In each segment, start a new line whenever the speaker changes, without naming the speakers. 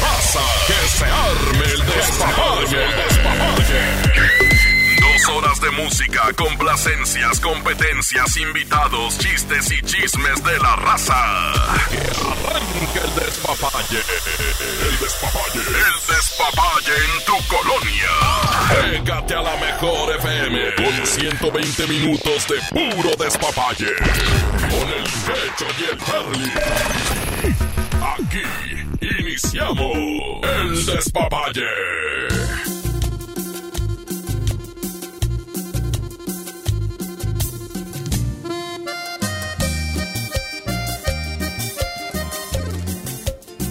Raza, que se arme el despapalle. Dos horas de música, complacencias, competencias, invitados, chistes y chismes de la raza. Que arranque el despapalle. El despapalle. El despapalle en tu colonia. Pégate a la mejor FM con 120 minutos de puro despapalle. Con el pecho y el Perli. Aquí iniciamos el despapalle.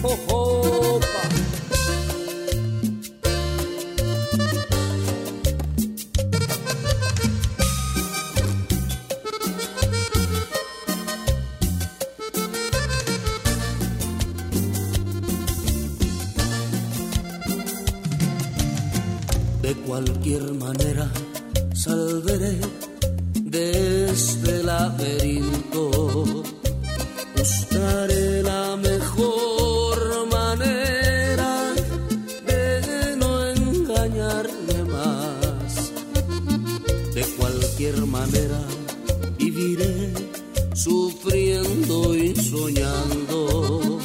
De cualquier manera saldré de este laberinto. Buscaré la mejor manera de no engañarme más. De cualquier manera viviré sufriendo y soñando.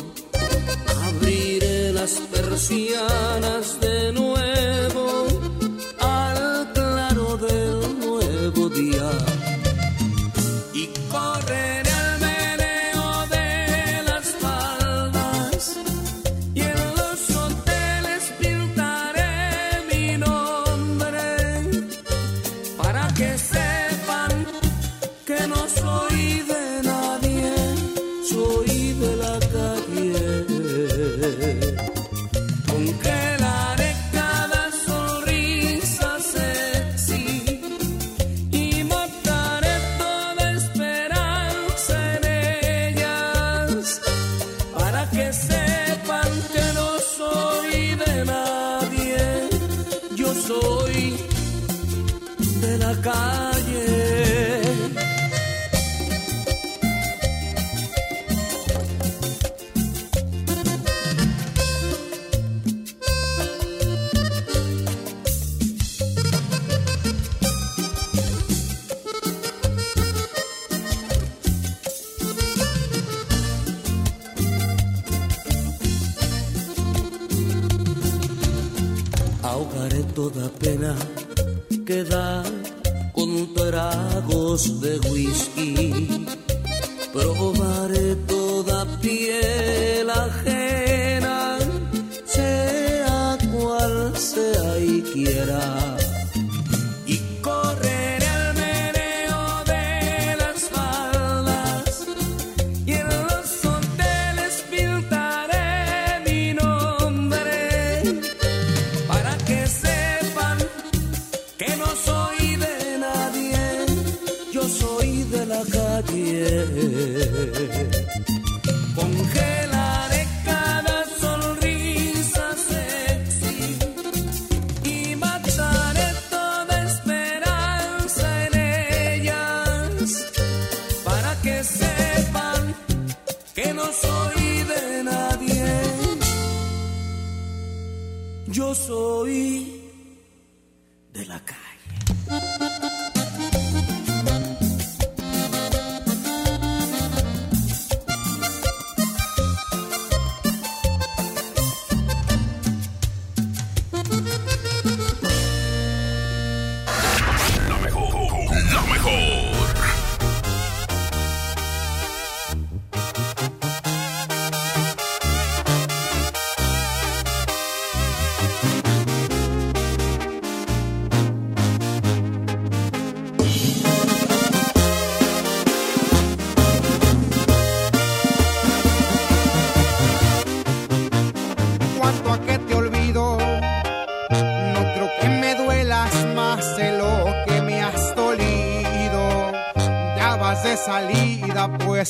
Abriré las persianas de nuevo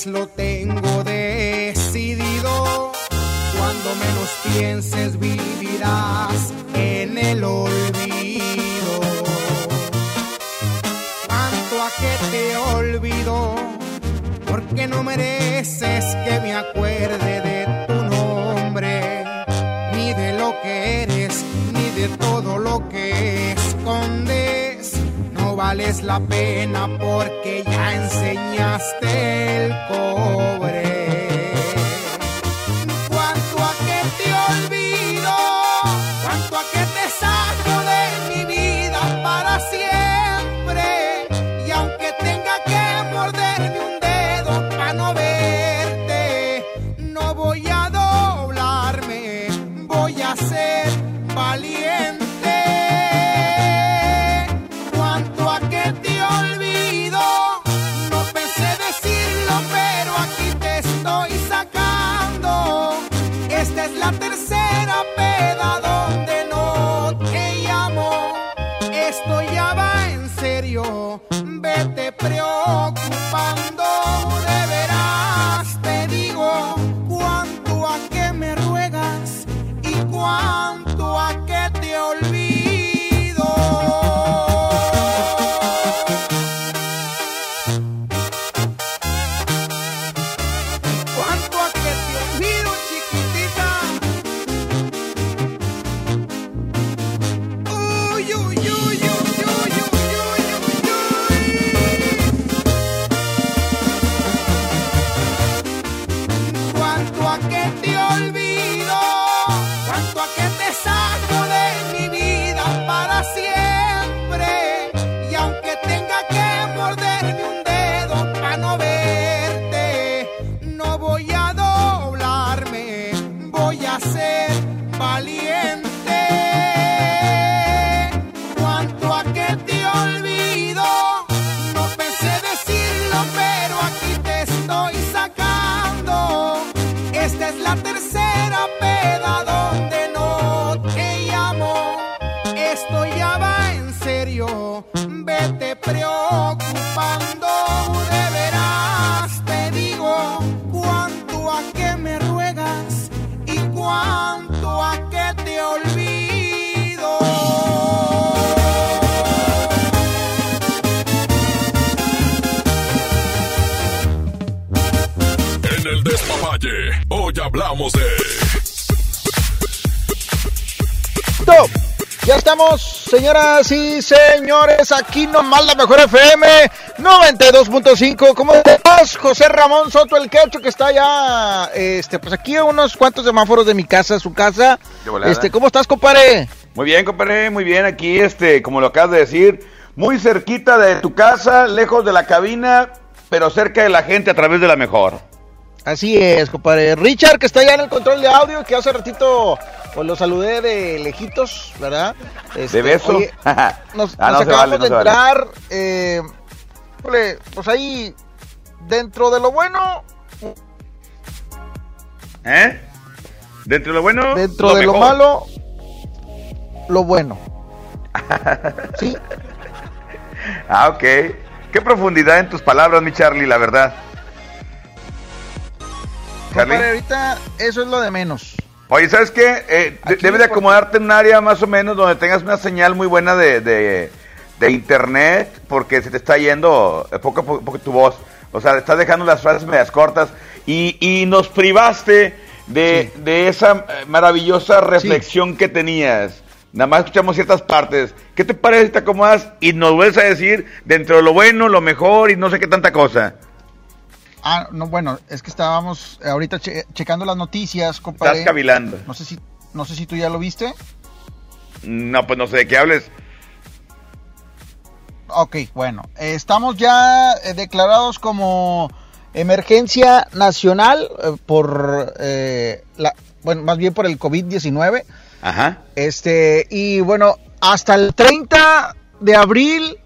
lo tengo
señoras y señores, aquí nomás la mejor FM 92.5. ¿Cómo estás, José Ramón Soto, el quecho que está ya, este, pues aquí a unos cuantos semáforos de mi casa, su casa. Este, ¿cómo estás, compadre?
Muy bien, compadre, muy bien. Aquí, este, como lo acabas de decir, muy cerquita de tu casa, lejos de la cabina, pero cerca de la gente a través de la mejor.
Así es, compadre. Richard, que está ya en el control de audio, que hace ratito pues lo saludé de lejitos, ¿verdad? Este,
¿De beso?
oye, nos,
Ah,
nos
no se
acabamos
vale, no
de
vale.
entrar, eh, pues ahí, dentro de lo bueno,
¿Eh? Dentro de lo bueno,
dentro de lo malo, lo bueno. Sí,
Ah, ok. Qué profundidad en tus palabras, mi Charlie, la verdad.
Compadre, ahorita eso es lo de menos.
Oye, ¿sabes qué? Eh, de- acomodarte en un área más o menos donde tengas una señal muy buena de, de- de internet, porque se te está yendo poco a poco, poco tu voz. O sea, estás dejando las frases medias cortas y, y nos privaste de, de esa eh, maravillosa reflexión que tenías. Nada más escuchamos ciertas partes. ¿Qué te parece si te acomodas y nos vuelves a decir dentro de lo bueno, lo mejor y no sé qué tanta cosa?
Ah, no, bueno, es que estábamos ahorita che- checando las noticias, compadre.
Estás cavilando.
No sé si, no sé si tú ya lo viste.
No, pues no sé de qué hables.
Ok, bueno, eh, estamos ya eh, declarados como emergencia nacional eh, por eh, la, bueno, más bien por el COVID-19.
Ajá.
Este, y bueno, hasta el 30 de abril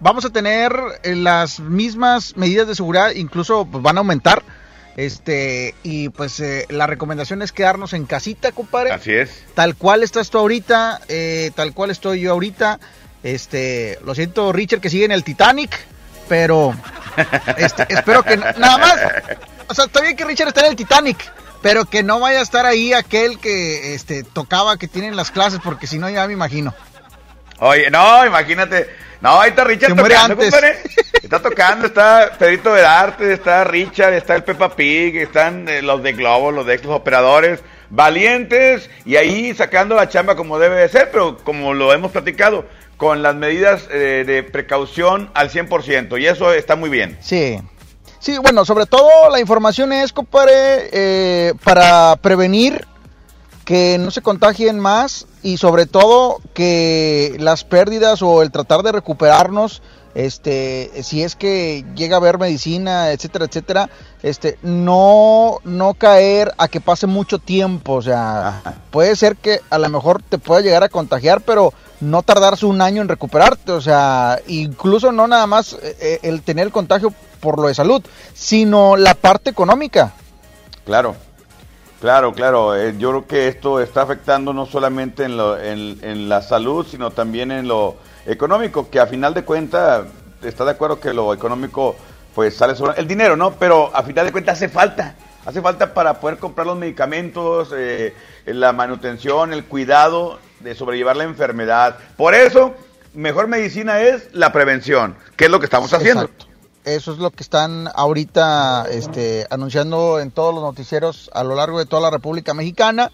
vamos a tener eh, las mismas medidas de seguridad, incluso pues, van a aumentar. Este, y pues eh, la recomendación es quedarnos en casita, compadre
Así es.
tal cual estás tú ahorita, eh, tal cual estoy yo ahorita. Este, lo siento, Richard, que sigue en el Titanic. pero este, espero que no- nada más. O sea, está bien que Richard está en el Titanic, pero que no vaya a estar ahí aquel que este, tocaba que tienen las clases, porque si no ya me imagino.
Oye, no, imagínate. No, ahí está Richard tocando, compadre. Está tocando, está Pedrito Vedarte, está Richard, está el Peppa Pig, están eh, los de Globo, los de los operadores, valientes y ahí sacando la chamba como debe de ser, pero como lo hemos platicado, con las medidas eh, de precaución al 100%, y eso está muy bien.
Sí. Sí, bueno, sobre todo la información es, compadre, eh, para prevenir que no se contagien más y sobre todo que las pérdidas o el tratar de recuperarnos, este, si es que llega a haber medicina, etcétera, etcétera, este, no, no caer a que pase mucho tiempo, o sea, puede ser que a lo mejor te pueda llegar a contagiar, pero no tardarse un año en recuperarte, o sea, incluso no nada más eh, eh, el tener el contagio por lo de salud, sino la parte económica.
Claro, claro, claro. Eh, yo creo que esto está afectando no solamente en, lo- en- la salud, sino también en lo económico, que a final de cuentas está de acuerdo que lo económico pues sale sobre el dinero, ¿no? Pero a final de cuentas hace falta. Hace falta para poder comprar los medicamentos, eh, la manutención, el cuidado de sobrellevar la enfermedad. Por eso, mejor medicina es la prevención, que es lo que estamos haciendo.
Eso es lo que están ahorita este, anunciando en todos los noticieros a lo largo de toda la República Mexicana.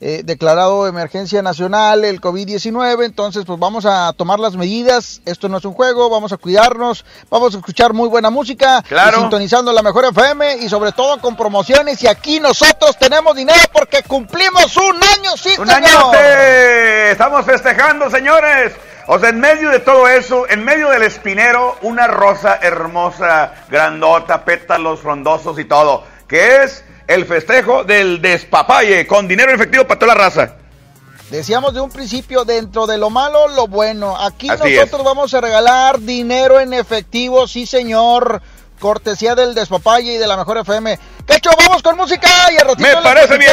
Eh, declarado emergencia nacional el COVID-19, entonces pues vamos a tomar las medidas, esto no es un juego, vamos a cuidarnos, vamos a escuchar muy buena música,
Claro.
sintonizando la mejor FM y sobre todo con promociones y aquí nosotros tenemos dinero porque cumplimos un año, sí
¡Un
señor.
añote! Estamos festejando, señores. O sea, en medio de todo eso, en medio del espinero, una rosa hermosa, grandota, pétalos frondosos y todo, que es el festejo del despapalle, con dinero en efectivo para toda la raza.
Decíamos de un principio, dentro de lo malo, lo bueno. Aquí
Así
nosotros
es.
vamos a regalar dinero en efectivo, sí señor. Cortesía del Despapalle y de la Mejor FM. Quecho, vamos con música y al ratito
Me parece bien.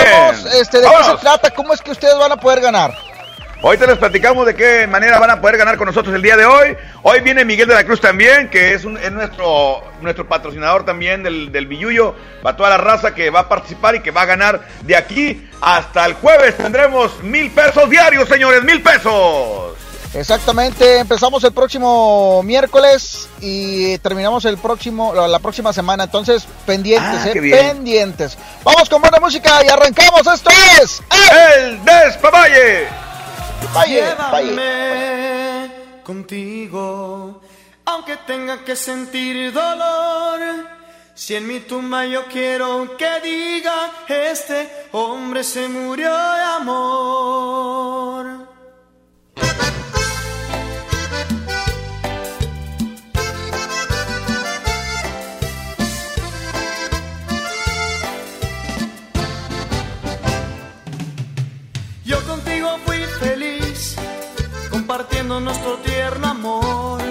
Este, ¿De qué se trata? ¿Cómo es que ustedes van a poder ganar?
Ahorita les platicamos de qué manera van a poder ganar con nosotros el día de hoy. Hoy viene Miguel de la Cruz también, que es, un- es nuestro, nuestro patrocinador también del, del Billuyo, para toda la raza que va a participar y que va a ganar de aquí hasta el jueves. Tendremos mil pesos diarios, señores, mil pesos.
Exactamente, empezamos el próximo miércoles y terminamos el próximo, la próxima semana. Entonces, pendientes,
Ah,
eh, pendientes. Vamos con buena música y arrancamos. Esto es
El Despapalle.
Llévame contigo, aunque tenga que sentir dolor. Si en mi tumba yo quiero que diga, este hombre se murió de amor. Nuestro tierno amor.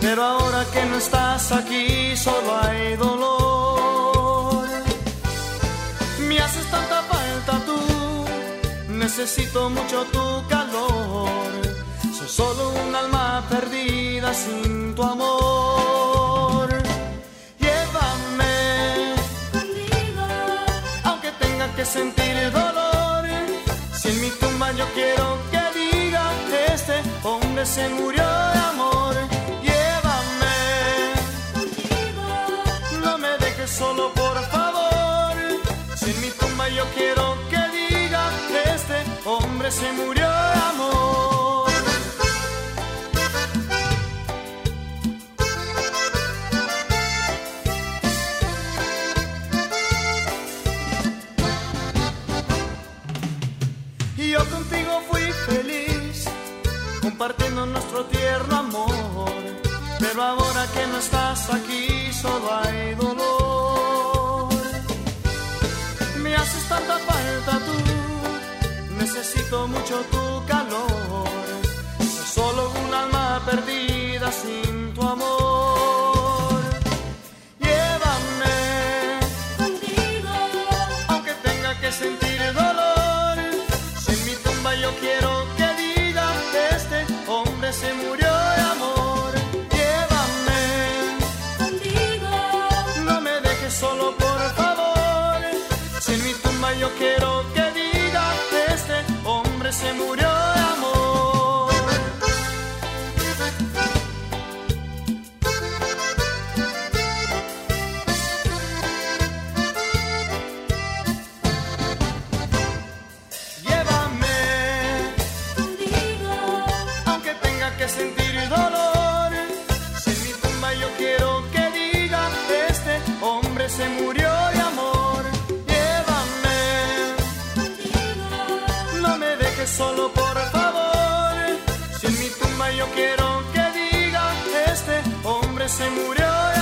Pero ahora que no estás aquí, solo hay dolor. Me haces tanta falta tú, necesito mucho tu calor. Soy solo un alma perdida sin tu amor. Llévame contigo, aunque tenga que sentir dolor. Si en mi tumba yo quiero se murió de amor. Llévame no me dejes solo por favor. Si en mi tumba yo quiero que diga que este hombre se murió de amor. Y yo contigo fui feliz, compartiendo nuestro tierno amor. Pero ahora que no estás aquí, solo hay dolor. Me haces tanta falta tú, necesito mucho tu calor. Soy solo un alma perdida se murió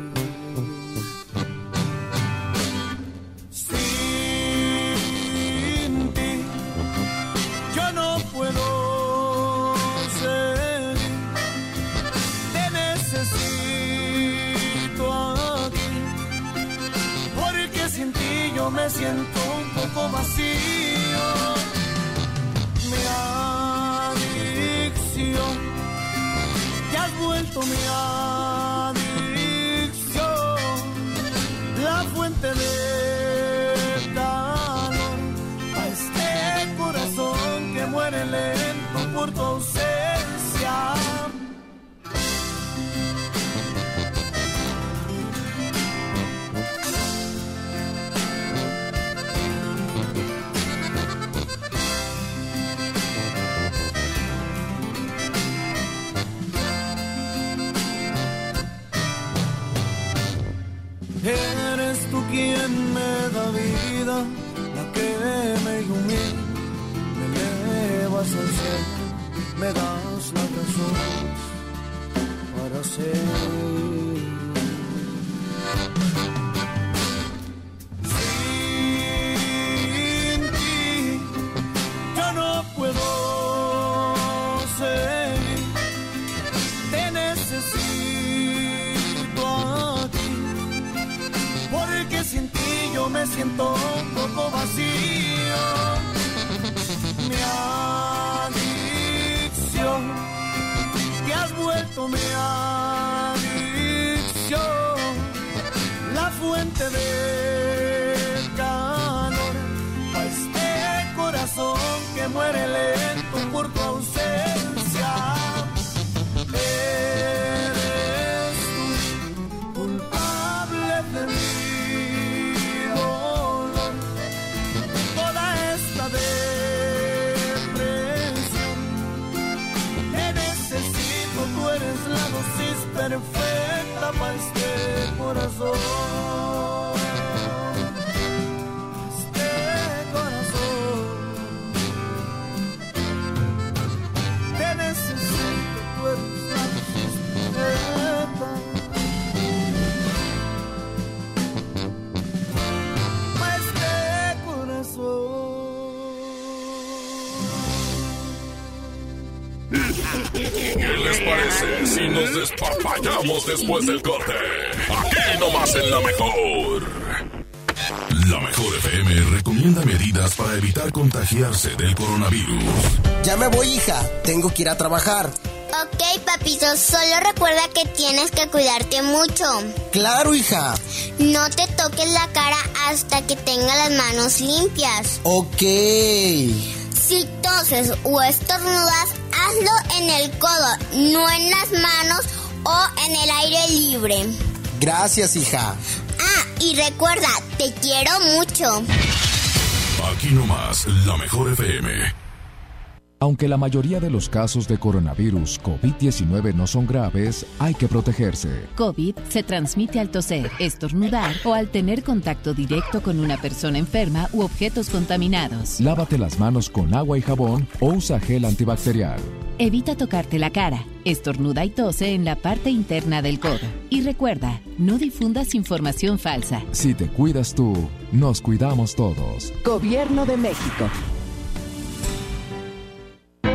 Siento un poco vacío. Para
despapallamos después del corte? Aquí nomás en la mejor. La mejor FM recomienda medidas para evitar contagiarse del coronavirus.
Ya me voy, hija. Tengo que ir a trabajar.
Ok, papito, solo recuerda que tienes que cuidarte mucho.
Claro, hija.
No te toques la cara hasta que tenga las manos limpias.
Ok.
Si toses o estornudas, hazlo en el codo, no en las manos o en el aire libre.
Gracias, hija.
Ah, y recuerda, te quiero mucho.
Aquí nomás, la mejor FM.
Aunque la mayoría de los casos de coronavirus COVID-19 no son graves, hay que protegerse.
COVID se transmite al toser, estornudar o al tener contacto directo con una persona enferma u objetos contaminados.
Lávate las manos con agua y jabón o usa gel antibacterial.
Evita tocarte la cara, estornuda y tose en la parte interna del codo. Y recuerda, no difundas información falsa.
Si te cuidas tú, nos cuidamos todos.
Gobierno de México.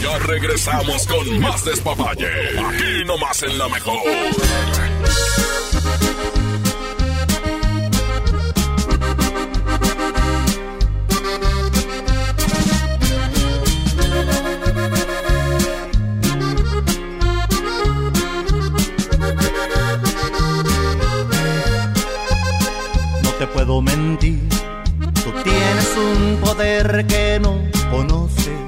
Ya regresamos con más despapalle. Aquí nomás en la mejor.
No te puedo mentir, tú tienes un poder que no conoces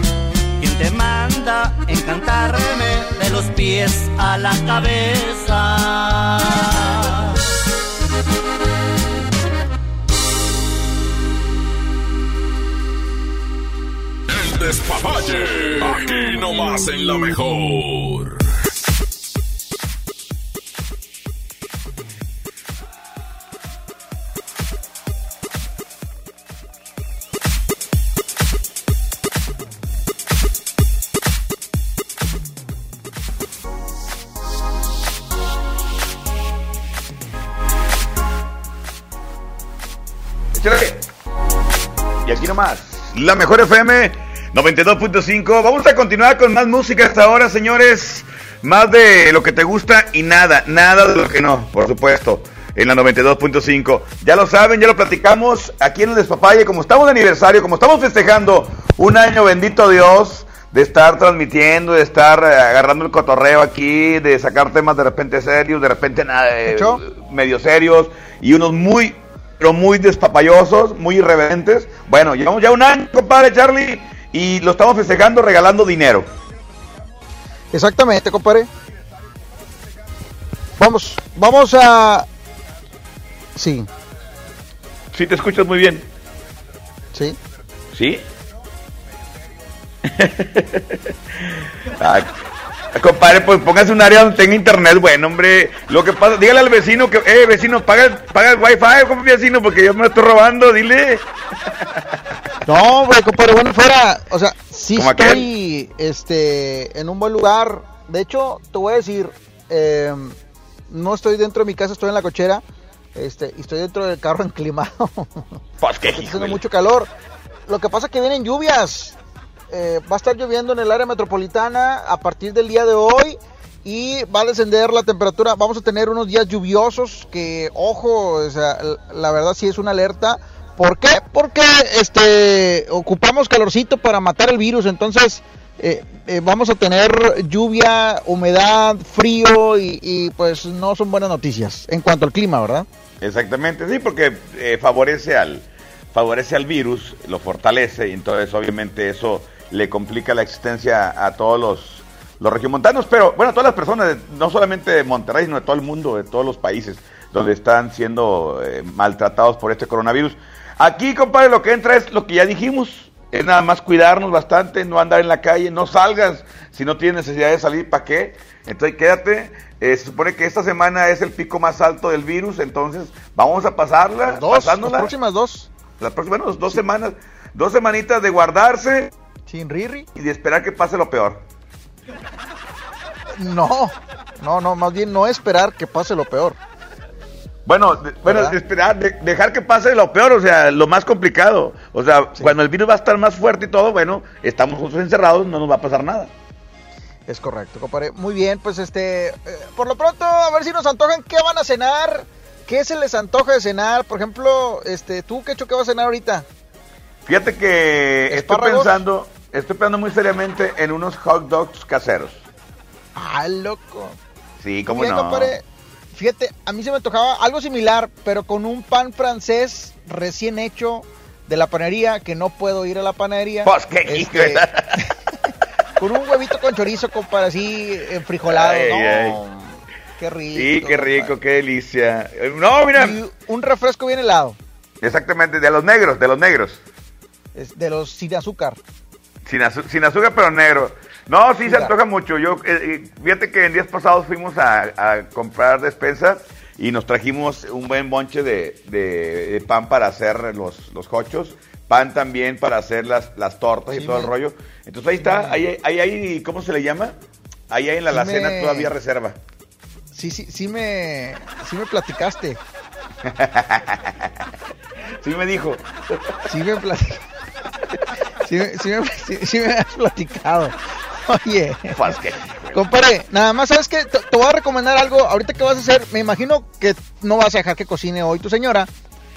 ¿Quién te manda encantarme de los pies a la cabeza?
El despapalle. Aquí nomás en la mejor.
La mejor FM 92.5. Vamos a continuar con más música hasta ahora, señores. Más de lo que te gusta y nada, nada de lo que no, por supuesto. En la 92.5. Ya lo saben, ya lo platicamos aquí en el Despapalle. Como estamos de aniversario, como estamos festejando un año, bendito Dios, de estar transmitiendo, de estar eh, agarrando el cotorreo aquí, de sacar temas de repente serios, de repente nada, eh, medio serios y unos muy, pero muy despapayosos, muy irreverentes. Bueno, llevamos ya un año, compadre Charlie, y lo estamos festejando regalando dinero.
Exactamente, compadre. Vamos, vamos a. Sí.
Sí, te escuchas muy bien.
Sí.
¿Sí? Ay, compadre, pues póngase un área donde tenga internet, bueno, hombre. Lo que pasa, dígale al vecino que, eh, vecino, paga, el- paga el wifi, como vecino, porque yo me lo estoy robando, dile.
No, güey, compadre, bueno, fuera. O sea, sí estoy este, en un buen lugar. De hecho, te voy a decir, eh, no estoy dentro de mi casa, estoy en la cochera. Este, y estoy dentro del carro enclimado.
Pues qué
Está haciendo mucho calor. Lo que pasa es que vienen lluvias. Eh, va a estar lloviendo en el área metropolitana a partir del día de hoy y va a descender la temperatura. Vamos a tener unos días lluviosos que, ojo, o sea, la verdad sí es una alerta. ¿Por qué? Porque este, ocupamos calorcito para matar el virus. Entonces eh, eh, vamos a tener lluvia, humedad, frío y, y, pues no son buenas noticias en cuanto al clima, ¿verdad?
Exactamente, sí, porque eh, favorece al favorece al virus, lo fortalece y entonces obviamente eso le complica la existencia a todos los los regiomontanos, pero bueno, a todas las personas, no solamente de Monterrey, sino de todo el mundo, de todos los países donde están siendo eh, maltratados por este coronavirus. Aquí, compadre, lo que entra es lo que ya dijimos, es nada más cuidarnos bastante, no andar en la calle, no salgas si no tienes necesidad de salir, ¿para qué? Entonces quédate, eh, se supone que esta semana es el pico más alto del virus, entonces vamos a pasarla,
Dos,
pasándola.
las próximas dos.
Las próximas, bueno, dos semanas, dos semanitas de guardarse.
Sin riri.
Y de esperar que pase lo peor.
No, no, no, más bien no esperar que pase lo peor.
Bueno, de, bueno, de esperar, de- dejar que pase lo peor, o sea, lo más complicado. O sea, cuando el virus va a estar más fuerte y todo, bueno, estamos juntos encerrados, no nos va a pasar nada.
Es correcto, compadre. Muy bien, pues este, eh, por lo pronto, a ver si nos antojan qué van a cenar, qué se les antoja de cenar. Por ejemplo, este, tú, ¿qué hecho que vas a cenar ahorita?
Fíjate que estoy pensando, estoy pensando muy seriamente en unos hot dogs caseros.
Ah, loco.
Sí, cómo
bien,
no.
compadre. Fíjate, a mí se me antojaba algo similar, pero con un pan francés recién hecho de la panadería, que no puedo ir a la panadería.
Pues qué
Este, Con un huevito con chorizo, compadre, así enfrijolado.
Ay,
no,
ay.
qué rico.
Sí, qué rico, qué delicia. No, mira.
un refresco bien helado.
Exactamente, de los negros, de los negros.
Es de los sin azúcar.
Sin, azu- sin azúcar, pero negro. No, sí se antoja mucho. Yo, eh, eh, fíjate que en días pasados fuimos a, a comprar despensa y nos trajimos un buen bonche de, de- de pan para hacer los, los hochos, pan también para hacer las, las tortas y todo el rollo. Entonces ahí está, ahí, ahí, ahí, ¿cómo se le llama? Ahí hay en la
Sí
alacena
me-
todavía reserva.
Sí, sí, sí me, sí me platicaste.
Sí me dijo.
Sí me platicaste. Sí, me- sí me, sí- sí me has platicado. Oye.
Pues que-
Compadre, nada más sabes que te, te voy a recomendar algo. Ahorita que vas a hacer, me imagino que no vas a dejar que cocine hoy tu señora.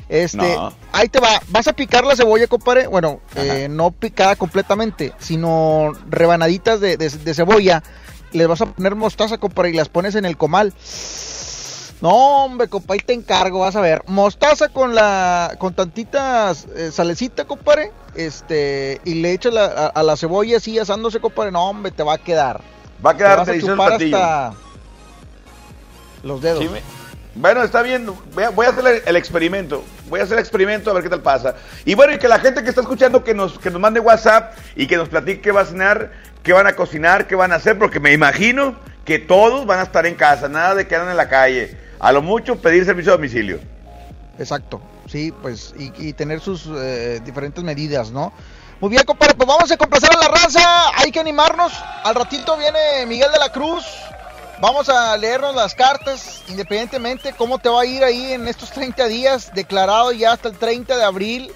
Este,
No.
ahí te va. Vas a picar la cebolla, compadre. Bueno, eh, no picada completamente, sino rebanaditas de, de- de cebolla. Les vas a poner mostaza, compadre, y las pones en el comal. No, hombre, compa, ahí te encargo, vas a ver. Mostaza con la con tantita eh, salecita, compadre. Este, y le echas la- a, a la cebolla así asándose, compadre. No, hombre, te va a quedar.
Va a quedar
Te vas a hasta los dedos.
Sí, me- Bueno, está bien. Voy a, voy a hacer el, el experimento. Voy a hacer el experimento a ver qué tal pasa. Y bueno, y que la gente que está escuchando que nos, que nos mande WhatsApp y que nos platique qué va a cenar, qué van a cocinar, qué van a hacer, porque me imagino que todos van a estar en casa, nada de que andan en la calle. A lo mucho pedir servicio a domicilio.
Exacto, sí, pues, y, tener sus eh, diferentes medidas, ¿no? Muy bien, compadre, pues vamos a complacer a la raza, hay que animarnos. Al ratito viene Miguel de la Cruz, vamos a leernos las cartas, independientemente cómo te va a ir ahí en estos 30 días, declarado ya hasta el 30 de abril,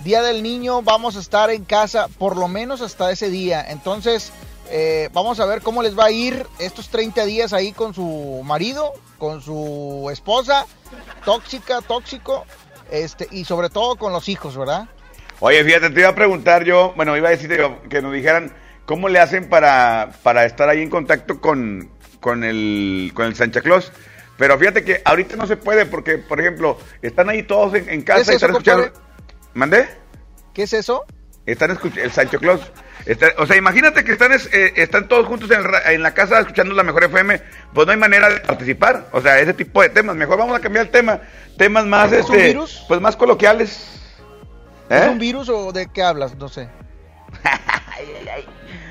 Día del Niño, vamos a estar en casa por lo menos hasta ese día. Entonces, eh, vamos a ver cómo les va a ir estos 30 días ahí con su marido, con su esposa, tóxica, tóxico, este, y sobre todo con los hijos, ¿verdad?
Oye, fíjate, te iba a preguntar yo, bueno, iba a decir yo, que nos dijeran cómo le hacen para, para estar ahí en contacto con, con, el, con el Santa Claus. Pero fíjate que ahorita no se puede porque, por ejemplo, están ahí todos en, en casa
es
y están
eso,
escuchando...
compadre?
¿Mandé?
¿Qué es eso?
Están escuchando el Sancho Claus. Está- o sea, imagínate que están, es- eh, están todos juntos en, el en la casa escuchando la mejor FM. Pues no hay manera de participar. O sea, ese tipo de temas. Mejor vamos a cambiar el tema. Temas más,
¿Es un
este,
virus?
pues más coloquiales.
¿Es
¿Eh?
un virus o de qué hablas? No sé.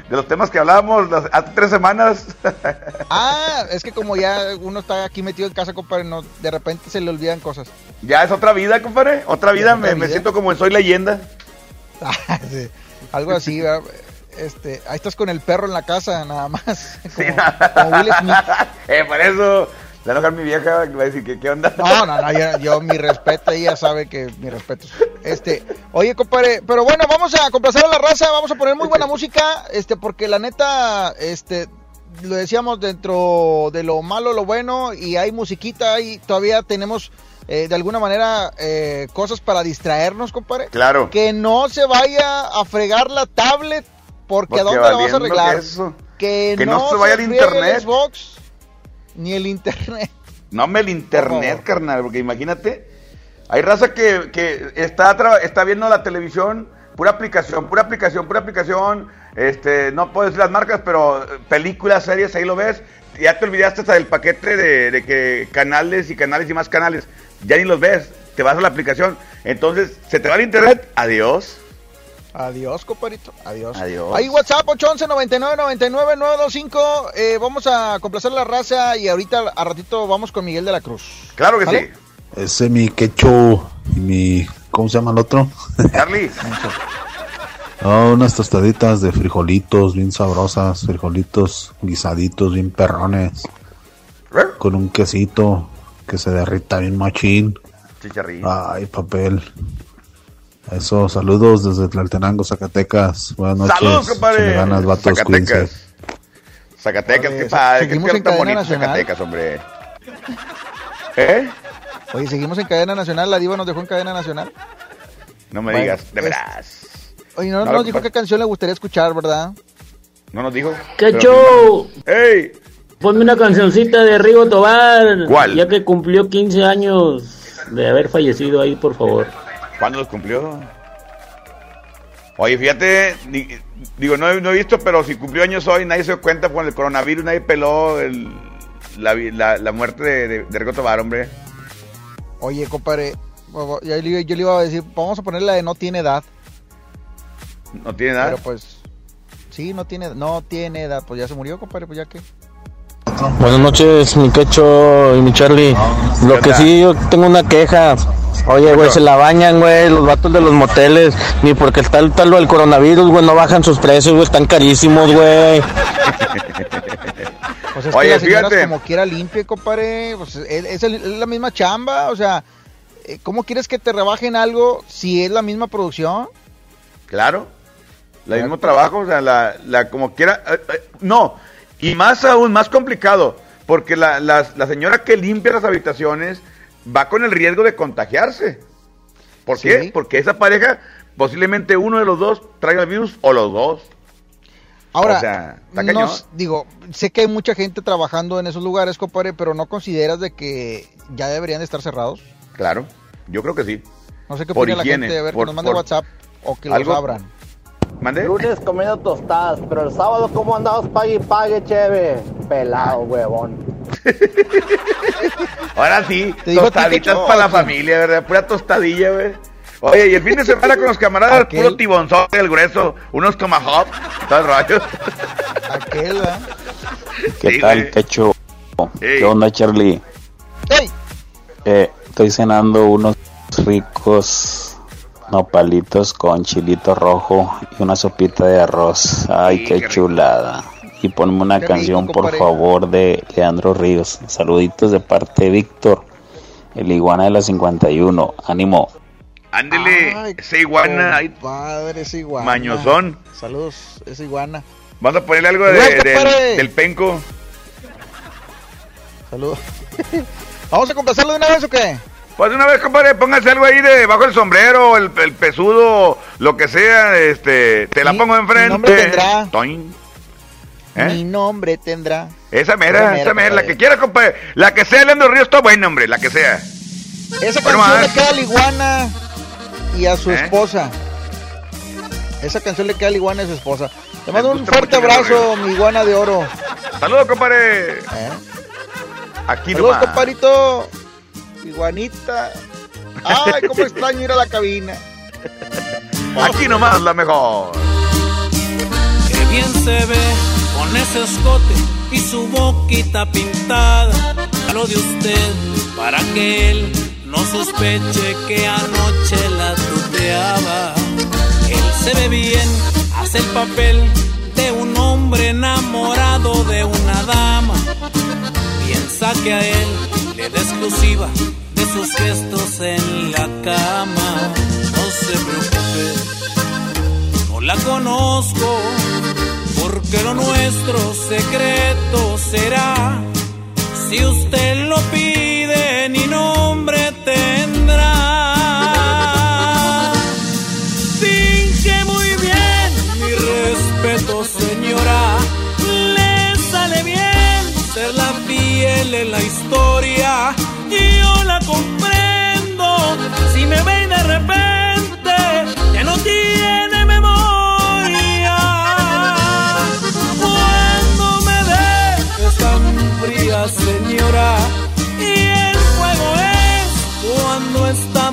De los temas que hablábamos las- hace tres semanas.
Ah, es que como ya uno está aquí metido en casa, compadre, no, de repente se le olvidan cosas.
ya es otra vida, compadre. Otra vida.
otra
me, siento como en Soy Leyenda.
Ah, sí, Algo así, ¿verdad? Este, ahí estás con el perro en la casa, nada más. Como, como Will Smith.
eh, por eso. Se va a enojar mi vieja. Va a decir que qué onda.
No, no, no, yo, yo mi respeto, ella sabe que mi respeto. Este, oye, compadre, pero bueno, vamos a complacer a la raza, vamos a poner muy buena música, este, porque la neta, este, lo decíamos dentro de lo malo, lo bueno, y hay musiquita, y todavía tenemos, eh, de alguna manera, eh, cosas para distraernos, compadre.
Claro.
Que no se vaya a fregar la tablet, porque,
Porque
¿a dónde la vas a arreglar?
que eso.
Que,
Que no se vaya al
friegue el
internet.
Xbox, ni el internet.
No me el internet, carnal, porque imagínate, hay raza que, que está, está viendo la televisión, pura aplicación, pura aplicación, pura aplicación, este, no puedo decir las marcas, pero eh, películas, series, ahí lo ves, ya te olvidaste hasta del paquete de, de que canales y canales y más canales, ya ni los ves, te vas a la aplicación, entonces, se te va el internet, adiós.
Adiós, compadrito. Adiós.
Adiós.
Ahí WhatsApp 811 99 99 925. Eh, vamos a complacer la raza y ahorita a ratito vamos con Miguel de la Cruz.
Claro que
¿Sale?
sí.
Ese mi quecho y mi. ¿Cómo se llama el otro?
Charlie,
Oh, unas tostaditas de frijolitos bien sabrosas, frijolitos guisaditos bien perrones, con un quesito que se derrita bien machín. Ay, papel. Eso, saludos desde Tlaltenango, Zacatecas. Buenas noches.
Saludos, compadre.
Ganas, vatos.
Zacatecas. Zacatecas,
Oye,
qué padre, qué
en
tan
cadena
bonito
nacional.
Zacatecas, hombre. ¿Eh?
Oye, seguimos en cadena nacional. La Diva nos dejó en cadena nacional.
No me
Bueno,
digas, de veras.
Oye, no,
No,
nos dijo qué canción le gustaría escuchar, ¿verdad?
No nos dijo.
¡Qué
Pero-
show!
¡Ey!
Ponme una cancioncita de Rigo Tobar.
¿Cuál?
Ya que cumplió 15 años de haber fallecido ahí, por favor.
¿Cuándo los cumplió? Oye, fíjate, di- digo, no, he- no he visto, pero si cumplió años hoy, nadie se dio cuenta con el coronavirus, nadie peló el- la, la- la muerte de, de, de Tobar, hombre.
Oye, compadre, yo, le- yo le iba a decir, vamos a poner la de No Tiene Edad.
No tiene nada.
Pero pues, sí, no tiene, no tiene edad. Pues ya se murió, compadre, pues ya que.
Buenas noches, mi quecho y mi Charlie. Lo que sí, yo tengo una queja. Oye, güey, se la bañan, güey, los vatos de los moteles. Ni porque está el tal lo del coronavirus, güey, no bajan sus precios, güey, están carísimos, güey.
Pues es
Oye,
que las señoras
fíjate.
como quiera limpie, compadre, pues es, es el- es la misma chamba, o sea, eh, ¿cómo quieres que te rebajen algo si es la misma producción?
Claro. El mismo trabajo, o sea, la, la como quiera. eh, eh, no, y más aún, más complicado, porque la, la, la señora que limpia las habitaciones va con el riesgo de contagiarse. ¿Por qué? Porque esa pareja, posiblemente uno de los dos traiga el virus o los dos.
Ahora,
O sea,
digo, sé que hay mucha gente trabajando en esos lugares, compadre, pero ¿no consideras de que ya deberían de estar cerrados?
Claro, yo creo que sí.
No sé qué
Por
opina
higiene,
la gente, a ver,
por-
que nos mande
por-
WhatsApp o que
algo-
los abran.
¿Mande?
Lunes comiendo tostadas, pero el sábado, ¿cómo andabas? Pague y pague, cheve. Pelado, huevón.
Ahora sí, tostaditas para la familia, ¿verdad? Pura tostadilla, güey. Oye, y el fin de semana con los camaradas,
Aquel.
puro tibonzón del grueso, unos tomahawk, todo el rollo.
Aquel, ¿verdad?
¿Qué
Sí,
tal. Cacho? ¿Qué onda, Charlie?
¡Ey!
Eh, estoy cenando unos ricos nopalitos con chilito rojo y una sopita de arroz. Ay,
Sí,
qué,
qué rico.
chulada. Y ponme una
Qué rico,
canción, por favor, de Leandro Ríos. Saluditos de parte de Víctor, el iguana de la 51. Ánimo.
Ándele,
Ay,
esa iguana, ahí,
Padre, esa iguana.
mañozón.
Saludos, esa iguana.
Vamos a ponerle algo de- del penco.
Saludos. ¿Vamos a complacerlo de una vez o qué?
Pues una vez, compadre, póngase algo ahí debajo del sombrero, el, el pesudo, lo que sea, este, te la
Mi-
pongo
mi
enfrente.
nombre tendrá.
Toin. ¿Eh?
Mi nombre tendrá.
Esa
Esa
mera, esa mera, la que quiera, compadre. La que sea, Leandro Ríos está buena, hombre, la que sea.
Esa
Bueno,
canción le queda a la iguana y a su
¿Eh?
esposa. Esa canción le queda a la iguana y a su esposa. Te mando un fuerte abrazo, mi iguana de oro.
Saludos, compadre.
¿eh?
Aquí
Saludos,
nomás.
compadrito. Iguanita. Ay, cómo extraño ir a la cabina.
Aquí nomás la mejor.
Qué bien se ve con ese escote y su boquita pintada. Lo de usted para que él no sospeche que anoche la tuteaba. Él se ve bien, hace el papel de un hombre enamorado de una dama. Piensa que a él le da exclusiva de sus gestos en la cama. No se preocupe no la conozco, porque lo nuestro secreto será. Si usted lo pide, ni nombre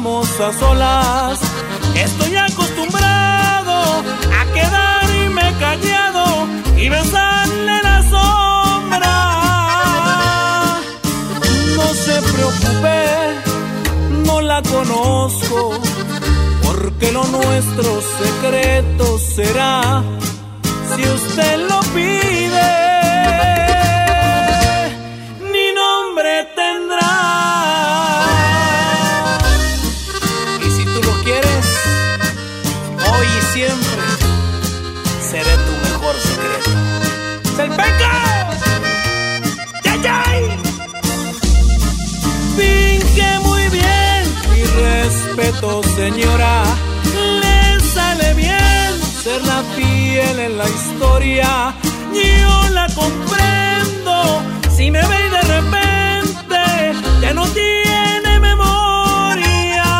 estamos a solas. Estoy acostumbrado a quedarme callado y besarle la sombra. No se preocupe, no la conozco, porque lo nuestro secreto será si usted lo pide. Señora. Le sale bien ser la fiel en la historia. Yo la comprendo. Si me ve de repente ya no tiene memoria.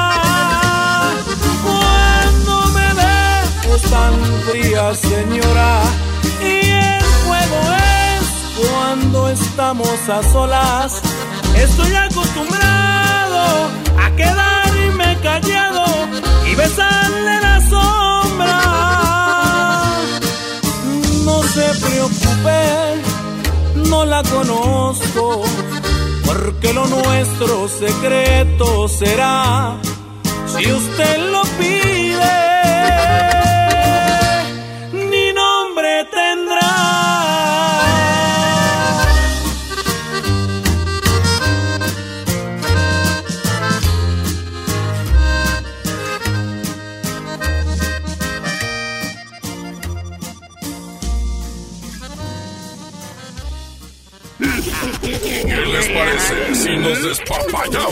Cuando me ve es tan fría, señora. Y el fuego es cuando estamos a solas. Estoy acostumbrado a callado y besarle la sombra. No se preocupe, no la conozco, porque lo nuestro secreto será si usted lo pide.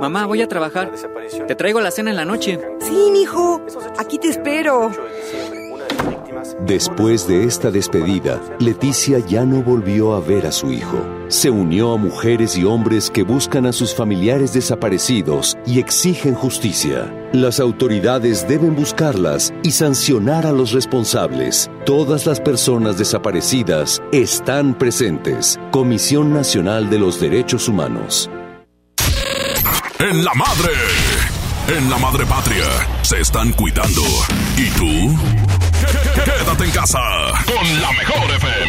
Mamá, voy a trabajar. Te traigo la cena en la noche.
Sí, mijo. Aquí te espero.
Después de esta despedida, Leticia ya no volvió a ver a su hijo. Se unió a mujeres y hombres que buscan a sus familiares desaparecidos y exigen justicia. Las autoridades deben buscarlas y sancionar a los responsables. Todas las personas desaparecidas están presentes. Comisión Nacional de los Derechos Humanos.
En la madre. En la madre patria. Se están cuidando. ¿Y tú? Quédate en casa. Con
la
mejor FM.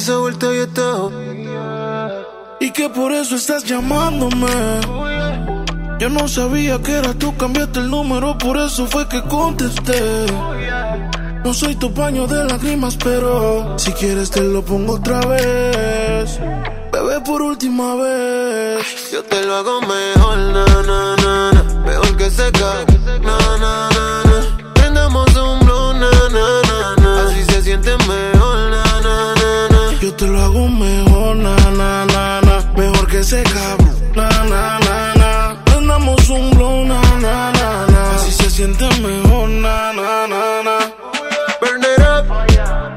Que esa vuelta ya está.
Y que por eso estás llamándome. Yo no sabía que era tú, cambiaste el número, por eso fue que contesté. No soy tu paño de lágrimas, pero si quieres te lo pongo otra vez. Bebé, por última vez.
Yo te lo hago mejor, na, na, na, na. Mejor que seca, na,
ese cabrón, na, na, na, na. Prendamos un blow, na, na, na, na. Así se siente mejor, na, na, na, na.
Burn it up,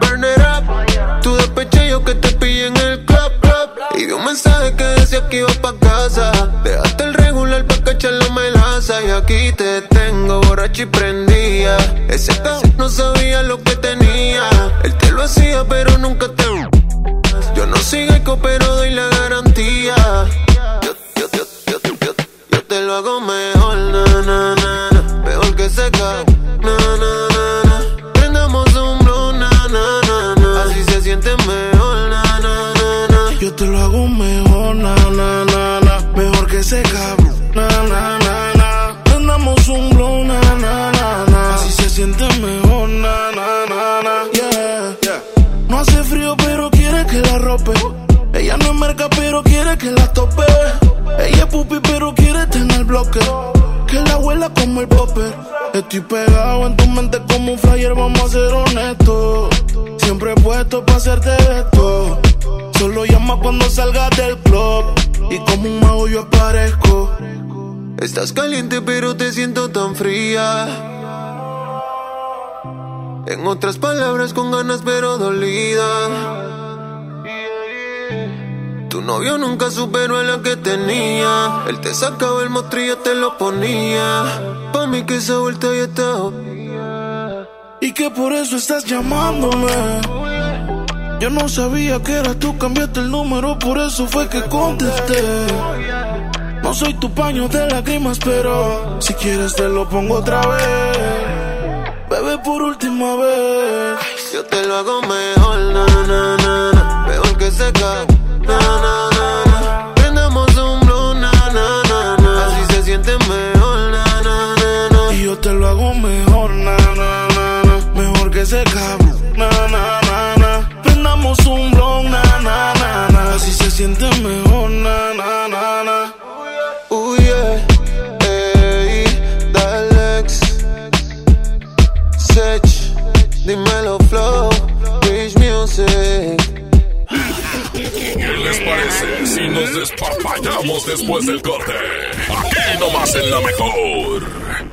burn it up. Tu despeche yo que te pillé en el club, club. Y vi un mensaje que decía que iba pa' casa. Dejaste el regular pa' cachar la melaza. Y aquí te tengo borracho y prendía. Ese cabrón no sabía lo que tenía. Él te lo hacía, pero nunca te. Yo no sigo pero doy la
Estoy pegado en tu mente como un flyer, vamos a ser honestos. Siempre he puesto para hacerte esto. Solo llama cuando salgas del club. Y como un mago yo aparezco.
Estás caliente pero te siento tan fría. En otras palabras con ganas pero dolida. Tu novio nunca superó a la que tenía. Él te sacaba el mostrillo, te lo ponía. Pa' mí que esa vuelta ya está.
Y que por eso estás llamándome. Yo no sabía que eras tú, cambiaste el número, por eso fue que contesté. No soy tu paño de lágrimas, pero si quieres te lo pongo otra vez. Bebé, por última vez.
Yo te lo hago mejor, na, na, na, na. Mejor que seca, na, na, na, na.
Nos despapallamos después del corte? Aquí nomás en la mejor.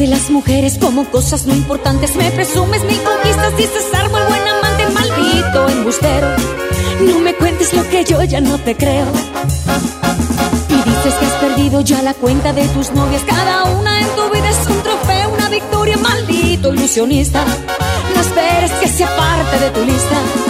De las mujeres como cosas no importantes. Me presumes mil conquistas, dices árbol, buen amante, maldito embustero. No me cuentes lo que yo ya no te creo. perdido ya la cuenta de tus novias. Cada una en tu vida es un trofeo, una victoria, maldito ilusionista. No esperes que sea parte de tu lista.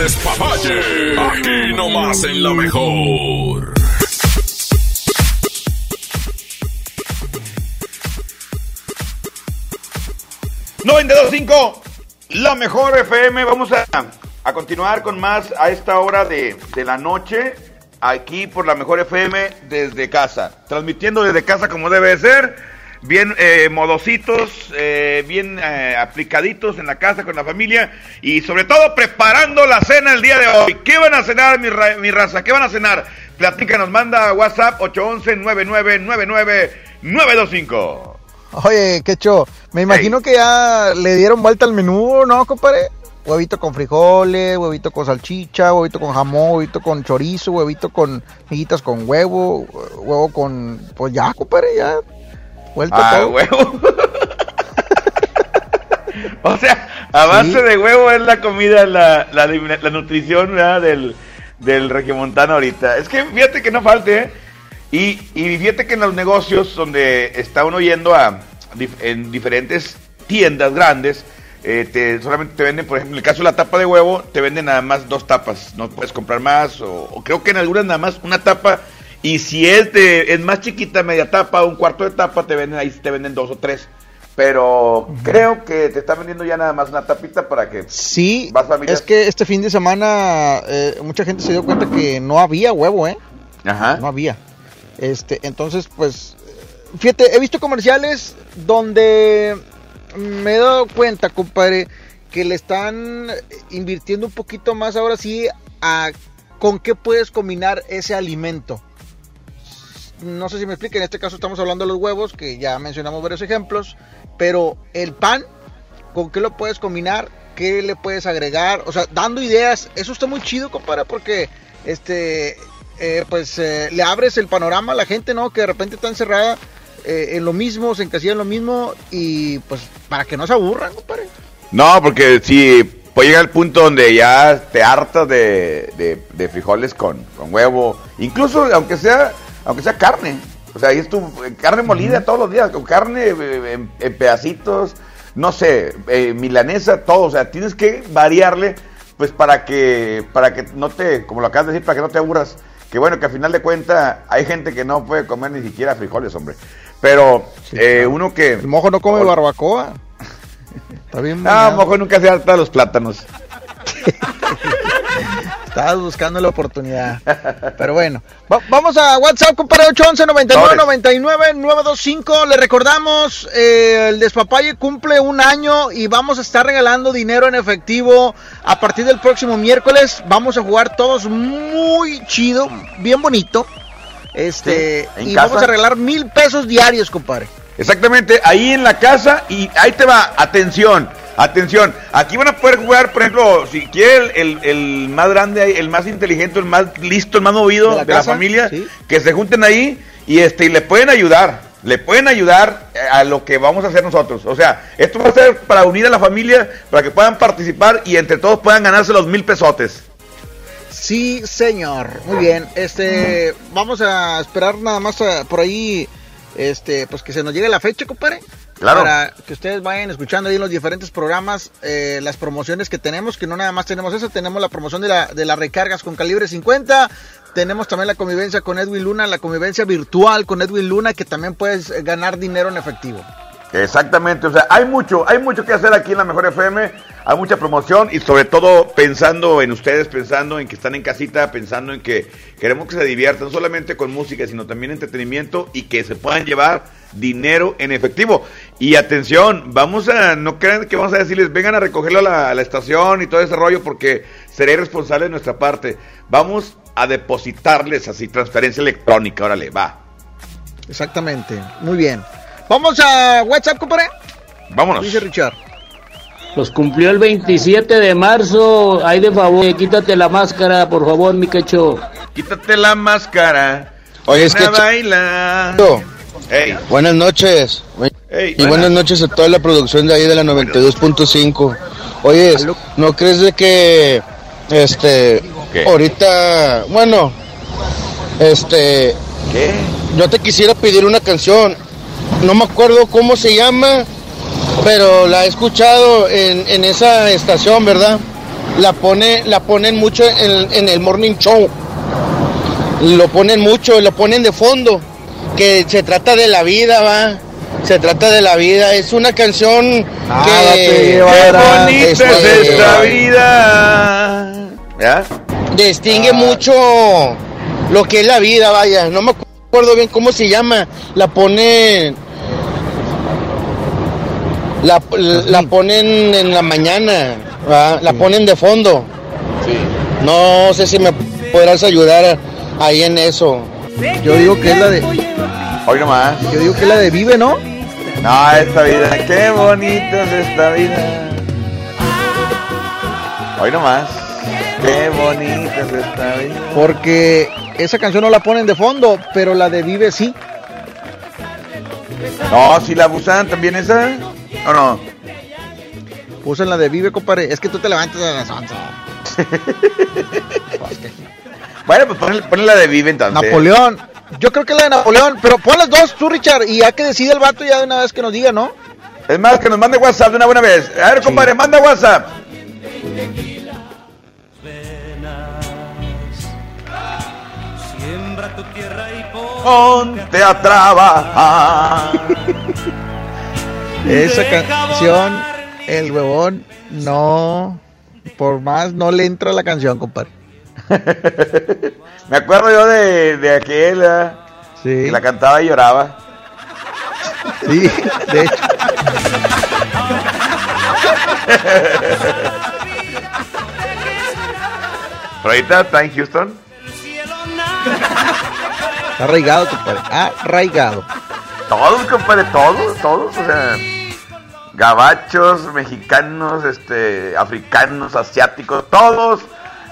Despapalle. Aquí nomás en la mejor.
$92.5, la mejor FM. Vamos a, a continuar con más a esta hora de, de la noche, aquí por la mejor FM desde casa. Transmitiendo desde casa como debe ser, bien eh, modositos, eh, bien eh, aplicaditos en la casa con la familia y sobre todo preparando la cena el día de hoy. ¿Qué van a cenar, mi, ra- mi raza? ¿Qué van a cenar? Platícanos, manda WhatsApp 811-999925.
Oye, Quecho, me imagino que ya le dieron vuelta al menú, ¿no, compadre? Huevito con frijoles, huevito con salchicha, huevito con jamón, huevito con chorizo, huevito con miguitas con huevo, huevo con... Pues ya, compadre, ya. Vuelta
Ah,
todo.
huevo. o sea, a base
Sí.
de huevo es la comida, la, la, la nutrición ¿verdad? del, del regiomontano ahorita. Es que fíjate que no falte, ¿eh? Y, y fíjate que en los negocios donde está uno yendo a en diferentes tiendas grandes, eh, te, solamente te venden, por ejemplo, en el caso de la tapa de huevo, te venden nada más dos tapas, no puedes comprar más, o, o creo que en algunas nada más una tapa, y si es de, es más chiquita, media tapa, un cuarto de tapa, te venden, ahí te venden dos o tres. Pero creo que te están vendiendo ya nada más una tapita para que
Sí,
vas familias.
es que este fin de semana eh, mucha gente se dio cuenta que no había huevo, ¿eh?
Ajá.
No había. Este, entonces, pues, fíjate, he visto comerciales donde me he dado cuenta, compadre, que le están invirtiendo un poquito más ahora sí a con qué puedes combinar ese alimento. No sé si me explica, en este caso estamos hablando de los huevos, que ya mencionamos varios ejemplos, pero el pan, ¿con qué lo puedes combinar? ¿Qué le puedes agregar? O sea, dando ideas, eso está muy chido, compadre, porque este, eh, pues eh, le abres el panorama a la gente, ¿no? Que de repente está encerrada eh, en lo mismo, se encasilla en lo mismo y pues para que no se aburran, compadre.
No, porque si, puede llegar al punto donde ya te hartas de, de- de frijoles con, con huevo, incluso aunque sea, aunque sea carne. O sea, ahí es tu eh, carne molida todos los días, con carne eh, en, en pedacitos, no sé, eh, milanesa, todo. O sea, tienes que variarle, pues para que, para que no te, como lo acabas de decir, para que no te aburras. Que bueno, que al final de cuentas hay gente que no puede comer ni siquiera frijoles, hombre. Pero eh, uno que...
El mojo no come barbacoa. Está bien. Bañado.
mojo nunca se harta de los plátanos.
Estabas buscando la oportunidad. Pero bueno, Va- vamos a WhatsApp, compadre 811 99 99 925. Le recordamos, eh, el Despapalle cumple un año y vamos a estar regalando dinero en efectivo a partir del próximo miércoles. Vamos a jugar todos muy chido, bien bonito. Este,
Sí,
y
casa.
vamos a regalar mil pesos diarios, compadre.
Exactamente, ahí en la casa y ahí te va, atención, atención, aquí van a poder jugar, por ejemplo, si quiere el, el- el más grande, el más inteligente, el más listo, el más movido
¿De
de
la
familia,
Sí.
que se junten ahí y este y le pueden ayudar, le pueden ayudar eh, a lo que vamos a hacer nosotros. O sea, esto va a ser para unir a la familia, para que puedan participar y entre todos puedan ganarse los mil pesotes.
Sí, señor. Muy bien. Este, vamos a esperar nada más a- por ahí, este, pues que se nos llegue la fecha, compadre.
Claro.
Para que ustedes vayan escuchando ahí en los diferentes programas eh, las promociones que tenemos, que no nada más tenemos eso, tenemos la promoción de, la, de las recargas con calibre 50, tenemos también la convivencia con Edwin Luna, la convivencia virtual con Edwin Luna, que también puedes eh, ganar dinero en efectivo.
Exactamente, o sea, hay mucho, hay mucho que hacer aquí en la Mejor FM, hay mucha promoción y sobre todo pensando en ustedes, pensando en que están en casita, pensando en que queremos que se diviertan no solamente con música, sino también entretenimiento y que se puedan llevar dinero en efectivo. Y atención, vamos a, no crean que vamos a decirles, vengan a recogerlo a la, a la estación y todo ese rollo porque seré responsable de nuestra parte. Vamos a depositarles así transferencia electrónica, órale, va.
Exactamente. Muy bien. Vamos a WhatsApp, compadre.
Vámonos.
Dice Richard.
Los cumplió el 27 de marzo. Ay, de favor, eh, quítate la máscara, por favor, mi cacho.
Quítate la máscara.
Oye, es
ven a
que- Buenas noches. Y
buenas.
buenas noches a toda la producción de ahí de la 92.5. Oye, ¿no crees de que este
¿Qué?
ahorita, bueno, este
¿Qué?
yo te quisiera pedir una canción. No me acuerdo cómo se llama, pero la he escuchado en, en esa estación, ¿verdad? La pone, la ponen mucho en, en el morning show. Lo ponen mucho, lo ponen de fondo. Que se trata de la vida, va. Se trata de la vida. Es una canción que
bonita es esta vida. ¿Ya?
distingue mucho lo que es la vida, vaya. No me acuerdo bien cómo se llama. La ponen. La, la ponen en la mañana, la ponen de fondo. No sé si me podrás ayudar ahí en eso.
Yo digo que es la de.
Hoy nomás.
Yo digo que es la de Vive, ¿no?
No, esta vida. Qué bonita es esta vida. Hoy nomás. Qué bonita es esta vida.
Porque esa canción no la ponen de fondo, pero la de Vive sí.
No, si la abusan también esa. ¿O no?
Usan la de Vive, compadre. Es que tú te levantas a las 11.
Bueno, pues ponle, ponle la de Vive entonces.
Napoleón. Yo creo que la de Napoleón, pero pon las dos tú, Richard, y ya que decide el vato ya de una vez que nos diga, ¿no?
Es más, que nos mande WhatsApp de una buena vez. A ver, compadre, manda WhatsApp.
Siembra tu tierra y
Ponte a trabajar.
Esa canción, el huevón, no. Por más no le entra la canción, compadre.
Me acuerdo yo de, de aquel.
Sí.
que la cantaba y lloraba.
Sí, de hecho.
Pero ahorita está en Houston.
Está arraigado, compadre. Arraigado.
Todos, compadre, todos, todos, o sea, gabachos, mexicanos, este, africanos, asiáticos, todos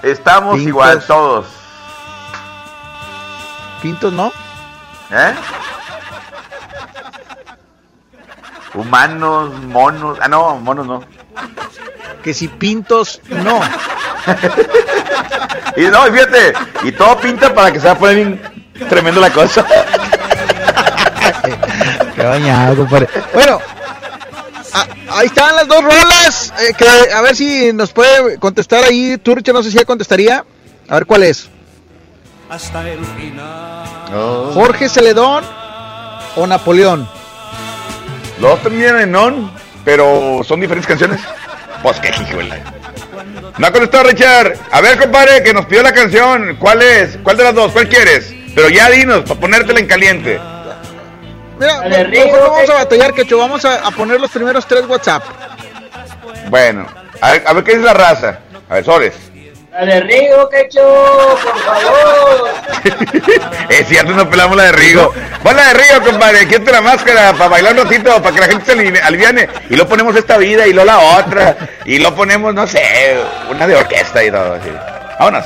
estamos
Pintos.
igual, todos.
Pintos, ¿no?
¿Eh? Humanos, monos, ah no, monos no.
que si pintos, no.
Y no, fíjate, y todo pinta para que se va a poner bien tremendo la cosa.
Qué bañado, compadre. Bueno, a- ahí están las dos rolas. eh, que, a ver si nos puede contestar ahí. Tú, Richard, no sé si ya contestaría. A ver cuál es.
Hasta el final.
Jorge Celedón o Napoleón.
Los dos terminan en on, pero son diferentes canciones. Pues qué híjole. No ha contestado Richard. A ver, compadre, que nos pidió la canción. ¿Cuál es? ¿Cuál de las dos? ¿Cuál quieres? Pero ya dinos, para ponértela en caliente.
Mira, vamos a batallar, que Vamos a, a poner los primeros tres WhatsApp.
Bueno, a ver, a ver qué dice la raza. A ver, Sores.
La de Rigo, Quecho, por favor.
Es cierto, no pelamos la de Rigo. Pon la de Rigo, compadre. Quítate la máscara para bailar un ratito, para que la gente se alivi- aliviane. Y lo ponemos esta vida y lo la otra. Y lo ponemos, no sé, una de orquesta y todo. Así. Vámonos.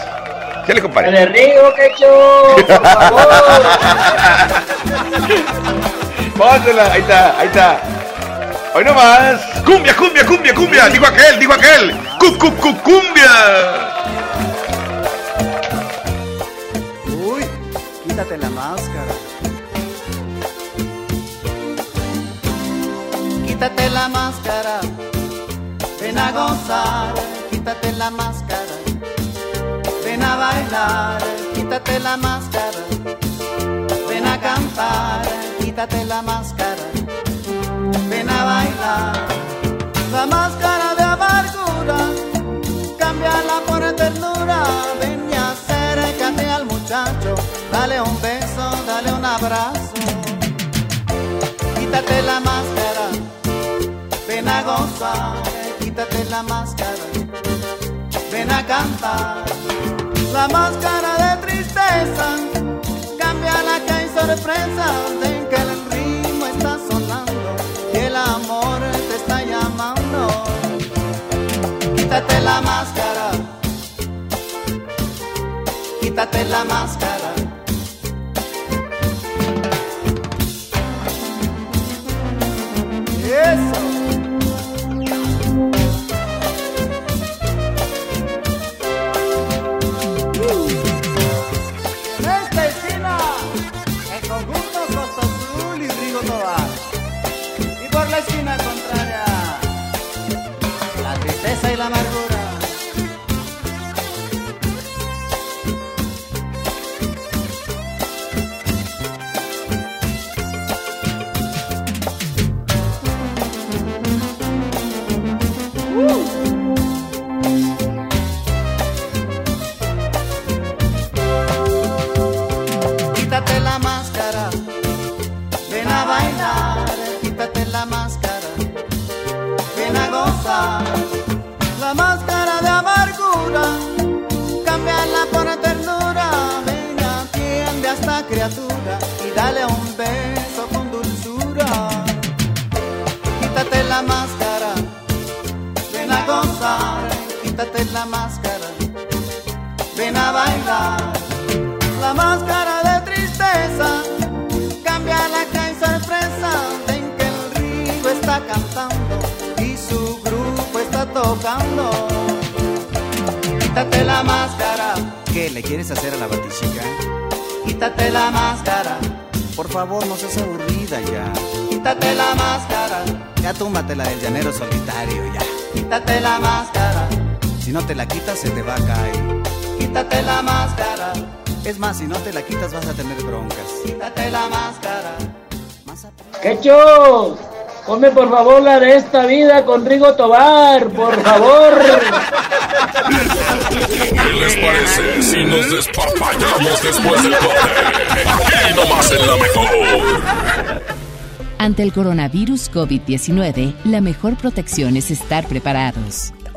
Chale,
La
compadre.
de Rigo, Quecho, por favor.
Pónsela, ahí está, ahí está. Hoy nomás. Cumbia, cumbia, cumbia, cumbia. Digo aquel, digo aquel. Cu, cu, cu, cumbia.
Uy, quítate la máscara. Quítate la máscara. Ven a gozar, quítate la máscara. Ven a bailar, quítate la máscara. Ven a cantar, quítate la máscara. Ven a bailar. La máscara de amargura, cámbiala por ternura. Ven y acércate al muchacho, dale un beso, dale un abrazo. Quítate la máscara, ven a gozar, quítate la máscara, ven a cantar. La máscara de tristeza, que hay sorpresa, ven que el ritmo está sonando y el amor te está llamando. Quítate la máscara, quítate la máscara. Eso.
Va a caer.
quítate la máscara,
Es más, si no te la quitas, vas a tener broncas.
quítate la máscara.
Quecho, ponme por favor la de esta vida con Rigo Tobar, por favor.
¿Qué les parece si nos despapallamos después del corte? Aquí nomás en la mejor.
Ante el coronavirus COVID-19, la mejor protección es estar preparados.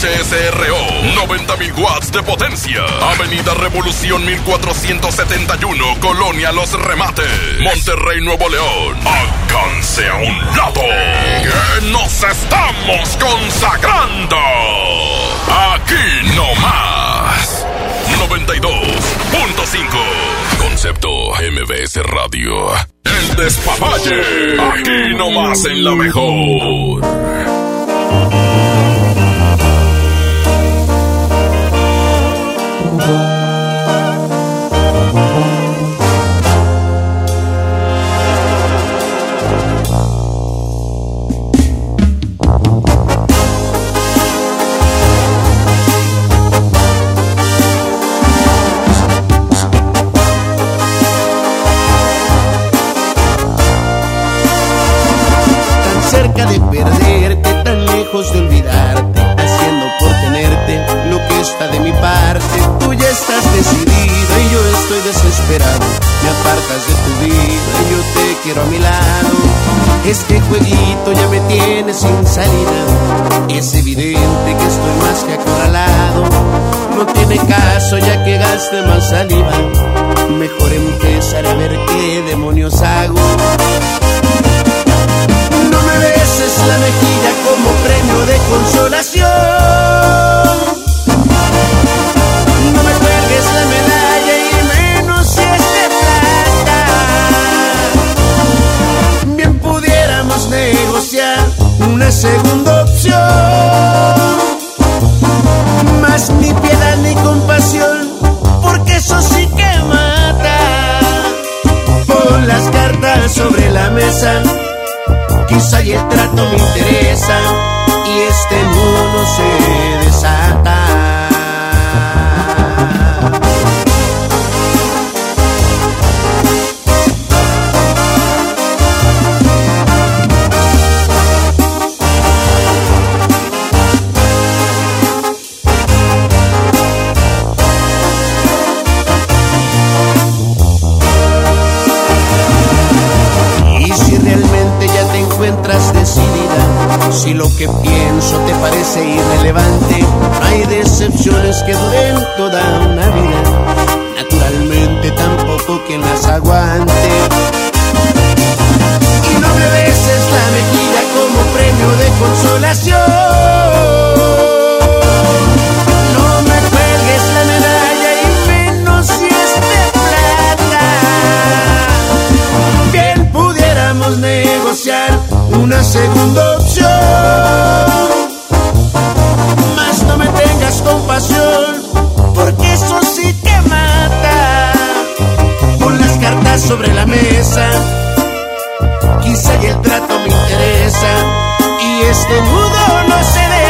XHSRO, 90.000 watts de potencia. Avenida Revolución 1471, Colonia Los Remates, Monterrey, Nuevo León. Alcance a un lado, que nos estamos consagrando. Aquí no más. 92.5. Concepto MBS Radio. El despapalle. Aquí nomás en la mejor.
Gaste más saliva. Mejor empezar a ver qué demonios hago. Quizá y el trato me interesa, y este nudo no se desata.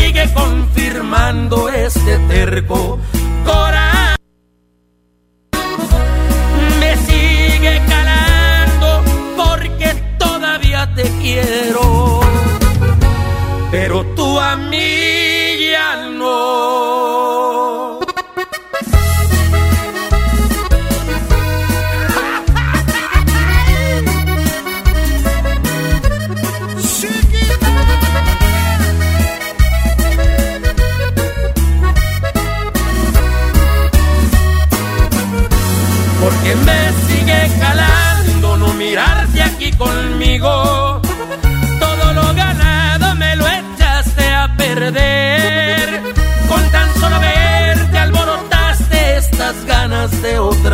Sigue confirmando este terco corazón.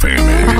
FM.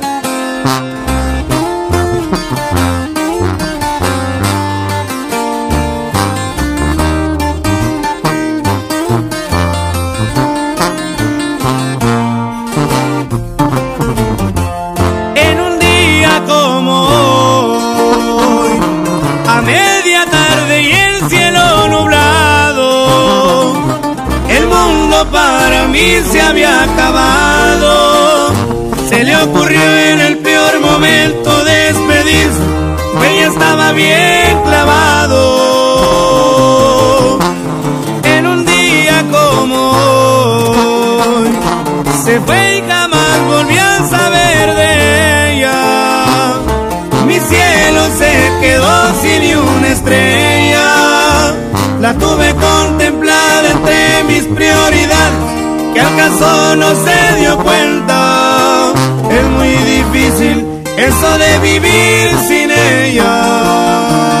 Que al caso no se dio cuenta. Es muy difícil eso de vivir sin ella.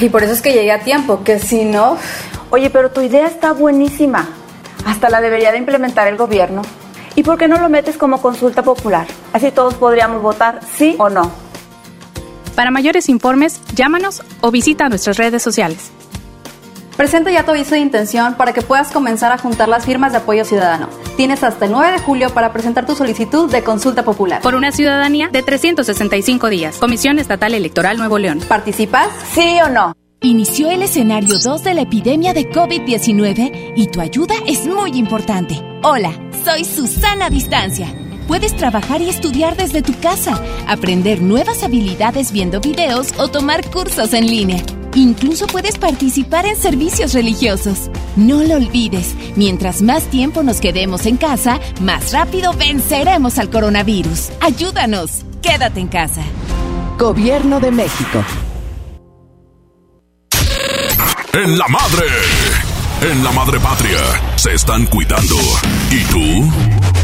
Y por eso es que llegué a tiempo, que si no...
Oye, pero tu idea está buenísima. Hasta la debería de implementar el gobierno. ¿Y por qué no lo metes como consulta popular? Así todos podríamos votar sí o no.
Para mayores informes, llámanos o visita nuestras redes sociales. Presenta ya tu aviso de intención para que puedas comenzar a juntar las firmas de apoyo ciudadano. Tienes hasta el 9 de julio para presentar tu solicitud de consulta popular. Por una ciudadanía de 365 días. Comisión Estatal Electoral Nuevo León.
¿Participas? ¿Sí o no?
Inició el escenario 2 de la epidemia de COVID-19 y tu ayuda es muy importante. Hola, soy Susana Distancia. Puedes trabajar y estudiar desde tu casa, aprender nuevas habilidades viendo videos o tomar cursos en línea. Incluso puedes participar en servicios religiosos. No lo olvides, mientras más tiempo nos quedemos en casa, más rápido venceremos al coronavirus. Ayúdanos, quédate en casa.
Gobierno de México.
En la madre. En la madre patria. Se están cuidando. ¿Y tú?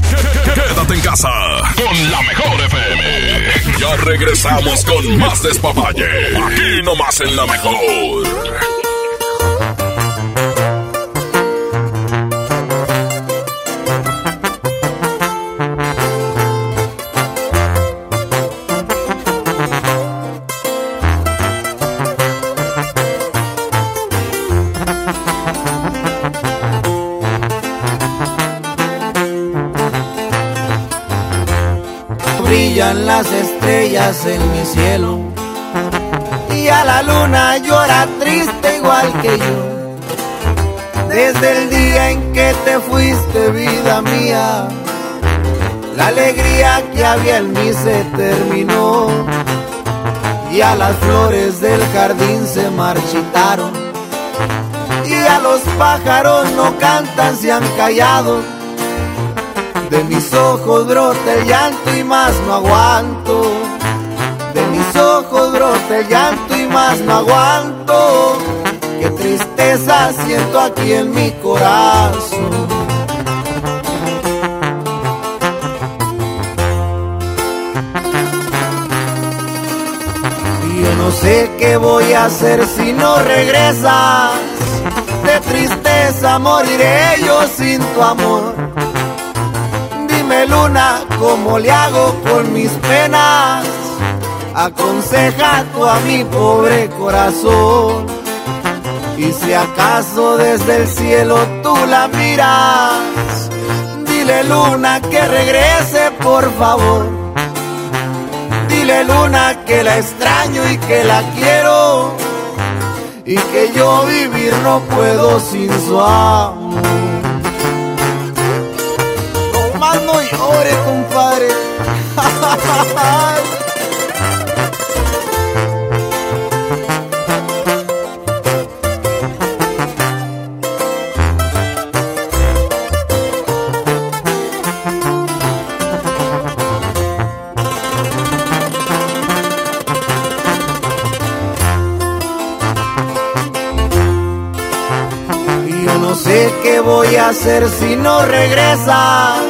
Quédate en casa. Con la mejor FM. Ya regresamos con más despapalle. Aquí nomás en la mejor.
Las estrellas en mi cielo y a la luna llora triste igual que yo. Desde el día en que te fuiste, vida mía, la alegría que había en mí se terminó y a las flores del jardín se marchitaron y a los pájaros no cantan, se han callado. De mis ojos brota el llanto y más no aguanto. De mis ojos brota el llanto y más no aguanto. Qué tristeza siento aquí en mi corazón. Y yo no sé qué voy a hacer si no regresas. De tristeza moriré yo sin tu amor. Luna, ¿cómo le hago con mis penas? Aconseja tú a mi pobre corazón. Y si acaso desde el cielo tú la miras, dile luna que regrese por favor. Dile luna que la extraño y que la quiero. Y que yo vivir no puedo sin su amor. Más no llore, compadre. Yo no sé qué voy a hacer si no regresas.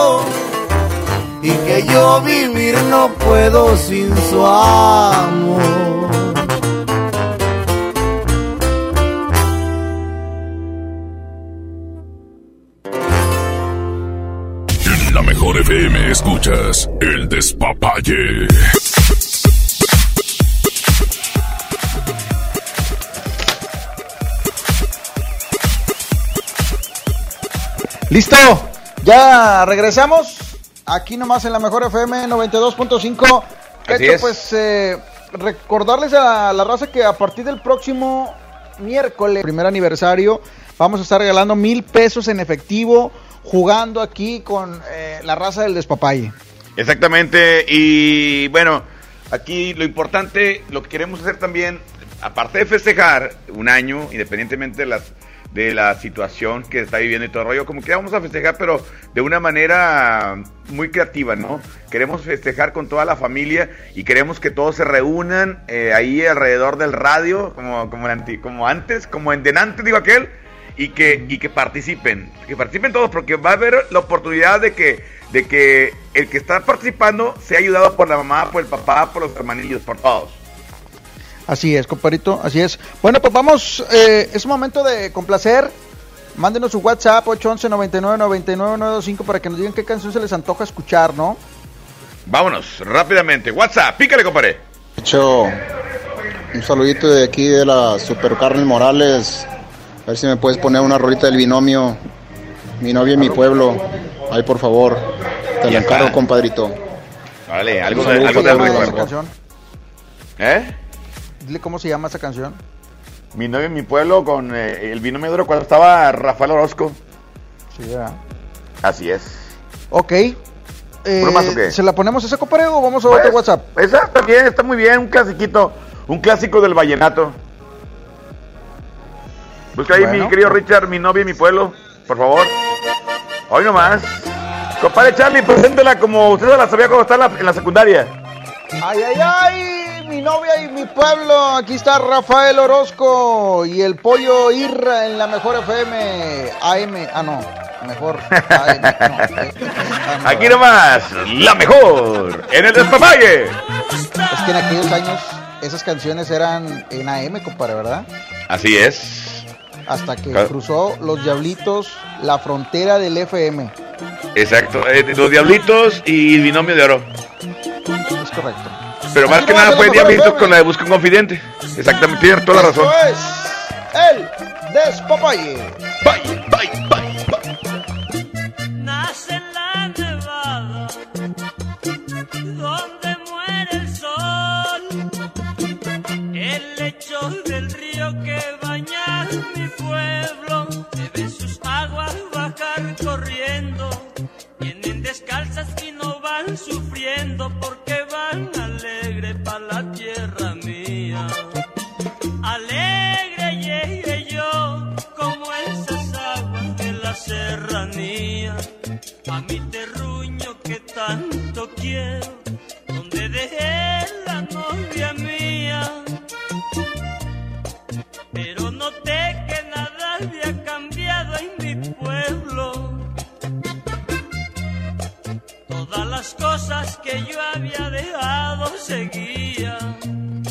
Y que yo vivir no puedo sin su amor.
En la mejor FM escuchas el despapalle.
Listo, ya regresamos. Aquí nomás en la mejor FM 92.5. De
Así
hecho,
es.
pues eh, recordarles a la raza que a partir del próximo miércoles, primer aniversario, vamos a estar regalando mil pesos en efectivo jugando aquí con eh, la raza del despapalle.
Exactamente, y bueno, aquí lo importante, lo que queremos hacer también, aparte de festejar un año, independientemente de las de la situación que está viviendo y todo el rollo, como que vamos a festejar, pero de una manera muy creativa, ¿no? Queremos festejar con toda la familia y queremos que todos se reúnan eh, ahí alrededor del radio, como, como, como antes, como en denante, digo aquel, y que, y que participen, que participen todos, porque va a haber la oportunidad de que, de que el que está participando sea ayudado por la mamá, por el papá, por los hermanillos, por todos.
Así es, compadrito, así es. Bueno, pues vamos, eh, es momento de complacer. Mándenos su WhatsApp 811 99 99 925 para que nos digan qué canción se les antoja escuchar, ¿no?
Vámonos, rápidamente. WhatsApp, pícale, compadre.
hecho un saludito de aquí de la Super Carmen Morales. A ver si me puedes poner una rolita del binomio. Mi novia y mi pueblo. Ahí, por favor. Te lo encargo, compadrito.
Vale, algo, de, algo
todos.
esa
recuerdo.
canción?
¿Eh?
Dile cómo se llama esa canción.
Mi novio en mi pueblo con eh, el binomio de oro cuando estaba Rafael Orozco.
Sí, ya.
Así es.
Ok. Eh,
¿Puro más o qué?
¿Se la ponemos esa, compadre, o vamos a
Pues,
otro WhatsApp?
Esa está bien, está muy bien, un clasiquito. Un clásico del vallenato. Busca ahí
Bueno.
mi querido Richard, mi novia y mi pueblo, por favor. Hoy nomás. Compadre Charlie, preséntela como usted la sabía cuando está en la, en la secundaria.
Ay, ay, ay, mi novia y mi pueblo. Aquí está Rafael Orozco y el pollo Irra en la mejor FM. AM, ah, no, mejor. AM, no, ah.
Aquí nomás, la mejor, en el despapalle.
Es que en aquellos años esas canciones eran en AM, compadre, ¿verdad?
Así es.
Hasta que
Claro.
cruzó los diablitos la frontera del FM.
Exacto, eh, los diablitos y binomio de oro.
Es correcto.
Pero más que nada fue diablitos con la de Busca un Confidente. Exactamente, tienes toda la razón.
Es el despapalle.
Bye, bye, bye.
Nace en la nevada, donde muere el sol. El lecho del río que baña mi pueblo, debe sus aguas bajar corriendo. Vienen descalzas y no van sufriendo porque para la tierra mía. Alegre
llegué yo como esas aguas de la serranía, a mi terruño que tanto quiero. las cosas que yo había dejado seguían.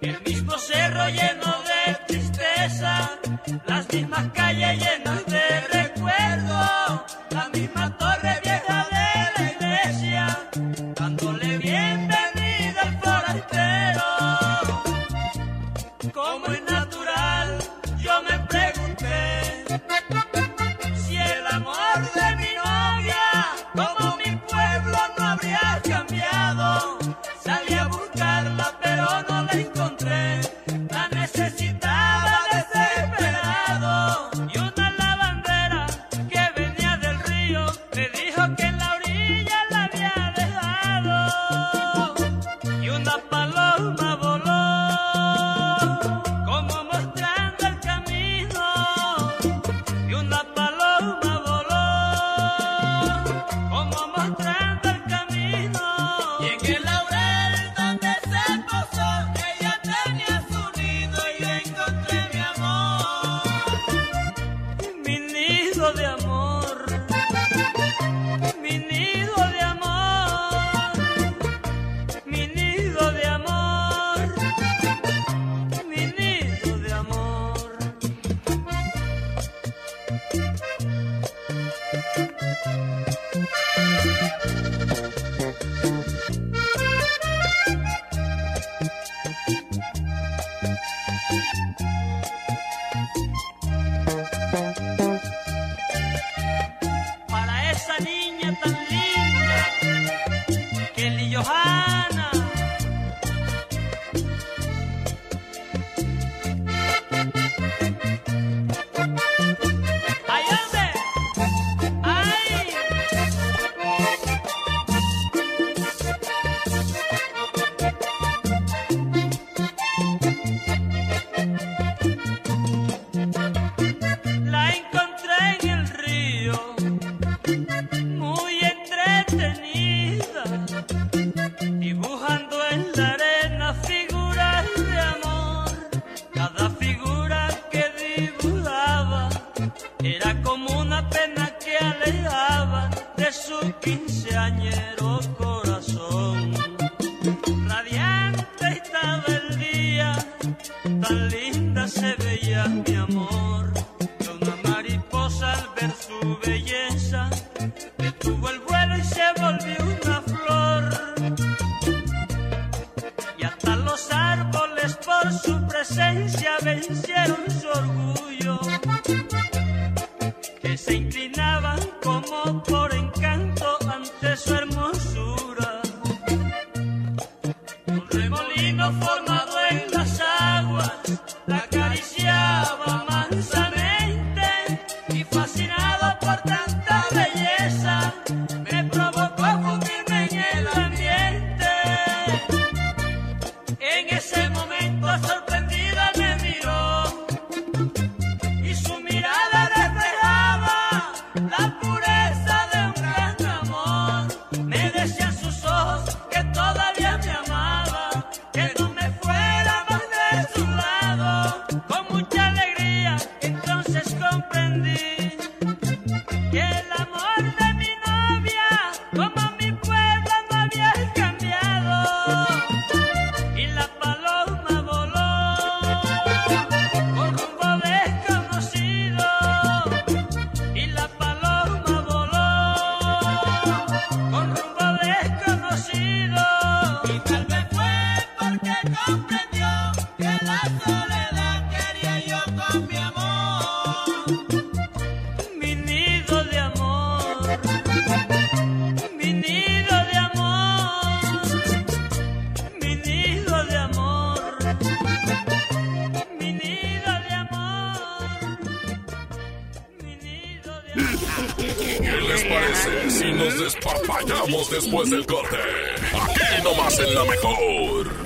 El mismo cerro lleno de tristeza, las
mismas calles llenas. si nos despapallamos después del corte? Aquí nomás en la mejor.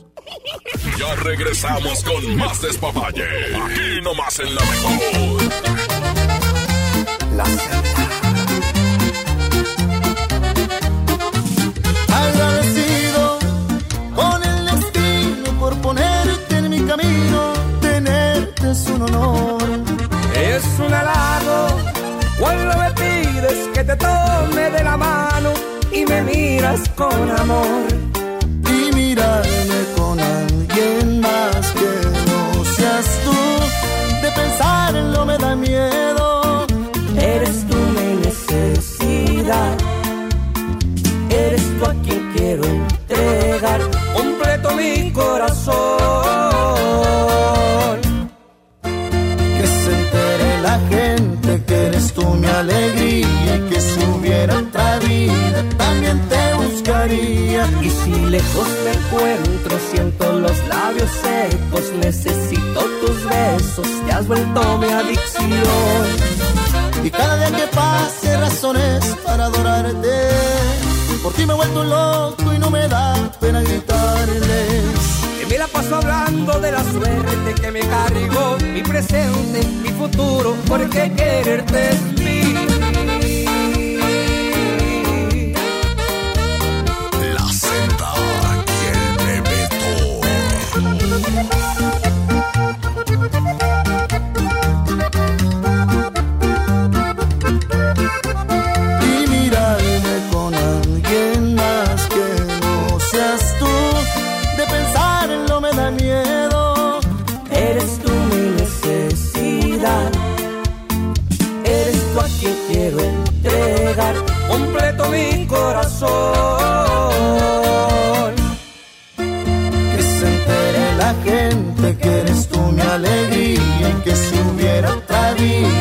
Ya regresamos con más despapalle. Aquí nomás en la mejor.
La Agradecido con el destino por ponerte en mi camino, tenerte es un honor.
Es un halago cuando me pides que te tome de la mano y me miras con amor. Entregar completo mi corazón.
Que se entere la gente que eres tú mi alegría y que si hubiera otra vida también te buscaría.
Y si lejos me encuentro, siento los labios secos, necesito tus besos, te has vuelto mi adicción.
Y cada día que pase razones para adorarte. Por ti me he vuelto loco y no me da pena gritarles.
Que me la paso hablando de la suerte que me cargó, mi presente, mi futuro, porque quererte es mí.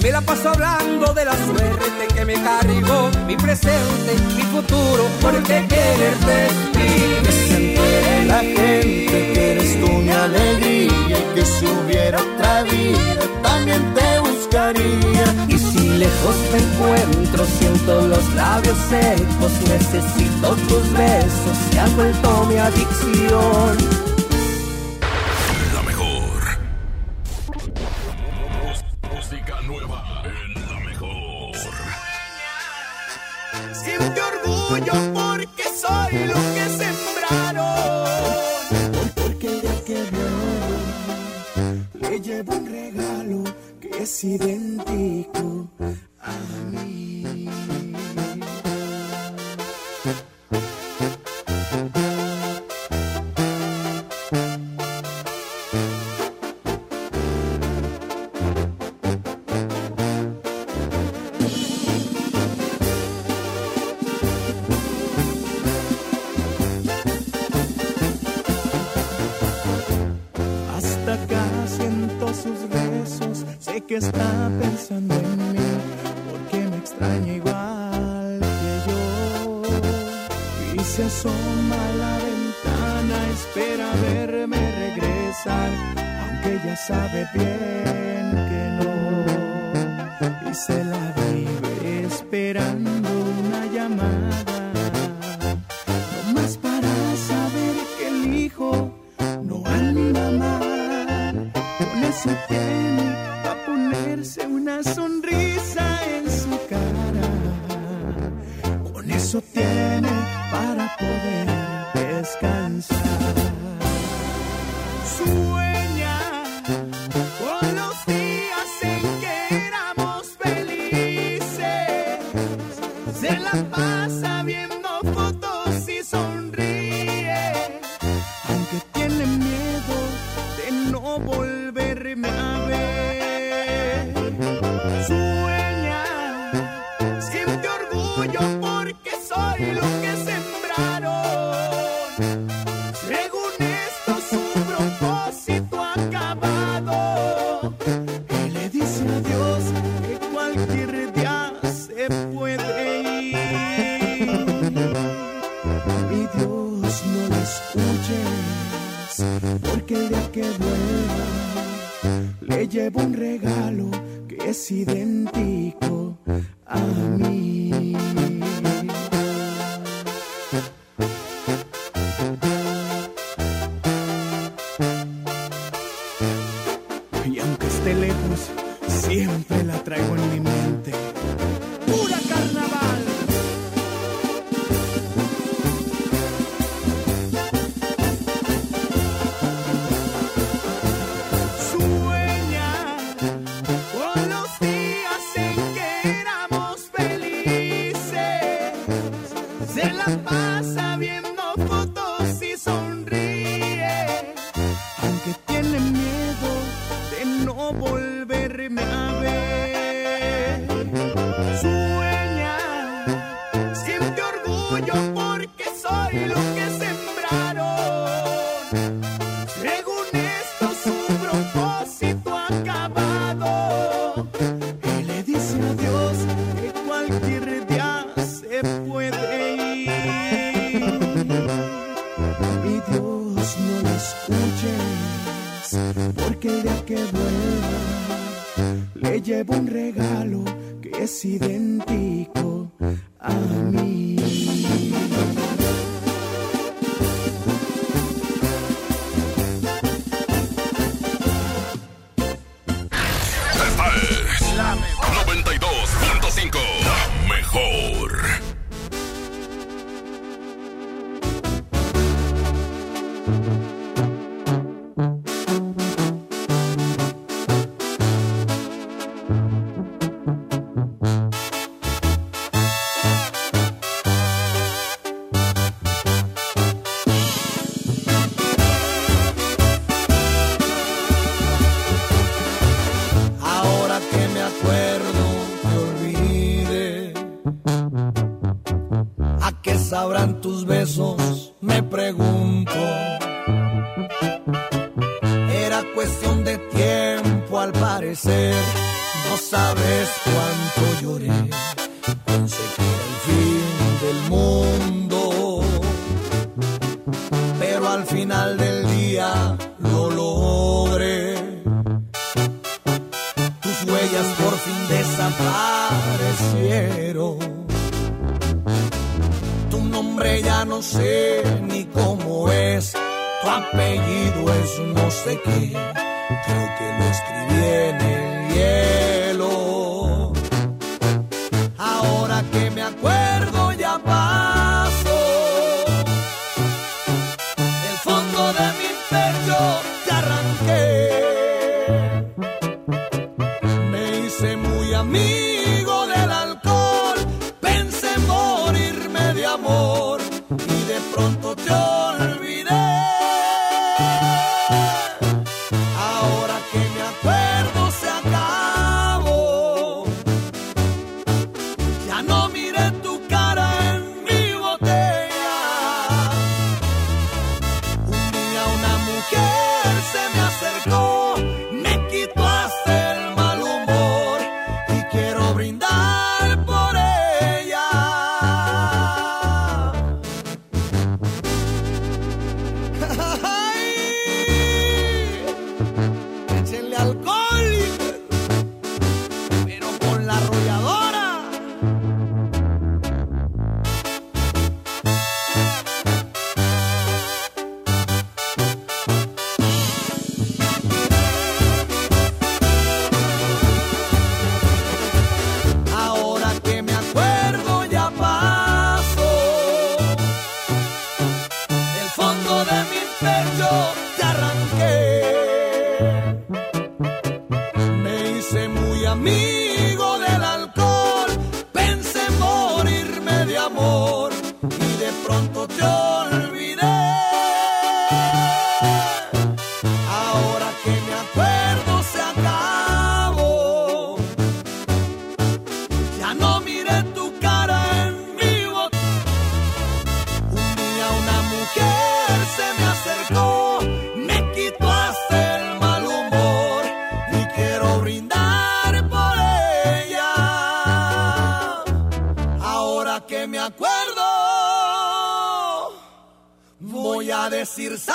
Que me la paso hablando de la suerte que me cargó, mi presente, mi futuro, porque quererte es
Que se entere la gente que eres tú mi alegría y que si hubiera otra vida también te buscaría.
Y si lejos me encuentro, siento los labios secos, necesito tus besos, te has vuelto mi adicción.
Orgullo porque soy lo que sembraron. Porque el que vio le llevo un regalo que es idéntico a mí. Sabrán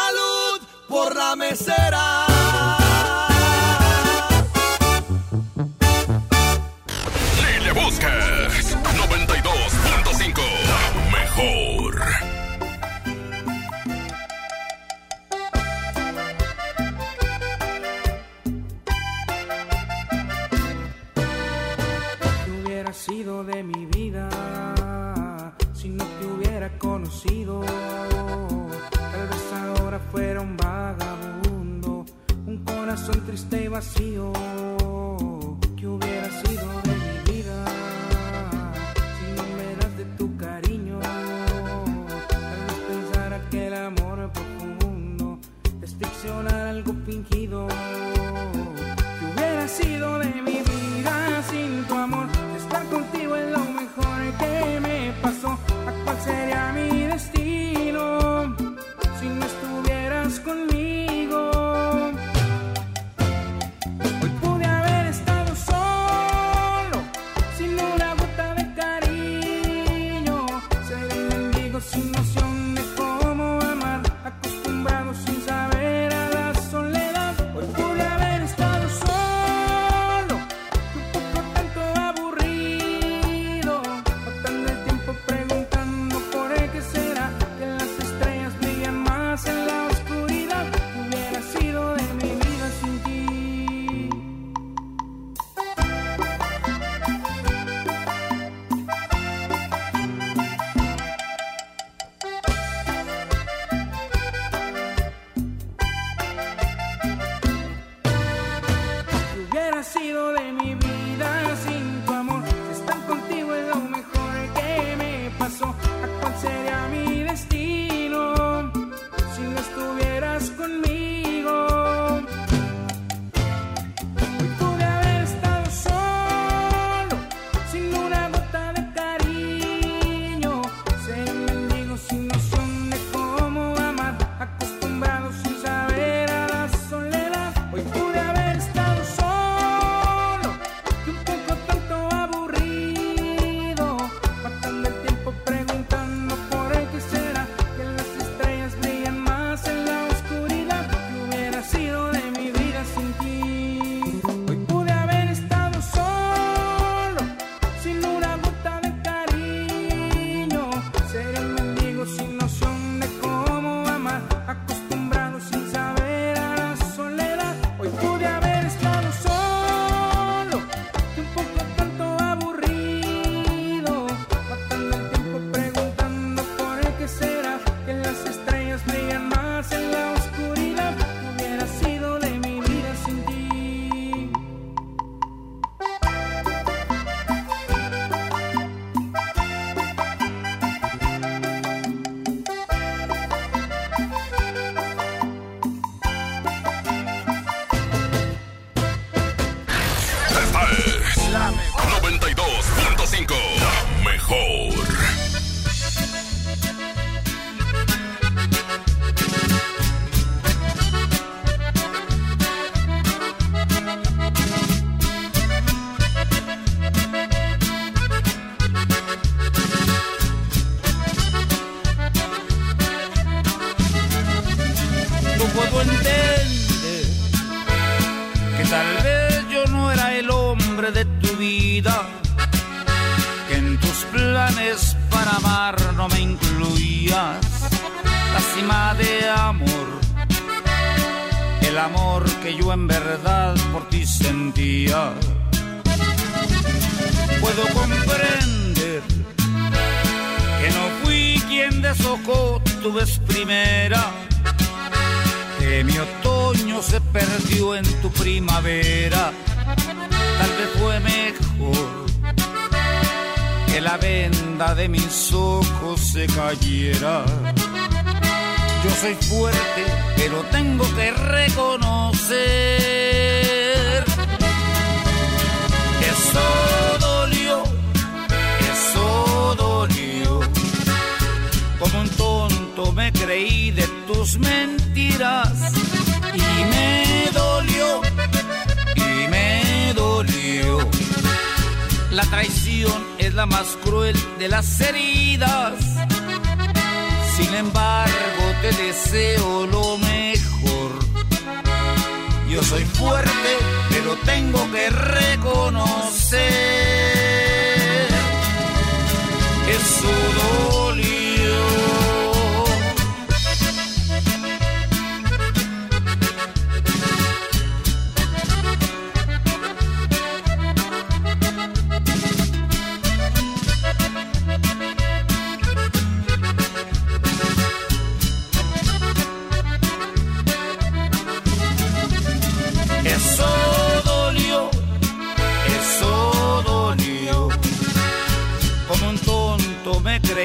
la luz por la mesera.
Lili Busques, 92.5, la mejor.
triste vacío.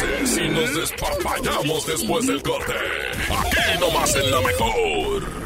Parece si nos despapallamos después del corte? Aquí nomás en la mejor.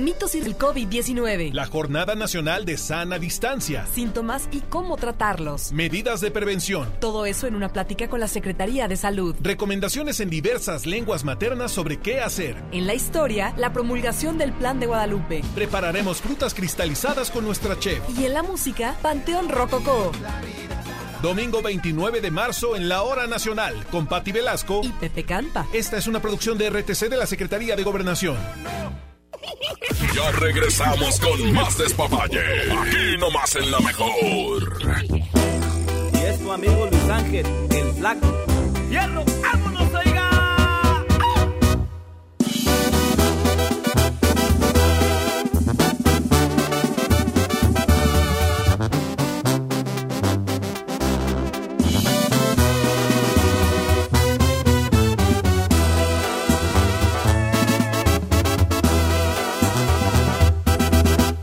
Mitos y del COVID-19.
La Jornada Nacional de Sana Distancia.
Síntomas y cómo tratarlos.
Medidas de prevención.
Todo eso en una plática con la Secretaría de Salud.
Recomendaciones en diversas lenguas maternas sobre qué hacer.
En la historia, la promulgación del Plan de Guadalupe.
Prepararemos frutas cristalizadas con nuestra chef.
Y en la música, Panteón Rococó.
Domingo 29 de marzo en la Hora Nacional con Patti Velasco
y Pepe Campa.
Esta es una producción de RTC de la Secretaría de Gobernación.
Ya regresamos con más despapalle. Aquí nomás en la mejor.
Y es tu amigo Luis Ángel, el flaco. ¡Vámonos,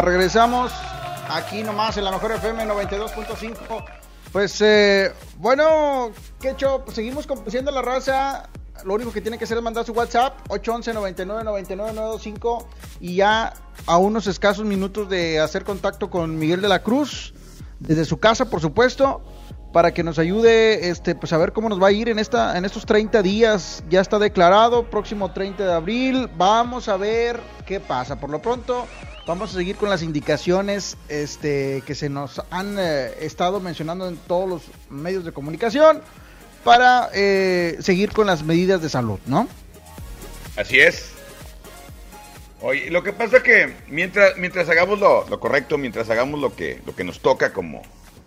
Regresamos. Aquí nomás en la mejor FM 92.5. Pues eh, bueno, Quecho, pues seguimos siendo la raza. Lo único que tiene que hacer es mandar su WhatsApp 811 99 99 925 y ya a unos escasos minutos de hacer contacto con Miguel de la Cruz desde su casa, por supuesto, para que nos ayude este pues a ver cómo nos va a ir en esta en estos 30 días. Ya está declarado próximo 30 de abril. Vamos a ver qué pasa. Por lo pronto, vamos a seguir con las indicaciones este que se nos han eh, estado mencionando en todos los medios de comunicación para eh, seguir con las medidas de salud, ¿no?
Así es. Oye, lo que pasa que mientras, mientras hagamos lo, lo correcto, mientras hagamos lo que, lo que nos toca como,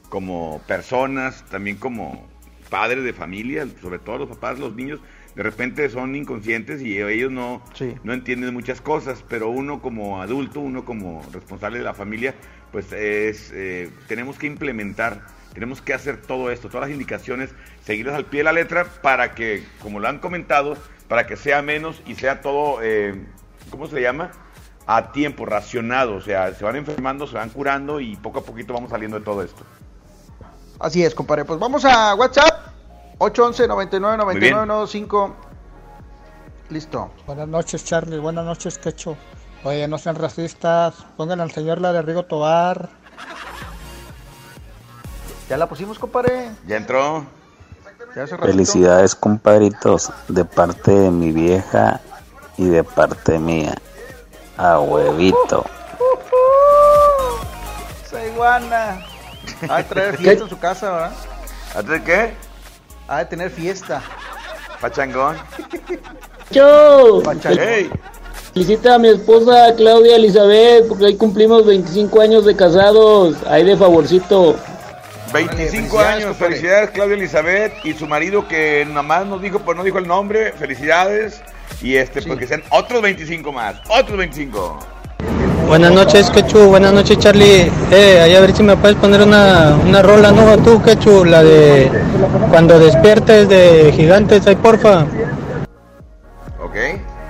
como personas, también como padres de familia, sobre todo los papás, los niños, de repente son inconscientes y ellos no, no entienden muchas cosas, pero uno como adulto, uno como responsable de la familia, pues es, eh, tenemos que implementar, tenemos que hacer todo esto, todas las indicaciones, seguirlas al pie de la letra para que, como lo han comentado, para que sea menos y sea todo, eh, ¿cómo se le llama? A tiempo, racionado, o sea, se van enfermando, se van curando y poco a poquito vamos saliendo de todo esto.
Así es, compadre. Pues vamos a WhatsApp 811 99 99 95. Listo.
Buenas noches, Charlie. Buenas noches, Quecho. Oye, no sean racistas. Pongan al señor la de Rigo Tobar.
Ya la pusimos, compadre.
Ya entró.
Ya.
Felicidades, compadritos, de parte de mi vieja y de parte mía. A huevito.
Esa iguana. Ha de traer fiesta en su casa, ¿verdad?
¿A traer qué?
Ha de tener fiesta.
Pachangón.
Yo.
Ey.
Felicita a mi esposa Claudia Elizabeth, porque ahí cumplimos 25 años de casados. Ahí de favorcito.
25 años, felicidades Claudia Elizabeth y su marido que nada más nos dijo, pues no dijo el nombre, felicidades y este, pues que sean otros 25 más, otros 25.
Buenas noches, Quechu. Buenas noches, Charlie. Eh, ahí a ver si me puedes poner una, una rola, ¿no? Tú, Quechu, la de cuando despiertes de gigantes, ahí porfa.
Ok.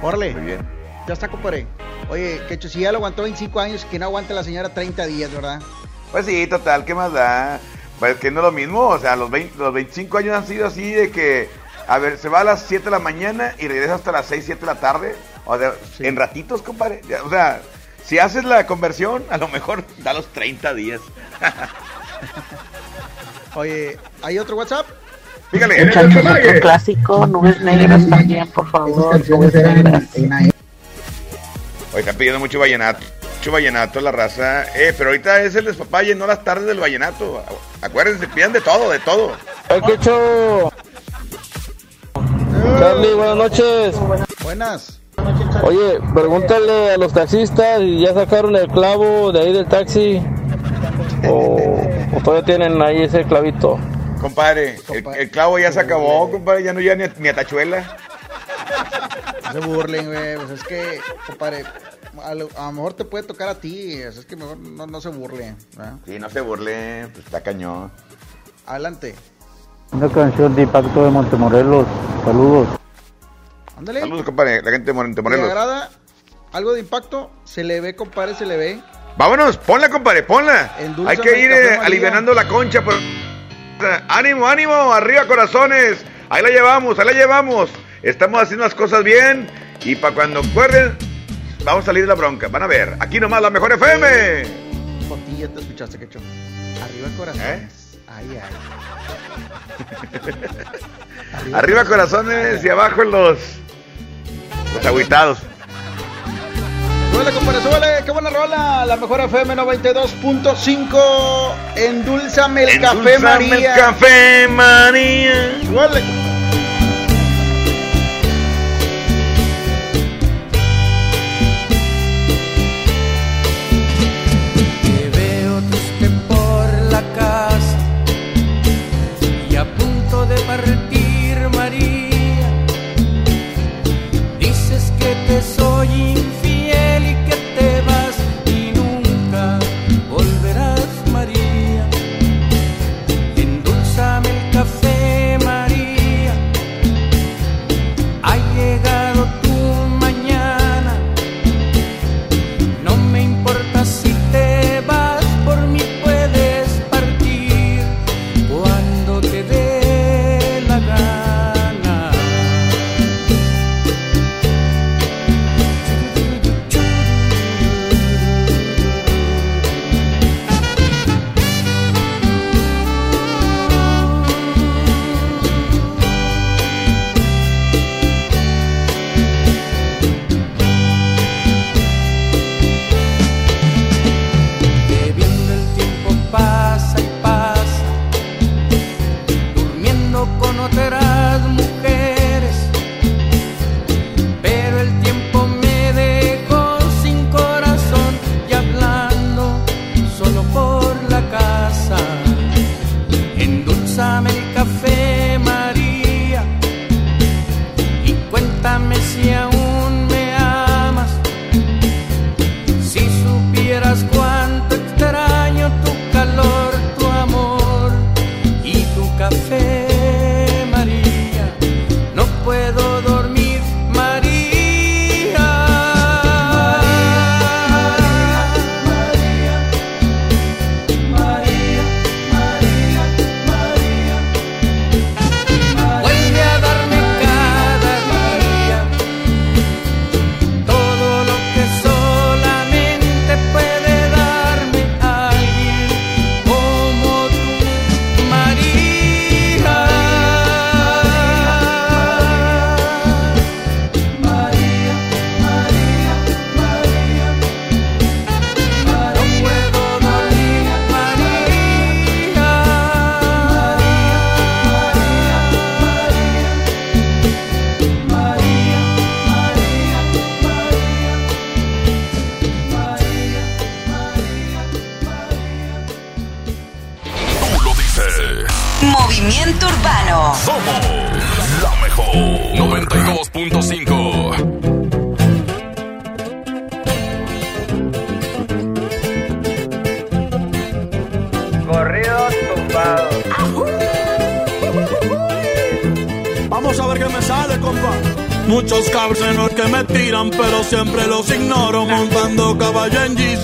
Órale.
Muy bien.
Ya está, compadre. Oye, Quecho, si ya lo aguantó 25 años, que no aguante la señora 30 días, ¿verdad?
Pues sí, total, ¿qué más da? Pues que no es lo mismo, o sea, los, 20, los 25 años han sido así de que, a ver, se va a las 7 de la mañana y regresa hasta las 6, 7 de la tarde. O sea, en ratitos, compadre. O sea, si haces la conversión, a lo mejor da los 30 días.
Oye, ¿hay otro WhatsApp?
Fíjale.
Muchachos, otro clásico, nubes negras también, por favor, nubes negras.
Hoy están pidiendo mucho vallenato. Mucho vallenato la raza. Eh, pero ahorita es el despapalle, no las tardes del vallenato. Acuérdense, pidan de todo, de todo.
¡Ay, Quechu! Charlie, buenas noches.
Buenas.
Oye, pregúntale a los taxistas y ya sacaron el clavo de ahí del taxi. O, o todavía tienen ahí ese clavito.
Compadre, el, el clavo ya se acabó, compadre, ya no llega ni a, ni a tachuela.
No se burlen, güey. Pues es que, compadre, a lo, a lo mejor te puede tocar a ti. Es que mejor no, no se burlen. ¿verdad?
Sí, no se burle, pues está cañón.
Adelante.
Una canción de impacto de Montemorelos. Saludos.
Ándale.
Saludos, compadre, la gente de Mon- de
¿Te
Morelos.
agrada algo de impacto? Se le ve, compadre, se le ve.
Vámonos, ponla, compadre, ponla.
Endulzame
Hay que ir eh,
María.
alivianando la concha. Por... Ánimo, ánimo, arriba corazones. Ahí la llevamos, ahí la llevamos. Estamos haciendo las cosas bien. Y para cuando acuerden, vamos a salir de la bronca. Van a ver, aquí nomás la mejor FM.
Por ti ya te escuchaste, Quecho. Arriba corazón.
¿Eh?
Ay, ay.
Arriba corazones y abajo los, los agüitados.
Súbele, compadre, súbele. Qué buena rola. La mejor FM 92.5. Endulzame el café,
Endulzame
María.
el café, María.
Súbele.
soy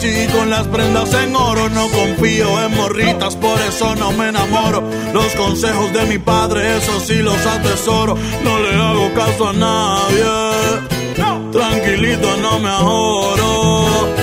GC con las prendas en oro. No confío en morritas, por eso no me enamoro. Los consejos de mi padre, eso sí los atesoro. No le hago caso a nadie. Tranquilito, no me ahorro.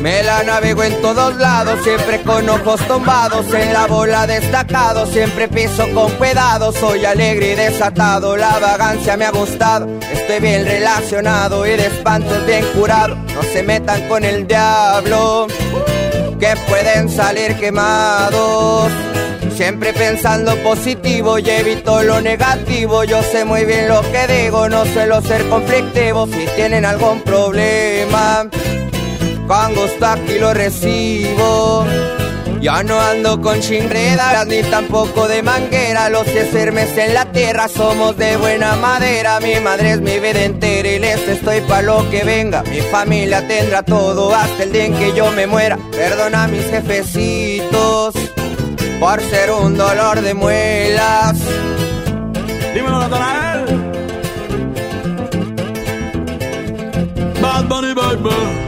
Me la navego en todos lados, siempre con ojos tombados, en la bola destacado, siempre piso con cuidado, soy alegre y desatado, la vagancia me ha gustado, estoy bien relacionado y de espantos bien curado, no se metan con el diablo, que pueden salir quemados. Siempre pensando positivo y evito lo negativo. Yo sé muy bien lo que digo, no suelo ser conflictivo. Si tienen algún problema, con gusto aquí lo recibo. Ya no ando con chingredas ni tampoco de manguera. Los sermes en la tierra somos de buena madera. Mi madre es mi vida entera y les estoy pa' lo que venga. Mi familia tendrá todo hasta el día en que yo me muera. Perdona a mis jefecitos por ser un dolor de muelas.
Dímelo, Natanael. Bad Bunny Baby.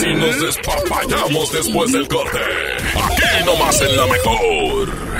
Si nos despapallamos después del corte? Aquí nomás en la mejor.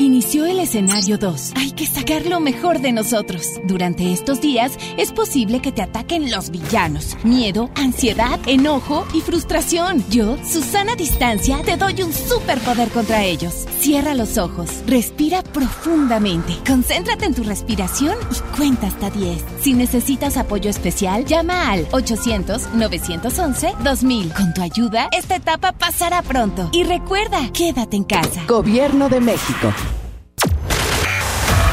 Inició el escenario 2. Hay que sacar lo mejor de nosotros. Durante estos días es posible que te ataquen los villanos. Miedo, ansiedad, enojo y frustración. Yo, Susana Distancia, te doy un superpoder contra ellos. Cierra los ojos, respira profundamente, concéntrate en tu respiración y cuenta hasta 10. Si necesitas apoyo especial, llama al 800-911-2000. Con tu ayuda, esta etapa pasará pronto. Y recuerda, quédate en casa.
Gobierno de México.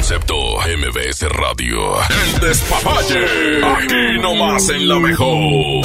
Concepto MBS Radio. El despapalle. Aquí nomás en la mejor.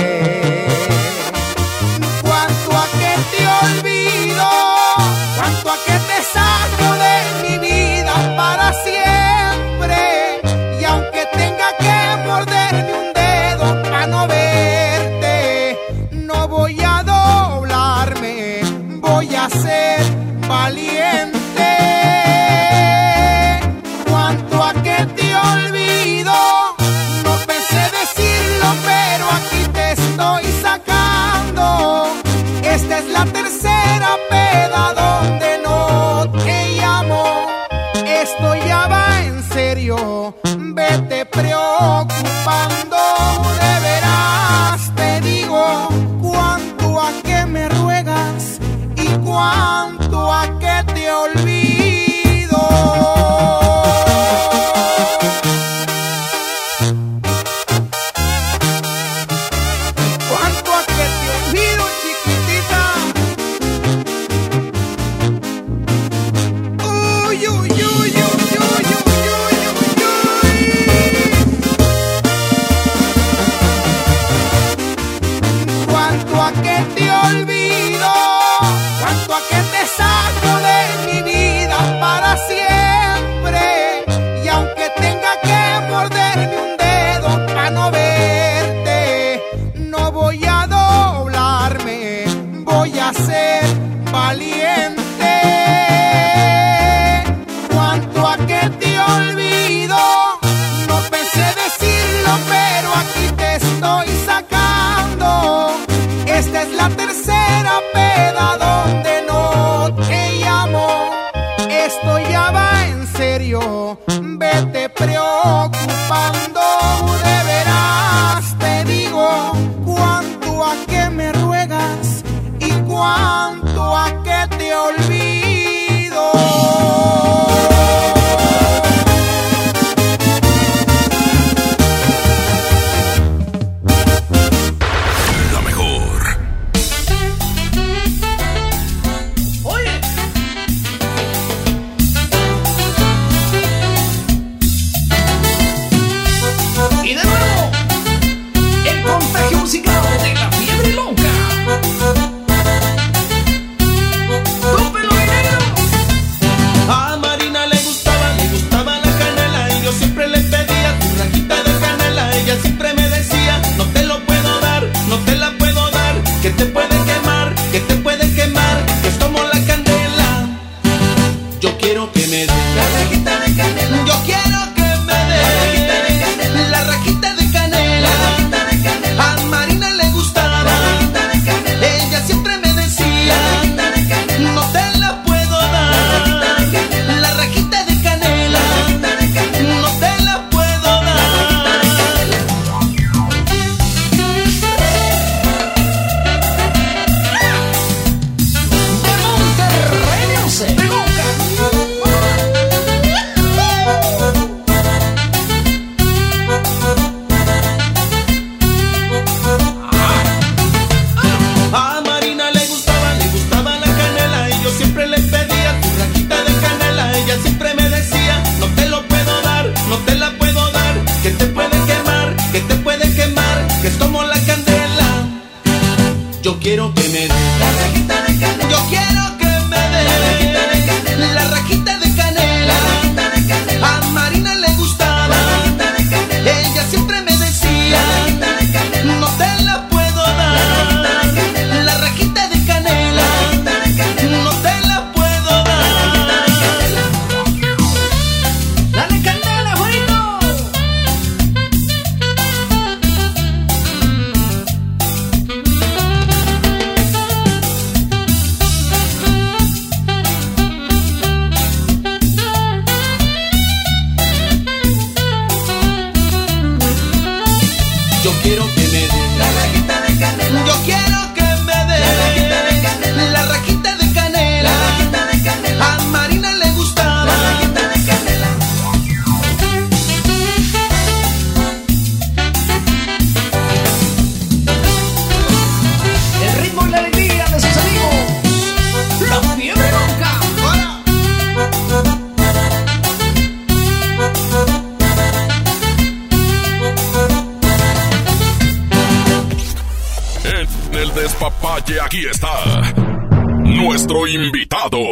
Invitado.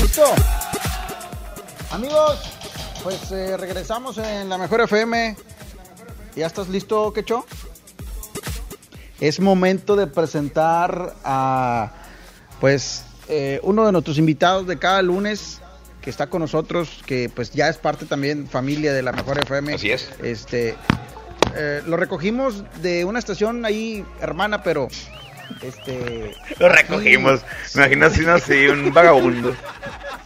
¿Listo? Amigos, pues eh, regresamos en la mejor FM. ¿Ya estás listo, Quecho? Es momento de presentar a, pues, eh, uno de nuestros invitados de cada lunes que está con nosotros, que pues ya es parte también familia de la mejor FM.
Así es.
Este, eh, lo recogimos de una estación ahí hermana, pero este
Lo recogimos. Así, no sé, un vagabundo.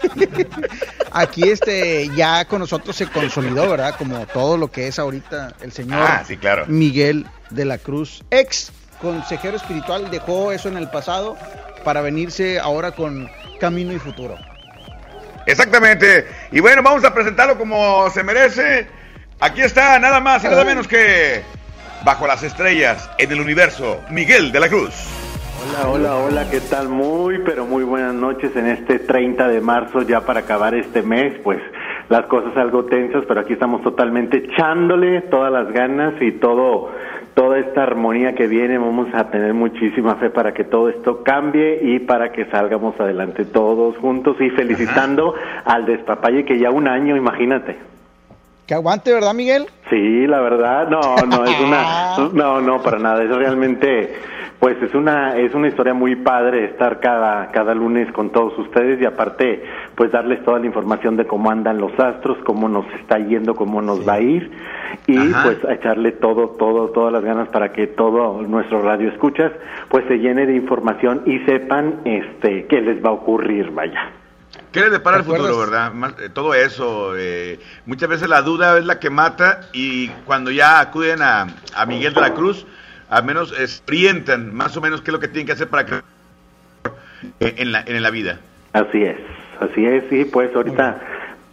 aquí este ya con nosotros se consolidó, ¿verdad? Como todo lo que es ahorita el señor
Ah, sí, claro.
Miguel de la Cruz, ex consejero espiritual, dejó eso en el pasado para venirse ahora con Camino y Futuro.
Exactamente. Y bueno, vamos a presentarlo como se merece. Aquí está, nada más y nada menos que bajo las estrellas en el universo, Miguel de la Cruz.
Hola, hola, hola, ¿qué tal? Muy, pero muy buenas noches en este 30 de marzo, ya para acabar este mes, pues las cosas algo tensas, pero aquí estamos totalmente echándole todas las ganas y todo, toda esta armonía que viene, vamos a tener muchísima fe para que todo esto cambie y para que salgamos adelante todos juntos y felicitando al despapalle que ya un año, imagínate.
Que aguante, ¿verdad, Miguel?
Sí, la verdad, no, no es una, no, no, para nada, es realmente, pues es una, es una historia muy padre estar cada, cada lunes con todos ustedes y aparte, pues darles toda la información de cómo andan los astros, cómo nos está yendo, cómo nos va a ir y
Ajá.
pues a echarle todo, todo, todas las ganas para que todo nuestro radio escuchas, pues se llene de información y sepan, este, qué les va a ocurrir, vaya.
¿Qué le depara el futuro, verdad? Eh, todo eso. eh, muchas veces la duda es la que mata y cuando ya acuden a, a Miguel de la Cruz, al menos orientan más o menos qué es lo que tienen que hacer para que eh, en, la, en la vida.
Así es, así es, sí, pues ahorita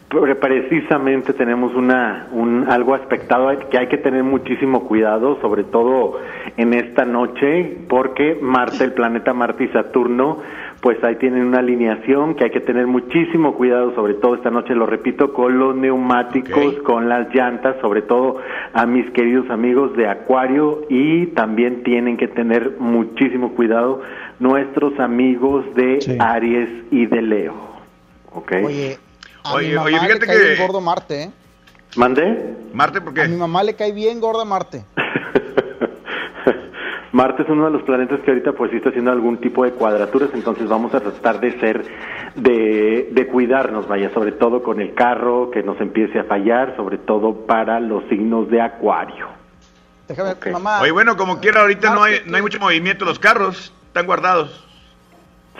pre- precisamente tenemos una un algo aspectado que hay que tener muchísimo cuidado, sobre todo en esta noche, porque Marte, el planeta Marte y Saturno, pues ahí tienen una alineación que hay que tener muchísimo cuidado, sobre todo esta noche, lo repito, con los neumáticos, con las llantas, sobre todo a mis queridos amigos de Acuario y también tienen que tener muchísimo cuidado nuestros amigos de Aries y de Leo. ¿Ok?
Oye, a
Oye,
mi mamá
oye, fíjate
le cae
que-
bien gordo Marte, ¿eh?
¿Mande?
Marte, ¿por qué?
A mi mamá le cae bien gorda Marte.
Marte es uno de los planetas que ahorita pues sí está haciendo algún tipo de cuadraturas, entonces vamos a tratar de ser, de, de cuidarnos, vaya, sobre todo con el carro, que nos empiece a fallar, sobre todo para los signos de acuario.
Déjame, mamá.
Oye, bueno, como quiera, ahorita no hay, no hay mucho movimiento, los carros están guardados.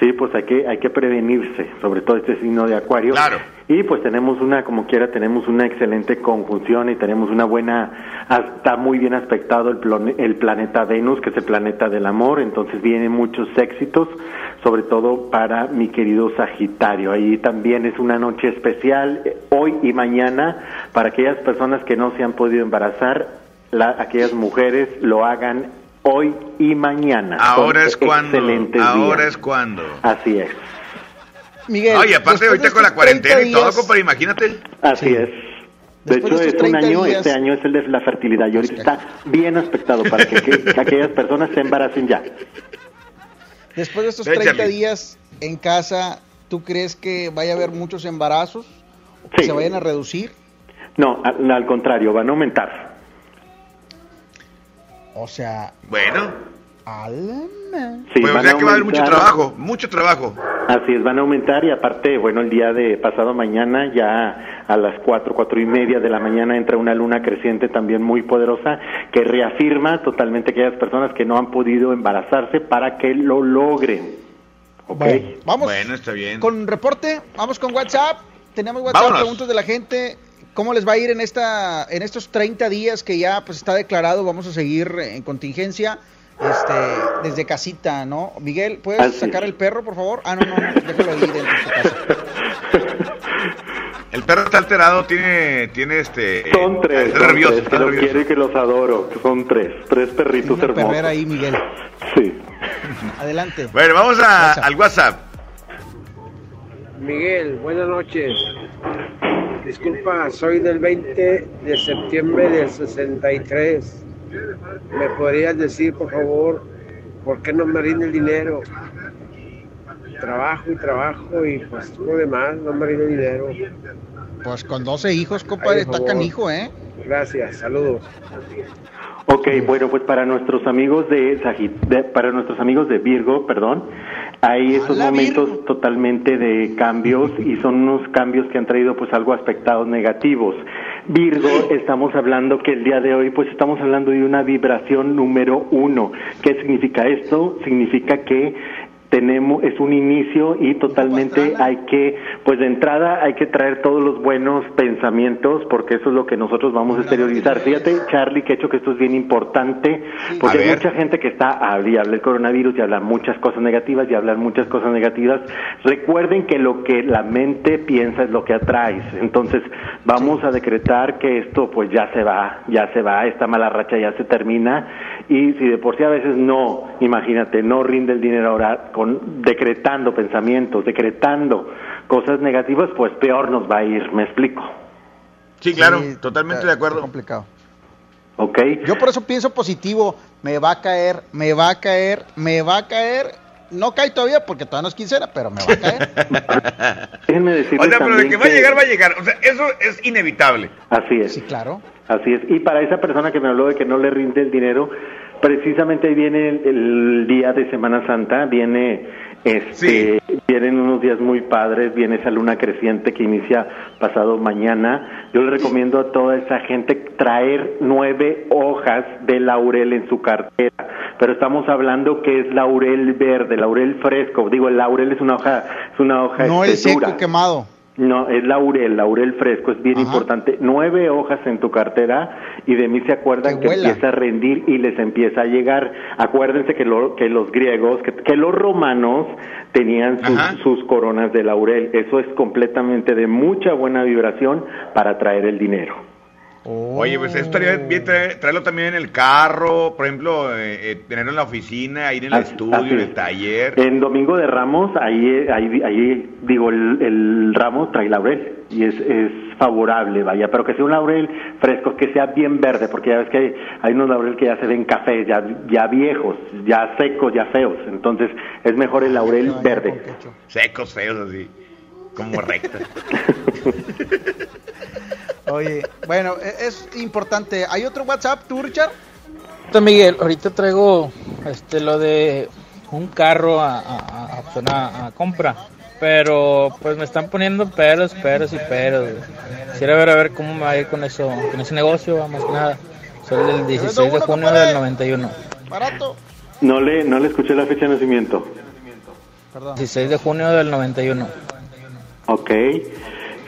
Sí, pues hay que, hay que prevenirse, sobre todo este signo de acuario.
Claro.
Y pues tenemos una, como quiera, tenemos una excelente conjunción y tenemos una buena, está muy bien aspectado el, plone- el planeta Venus, que es el planeta del amor, entonces vienen muchos éxitos, sobre todo para mi querido Sagitario. Ahí también es una noche especial, eh, hoy y mañana, para aquellas personas que no se han podido embarazar, la- aquellas mujeres lo hagan hoy y mañana.
Ahora es cuando. Ahora
días.
es cuando.
Así es.
Miguel.
Oye, aparte ahorita
de
con la
estos 30
cuarentena y todo,
días-
compadre, imagínate.
Así es. De
Después
hecho,
de
es
estos
un
30
año,
días-
este año es el de la fertilidad y ahorita está bien aspectado para que, que- que aquellas personas se embaracen ya.
Después de estos
Ven,
30
Charlie.
días en casa, ¿tú crees que vaya a haber muchos embarazos? ¿O que
Sí.
se vayan a reducir?
No, al, al contrario, van a aumentar.
O sea,
Bueno,
alma.
Sí,
pues o
van
sea
a
que va a haber mucho trabajo, mucho trabajo.
Así es, van a aumentar y aparte, bueno, el día de pasado mañana, ya a las cuatro, cuatro y media de la mañana entra una luna creciente también muy poderosa que reafirma totalmente aquellas personas que no han podido embarazarse para que lo logren. ¿Ok?
Bueno, vamos
Bueno, está bien.
con reporte, vamos con WhatsApp. Tenemos WhatsApp,
Vámonos.
preguntas de la gente. ¿Cómo les va a ir en esta en estos 30 días que ya pues está declarado? Vamos a seguir en contingencia este desde casita, ¿no? Miguel, ¿puedes
Así
sacar el perro, por favor? Ah, no, no, no, déjalo ahí dentro de su casa.
El perro está alterado, tiene, tiene este.
Son tres,
está
son
nervioso,
tres,
está
que los
nervioso.
quiero y que los adoro. Son tres, tres perritos
Una
hermosos.
perrera ahí, Miguel.
Sí.
Adelante.
Bueno, vamos a, al WhatsApp.
Miguel, buenas noches. Disculpa, soy del 20 de septiembre del 63. ¿me podrías decir, por favor, por qué no me rinde el dinero? Trabajo y trabajo y pues lo demás, no me rinde el dinero.
Pues con 12 hijos, compadre, está canijo, ¿eh?
Gracias, saludos.
Ok, bueno, pues para nuestros amigos de, Sagi- de- para nuestros amigos de Virgo, perdón, hay esos momentos totalmente de cambios y son unos cambios que han traído pues algo aspectados negativos. Virgo, estamos hablando que el día de hoy pues estamos hablando de una vibración número uno. ¿Qué significa esto? Significa que tenemos es un inicio y totalmente hay que pues de entrada hay que traer todos los buenos pensamientos porque eso es lo que nosotros vamos a exteriorizar. fíjate Charlie que he hecho que esto es bien importante porque hay mucha gente que está habla habla del coronavirus y habla muchas cosas negativas y hablan muchas cosas negativas. Recuerden que lo que la mente piensa es lo que atraes entonces vamos a decretar que esto pues ya se va ya se va esta mala racha ya se termina y si de por sí a veces no imagínate no rinde el dinero ahora con decretando pensamientos decretando cosas negativas pues peor nos va a ir me explico
Sí, claro,
Sí,
totalmente
está-
de acuerdo.
complicado.
¿ok?
Yo por eso pienso positivo. Me va a caer, me va a caer, me va a caer. No cae todavía porque todavía no es quincena, pero me va a caer.
déjenme decirles
O sea, pero de que va a llegar, va a llegar. O sea, eso es inevitable.
así es
Sí, claro.
Así es. Y para esa persona que me habló de que no le rinde el dinero, precisamente ahí viene el, el día de Semana Santa, viene este, vienen unos días muy padres, viene esa luna creciente que inicia pasado mañana. Yo le recomiendo a toda esa gente traer nueve hojas de laurel en su cartera, pero estamos hablando que es laurel verde, laurel fresco. Digo, el laurel es una hoja, es una hoja
No el seco quemado.
No, es laurel, laurel fresco, es bien importante. Nueve hojas en tu cartera y de mí se acuerdan
Que
empieza a rendir y les empieza a llegar. Acuérdense que, lo- que los griegos, que, que los romanos tenían sus, sus coronas de laurel. Eso es completamente de mucha buena vibración para traer el dinero.
Oye, pues eso estaría bien traer- traerlo también en el carro, por ejemplo, eh, eh, tenerlo en la oficina, ahí en el
Así-
estudio,
así
en el taller.
En Domingo de Ramos, ahí, ahí, ahí digo, el, el ramo trae laurel y es, es favorable, vaya, pero que sea un laurel fresco, que sea bien verde, porque ya ves que hay, hay unos laurel que ya se ven cafés, ya, ya viejos, ya secos, ya feos, entonces es mejor el laurel verde.
Secos, feos, así, como rectas.
Oye, bueno, e- es importante. ¿Hay otro WhatsApp, tú, Richard?
Miguel, ahorita traigo este lo de un carro a, a- a- a- a compra, pero pues me están poniendo peros, peros y peros. Quisiera ver a ver cómo me va a ir con eso, con ese negocio, más que nada. Soy del 16 de junio del 91.
Barato.
No le, no le escuché la fecha de nacimiento.
16 de junio del 91.
Ok.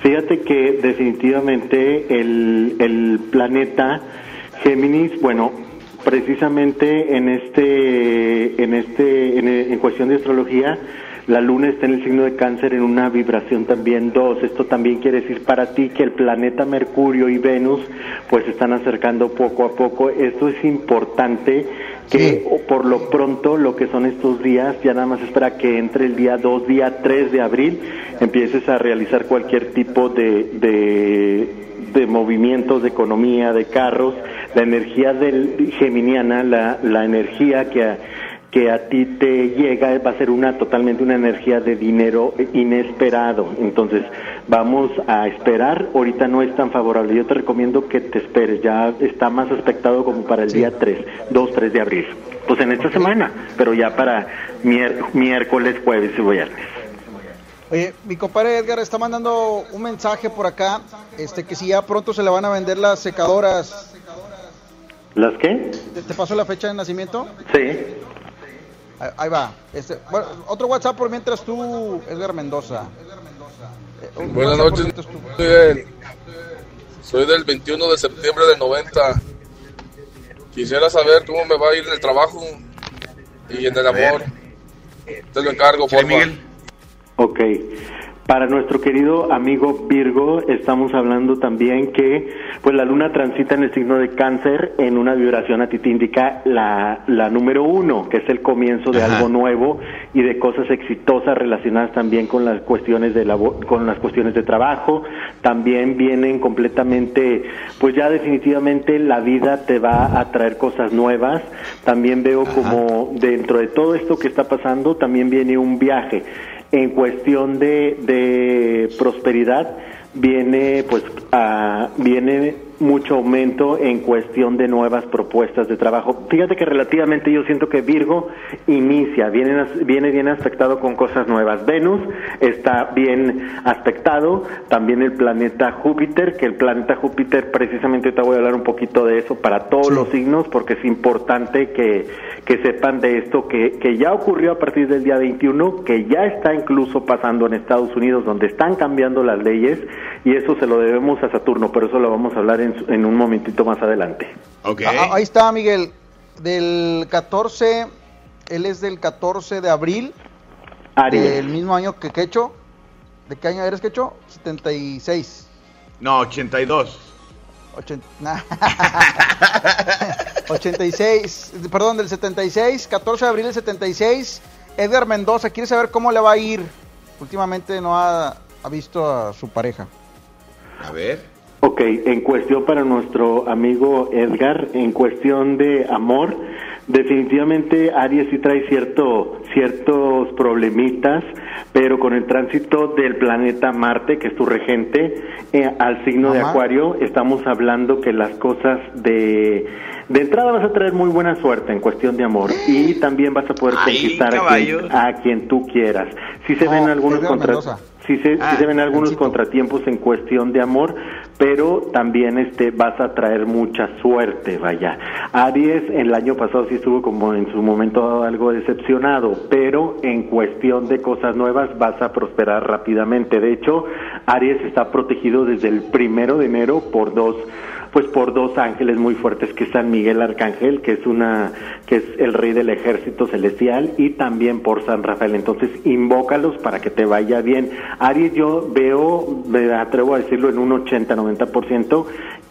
Fíjate que definitivamente el, el planeta Géminis, bueno, precisamente en este, en este, en, cuestión de astrología, la luna está en el signo de cáncer en una vibración también 2. Esto también quiere decir para ti que el planeta Mercurio y Venus pues están acercando poco a poco. Esto es importante que o por lo pronto lo que son estos días, ya nada más espera que entre el día 2, día 3 de abril, empieces a realizar cualquier tipo de, de, de movimientos de economía, de carros, la energía del geminiana, la, la energía que a, que a ti te llega va a ser una totalmente una energía de dinero inesperado. Entonces, vamos a esperar. Ahorita no es tan favorable. Yo te recomiendo que te esperes. Ya está más aspectado como para el día 3, 2, 3 de abril. Pues en esta semana, pero ya para miércoles, jueves y viernes.
Oye, mi compadre Edgar está mandando un mensaje por acá, este que si ya pronto se le van a vender las secadoras.
¿Las qué?
¿Te, te paso la fecha de nacimiento?
Sí.
Ahí, va. Este, bueno, otro WhatsApp por mientras tú, Edgar Mendoza. Eh,
Buenas
WhatsApp
noches. Soy del 21 de septiembre del 90. Quisiera saber cómo me va a ir en el trabajo y en el amor. Te lo encargo, por favor.
Ok. Para nuestro querido amigo Virgo, estamos hablando también que pues la luna transita en el signo de cáncer en una vibración a ti te indica la, la número uno, que es el comienzo de
Ajá.
algo nuevo y de cosas exitosas relacionadas también con las cuestiones de labo- con las cuestiones de trabajo. También vienen completamente, pues ya definitivamente la vida te va a traer cosas nuevas. También veo como dentro de todo esto que está pasando, también viene un viaje en cuestión de, de prosperidad viene pues ah, viene mucho aumento en cuestión de nuevas propuestas de trabajo. Fíjate que relativamente yo siento que Virgo inicia, viene, viene bien aspectado con cosas nuevas. Venus está bien aspectado, también el planeta Júpiter, que el planeta Júpiter precisamente te voy a hablar un poquito de eso para todos los signos porque es importante que, que sepan de esto que, que ya ocurrió a partir del día 21, que ya está incluso pasando en Estados Unidos donde están cambiando las leyes y eso se lo debemos a Saturno, pero eso lo vamos a hablar en, su- en un momentito más adelante.
Ah, ahí está, Miguel. Del 14, él es del 14 de abril.
Aries.
Del mismo año que Quecho. ¿De qué año eres Quecho? 76.
No, 82.
Ochen- nah. 86, perdón, del 76, 14 de abril del 76. Edgar Mendoza, quiere saber cómo le va a ir. Últimamente no ha, ha visto a su pareja.
A ver.
Ok, en cuestión para nuestro amigo Edgar, en cuestión de amor, definitivamente Aries sí trae cierto, ciertos problemitas, pero con el tránsito del planeta Marte, que es tu regente, eh, al signo de. Acuario, estamos hablando que las cosas de... De entrada vas a traer muy buena suerte en cuestión de amor y también vas a poder
Ay,
conquistar a quien, a quien tú quieras. Si se ven algunos
Edgar
contra-
Mendoza.
Sí se, sí
Ah,
se ven algunos contratiempos en cuestión de amor, pero también este vas a traer mucha suerte, vaya. Aries el año pasado sí estuvo como en su momento algo decepcionado, pero en cuestión de cosas nuevas vas a prosperar rápidamente. De hecho, Aries está protegido desde el primero de enero por dos pues por dos ángeles muy fuertes que es San Miguel Arcángel, que es una que es el rey del ejército celestial y también por San Rafael. Entonces, invócalos para que te vaya bien. Aries yo veo, me atrevo a decirlo en un 80-90%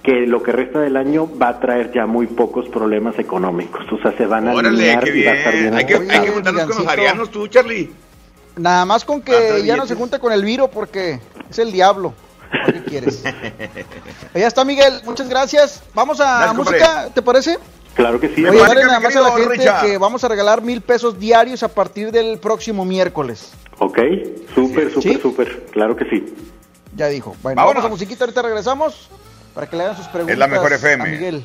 que lo que resta del año va a traer ya muy pocos problemas económicos, o sea, se van a
Órale,
alinear
qué
y va a estar
bien. Hay que, hay que juntarnos con los arianos tú, Charlie.
Nada más con que
Hasta
ya no se junte con el Viro porque es el diablo. ¿Qué quieres? Ya está, Miguel. Muchas gracias. Vamos a
Gracias,
música,
compadre.
¿te parece?
Claro que sí.
Parece
dale
que
nada más a la gente
Richard.
que vamos a regalar mil pesos diarios a partir del próximo miércoles.
Ok, súper, súper,
¿Sí?
súper, claro que sí.
Ya dijo. Bueno,
Vámonos.
vamos a musiquita, ahorita regresamos para que le hagan sus preguntas
Es la mejor FM.
a Miguel.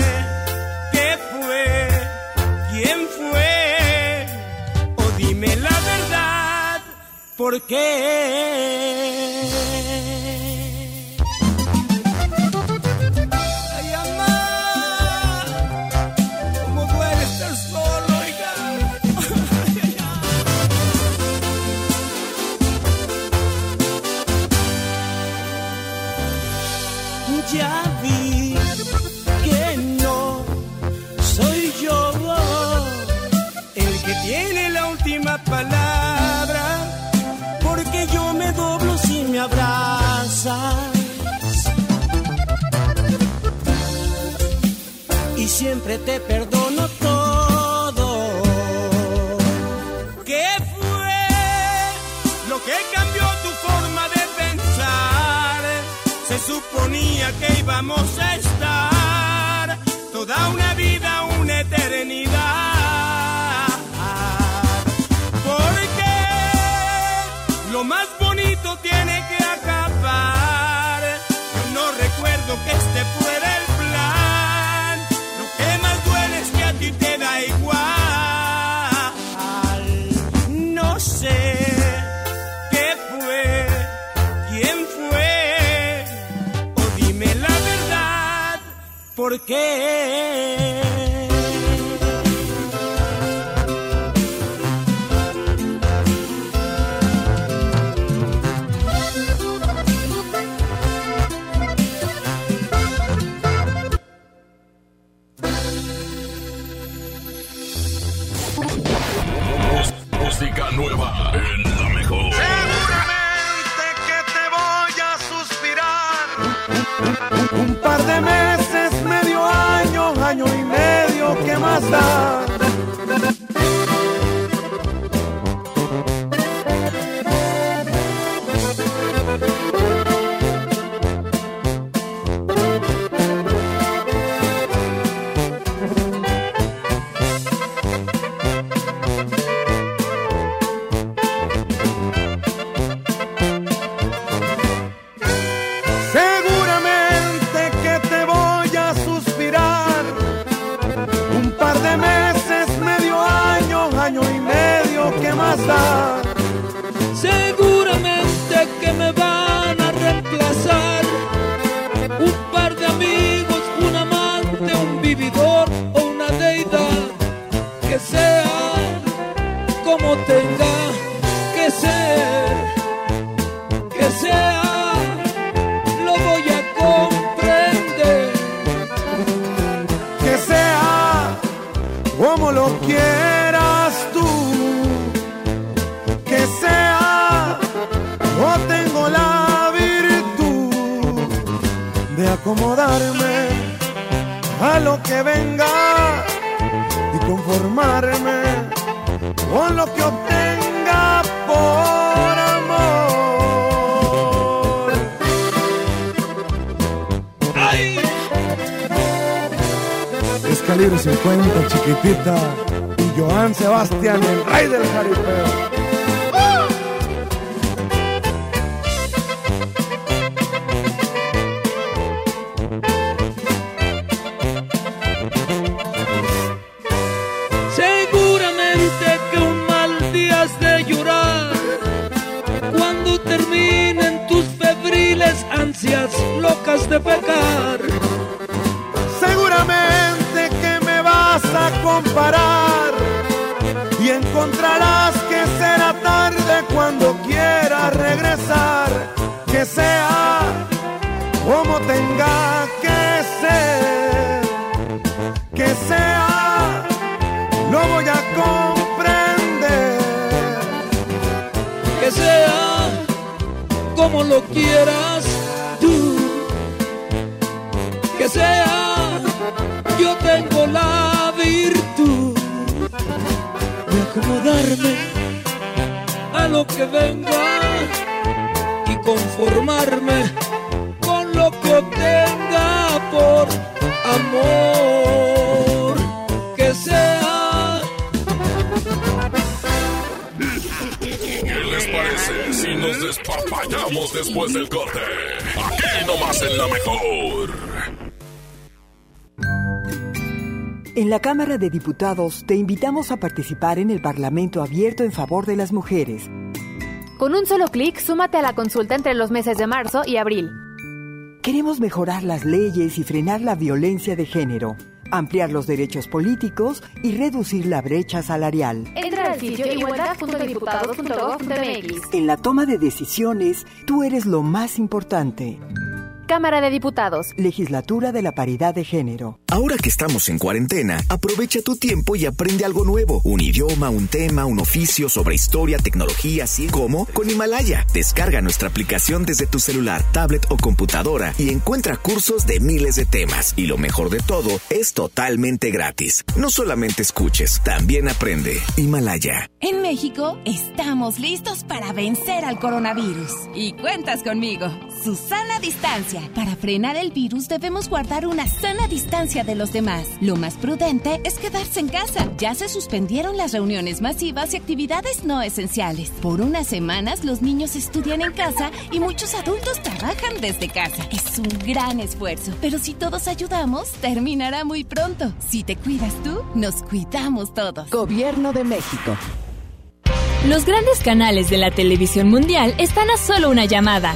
¿por qué?
Siempre te perdono todo. ¿Qué fue lo que cambió tu forma de pensar? Se suponía que íbamos a estar toda una vida, una eternidad. Porque lo más bonito tiene que acabar. Yo no recuerdo que este fuera ¿por qué?
Música nueva en la mejor.
Seguramente que te voy a suspirar. Un par de meses, medio, medio, Es calibre 50, chiquitita. Y Joan Sebastián, el rey del jaripeo. Tenga que ser, que sea, lo voy a comprender.
Que sea como lo quieras tú. Que sea, yo tengo la virtud de acomodarme a lo que venga y conformarme
nos despapallamos después del corte? Aquí nomás en la mejor.
En la Cámara de Diputados te invitamos a participar en el Parlamento abierto en favor de las mujeres.
Con un solo clic, súmate a la consulta entre los meses de marzo y abril.
Queremos mejorar las leyes y frenar la violencia de género, ampliar los derechos políticos y reducir la brecha salarial. En la toma de decisiones, tú eres lo más importante.
Cámara de Diputados.
Legislatura de la Paridad de Género.
Ahora que estamos en cuarentena, aprovecha tu tiempo y aprende algo nuevo. Un idioma, un tema, un oficio sobre historia, tecnología, así como con Himalaya. Descarga nuestra aplicación desde tu celular, tablet o computadora y encuentra cursos de miles de temas. Y lo mejor de todo, es totalmente gratis. No solamente escuches, también aprende. Himalaya.
En México estamos listos para vencer al coronavirus. Y cuentas conmigo. Susana Distancia. Para frenar el virus debemos guardar una sana distancia de los demás. Lo más prudente es quedarse en casa. Ya se suspendieron las reuniones masivas y actividades no esenciales. Por unas semanas los niños estudian en casa y muchos adultos trabajan desde casa. Es un gran esfuerzo, pero si todos ayudamos, terminará muy pronto. Si te cuidas tú, nos cuidamos todos.
Gobierno de México.
Los grandes canales de la televisión mundial están a solo una llamada.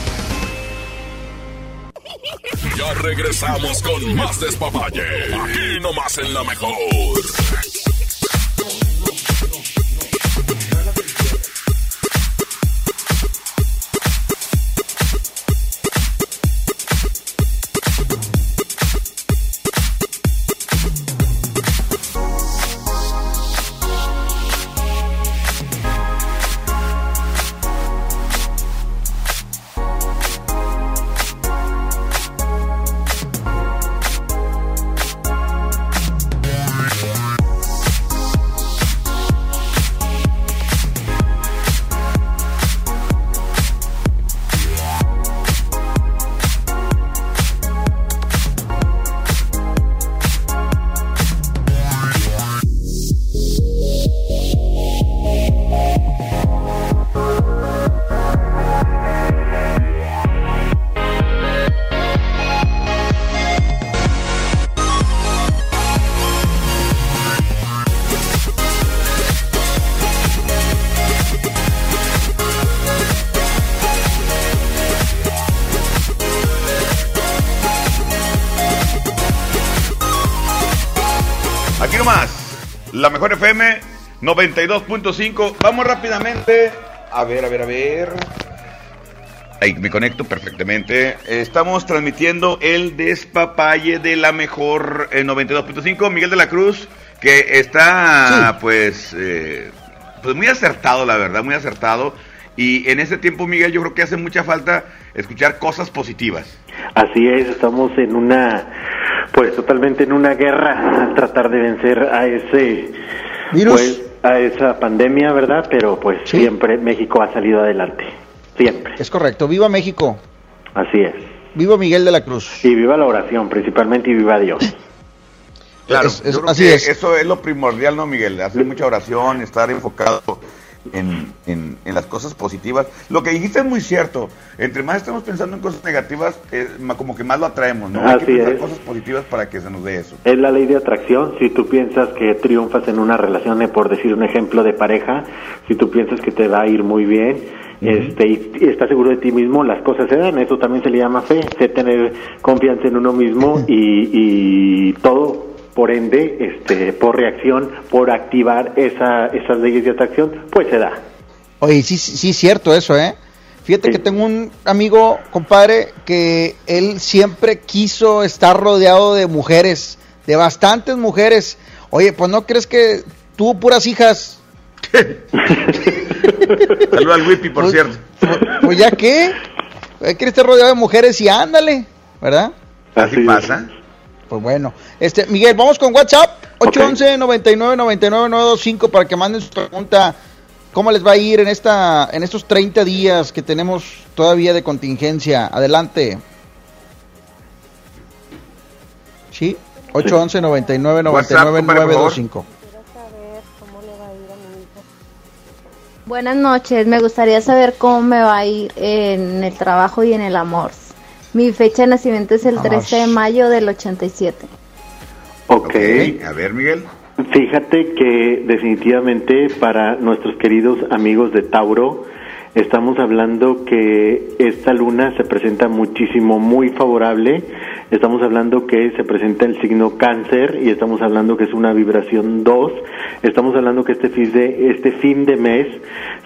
Ya regresamos con más despapalle. Aquí nomás en la mejor. Aquí nomás, la mejor FM 92.5. Vamos rápidamente. A ver, a ver, a ver. Ahí me conecto perfectamente. Estamos transmitiendo el despapalle de la mejor eh, 92.5. Miguel de la Cruz, que está pues, eh, pues muy acertado, la verdad, muy acertado. Y en este tiempo, Miguel, yo creo que hace mucha falta escuchar cosas positivas.
Así es, estamos en una, pues totalmente en una guerra tratar de vencer a ese
Virus.
pues, a esa pandemia, ¿verdad? Pero pues siempre México ha salido adelante, siempre.
Es correcto. Viva México.
Así es.
Viva Miguel de la Cruz.
Y viva la oración, principalmente, y viva Dios.
Claro,
Es- es-
yo creo
así
que
es.
eso es lo primordial, ¿no, Miguel? Hacer mucha oración, estar enfocado en, en- en las cosas positivas. Lo que dijiste es muy cierto. Entre más estamos pensando en cosas negativas, eh, como que más lo atraemos, ¿no? Hay que
Así
pensar
es.
cosas positivas para que se nos dé eso.
Es la ley de atracción. Si tú piensas que triunfas en una relación, eh, por decir un ejemplo de pareja, si tú piensas que te va a ir muy bien, este, y, y estás seguro de ti mismo, las cosas se dan. Eso también se le llama fe, sé tener confianza en uno mismo y, y todo, por ende, este, por reacción, por activar esa, esas leyes de atracción, pues se da.
Oye, sí, sí, sí, cierto eso, ¿eh? Fíjate que tengo un amigo, compadre, que él siempre quiso estar rodeado de mujeres, de bastantes mujeres. Oye, pues no crees que tuvo puras hijas.
Saluda al Whippy, por cierto.
Pues ya qué, quiere estar rodeado de mujeres y ándale, ¿verdad?
Así pasa.
Pues bueno, este Miguel, vamos con WhatsApp 811 99 99 925 para que manden su pregunta. ¿Cómo les va a ir en esta en estos 30 días que tenemos todavía de contingencia? Adelante. Sí, 811 99
WhatsApp,
99
compadre, por favor.
925.
Buenas noches, me gustaría saber cómo me va a ir en el trabajo y en el amor. Mi fecha de nacimiento es el
Amor.
13 de mayo del 87.
Ok.
A ver, Miguel.
Fíjate que definitivamente para nuestros queridos amigos de Tauro, estamos hablando que esta luna se presenta muchísimo, muy favorable. Estamos hablando que se presenta el signo cáncer y estamos hablando que es una vibración 2. Estamos hablando que este fin de, este fin de mes,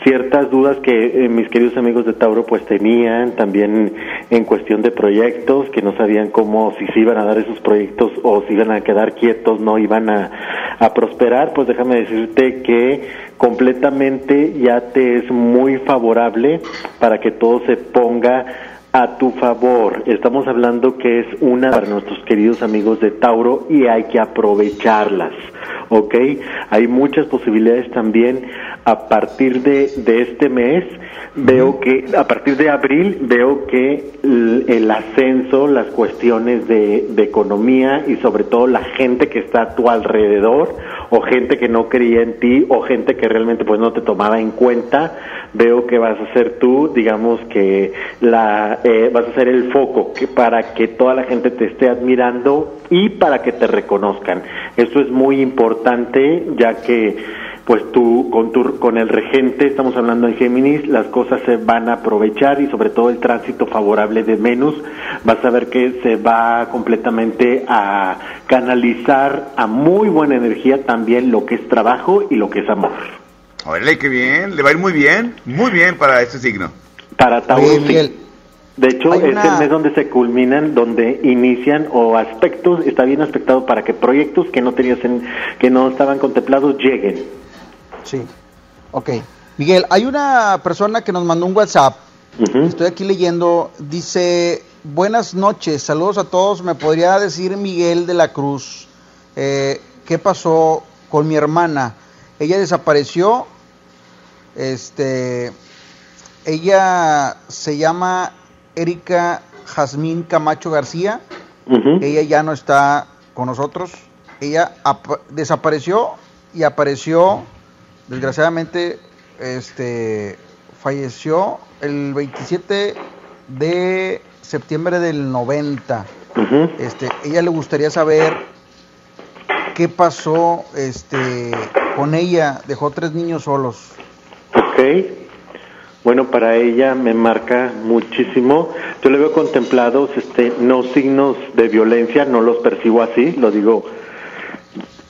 ciertas dudas que eh, mis queridos amigos de Tauro pues tenían también en cuestión de proyectos, que no sabían cómo, si se iban a dar esos proyectos o si iban a quedar quietos, no iban a, a prosperar, pues déjame decirte que completamente ya te es muy favorable para que todo se ponga a tu favor. Estamos hablando que es una para nuestros queridos amigos de Tauro y hay que aprovecharlas, ¿ok? Hay muchas posibilidades también a partir de, de este mes. Veo que a partir de abril veo que el, el ascenso, las cuestiones de, de economía y sobre todo la gente que está a tu alrededor o gente que no creía en ti o gente que realmente pues no te tomaba en cuenta, veo que vas a ser tú, digamos que la eh, vas a ser el foco que para que toda la gente te esté admirando y para que te reconozcan. Esto es muy importante ya que pues tú con tu, con el regente estamos hablando en Géminis las cosas se van a aprovechar y sobre todo el tránsito favorable de Venus vas a ver que se va completamente a canalizar a muy buena energía también lo que es trabajo y lo que es amor.
Órale, qué bien, le va a ir muy bien, muy bien para este signo.
Para Tauro sí. De hecho,
hay
es
una-
el mes donde se culminan, donde inician o aspectos, está bien aspectado para que proyectos que no tenías en, que no estaban contemplados lleguen.
Sí. Ok. Miguel, hay una persona que nos mandó un WhatsApp. Estoy aquí leyendo. Dice, buenas noches, saludos a todos. ¿Me podría decir Miguel de la Cruz eh, qué pasó con mi hermana? Ella desapareció. Este, ella se llama Erika Jazmín Camacho García. Ella ya no está con nosotros. Ella ap- desapareció y apareció, desgraciadamente, este, falleció el 27 de septiembre del 90. Este, ella le gustaría saber qué pasó, este, con ella. Dejó tres niños solos.
Ok. Bueno, para ella me marca muchísimo. Yo le veo contemplados, este, no signos de violencia, no los percibo así, lo digo,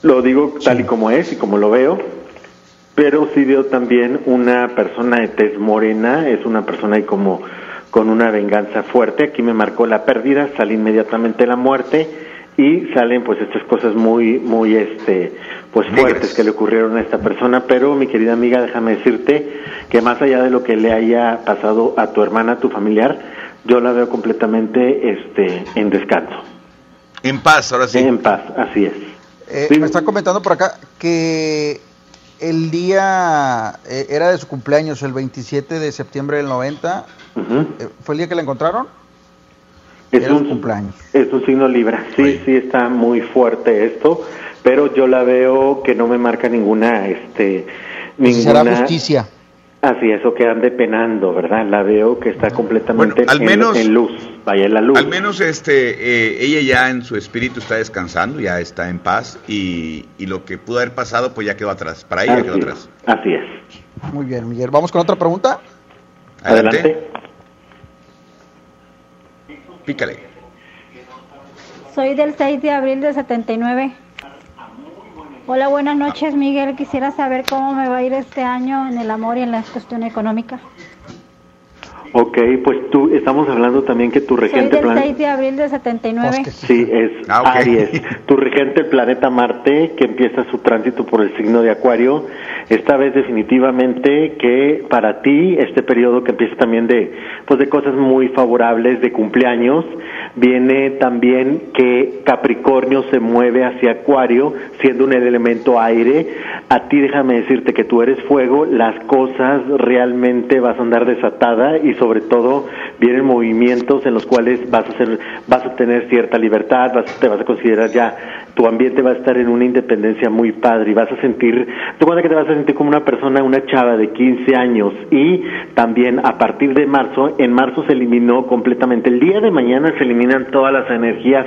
lo digo tal y como es y como lo veo. Pero sí veo también una persona de tez morena, es una persona ahí como con una venganza fuerte. Aquí me marcó la pérdida, sale inmediatamente la muerte y salen pues estas cosas muy, muy, este, pues fuertes que le ocurrieron a esta persona. Pero mi querida amiga, déjame decirte que más allá de lo que le haya pasado a tu hermana, a tu familiar, yo la veo completamente, este, en descanso.
En paz, ahora sí.
En paz, así es.
Eh, Me está comentando por acá que el día eh, era de su cumpleaños, el 27 de septiembre del 90. Eh, ¿Fue el día que la encontraron?
Es
Era su
un,
cumpleaños.
es un signo Libra. Sí, sí está muy fuerte esto, pero yo la veo que no me marca ninguna, este,
Pues será
ninguna.
justicia.
Así es, o que ande penando, ¿verdad? La veo que está completamente
al
en,
menos-
en luz. Vaya en la luz.
Al menos este, eh, ella ya en su espíritu está descansando, ya está en paz y, y lo que pudo haber pasado pues ya quedó atrás. Para ella
Así
quedó
es.
atrás.
Así es.
Muy bien, Miguel. Vamos con otra pregunta.
Adelante.
Pícale.
Soy del 6 de abril de 79. Hola, buenas noches, Miguel. Quisiera saber cómo me va a ir este año en el amor y en la cuestión económica.
Ok, pues tú, estamos hablando también que tu
Soy
regente
del
plan-
6 de abril de 79.
Sí, es
Ah.
Aries. Tu regente, el planeta Marte, que empieza su tránsito por el signo de Acuario, esta vez definitivamente que para ti este periodo que empieza también de, pues de cosas muy favorables de cumpleaños, viene también que Capricornio se mueve hacia Acuario, siendo un elemento aire. A ti déjame decirte que tú eres fuego, las cosas realmente vas a andar desatada y sobre todo vienen movimientos en los cuales vas a ser, vas a tener cierta libertad, vas, te vas a considerar ya, tu ambiente va a estar en una independencia muy padre y vas a sentir, te cuenta que te vas a sentir como una persona, una chava de 15 años y también a partir de marzo, en marzo se eliminó completamente, el día de mañana se eliminan todas las energías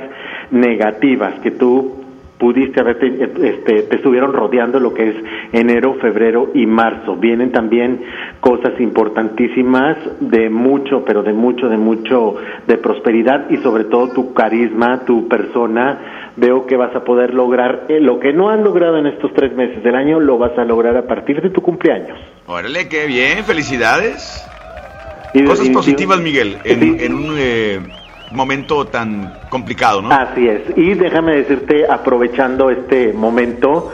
negativas que tú pudiste haberte, este, te estuvieron rodeando lo que es enero, febrero y marzo. Vienen también cosas importantísimas de mucho, pero de mucho, de mucho, de prosperidad y sobre todo tu carisma, tu persona. Veo que vas a poder lograr eh, lo que no han logrado en estos tres meses del año, lo vas a lograr a partir de tu cumpleaños.
Órale, qué bien, felicidades.
Y
Cosas positivas, Miguel, en, en un eh, momento tan complicado, ¿no?
Así es. Y déjame decirte, aprovechando este momento,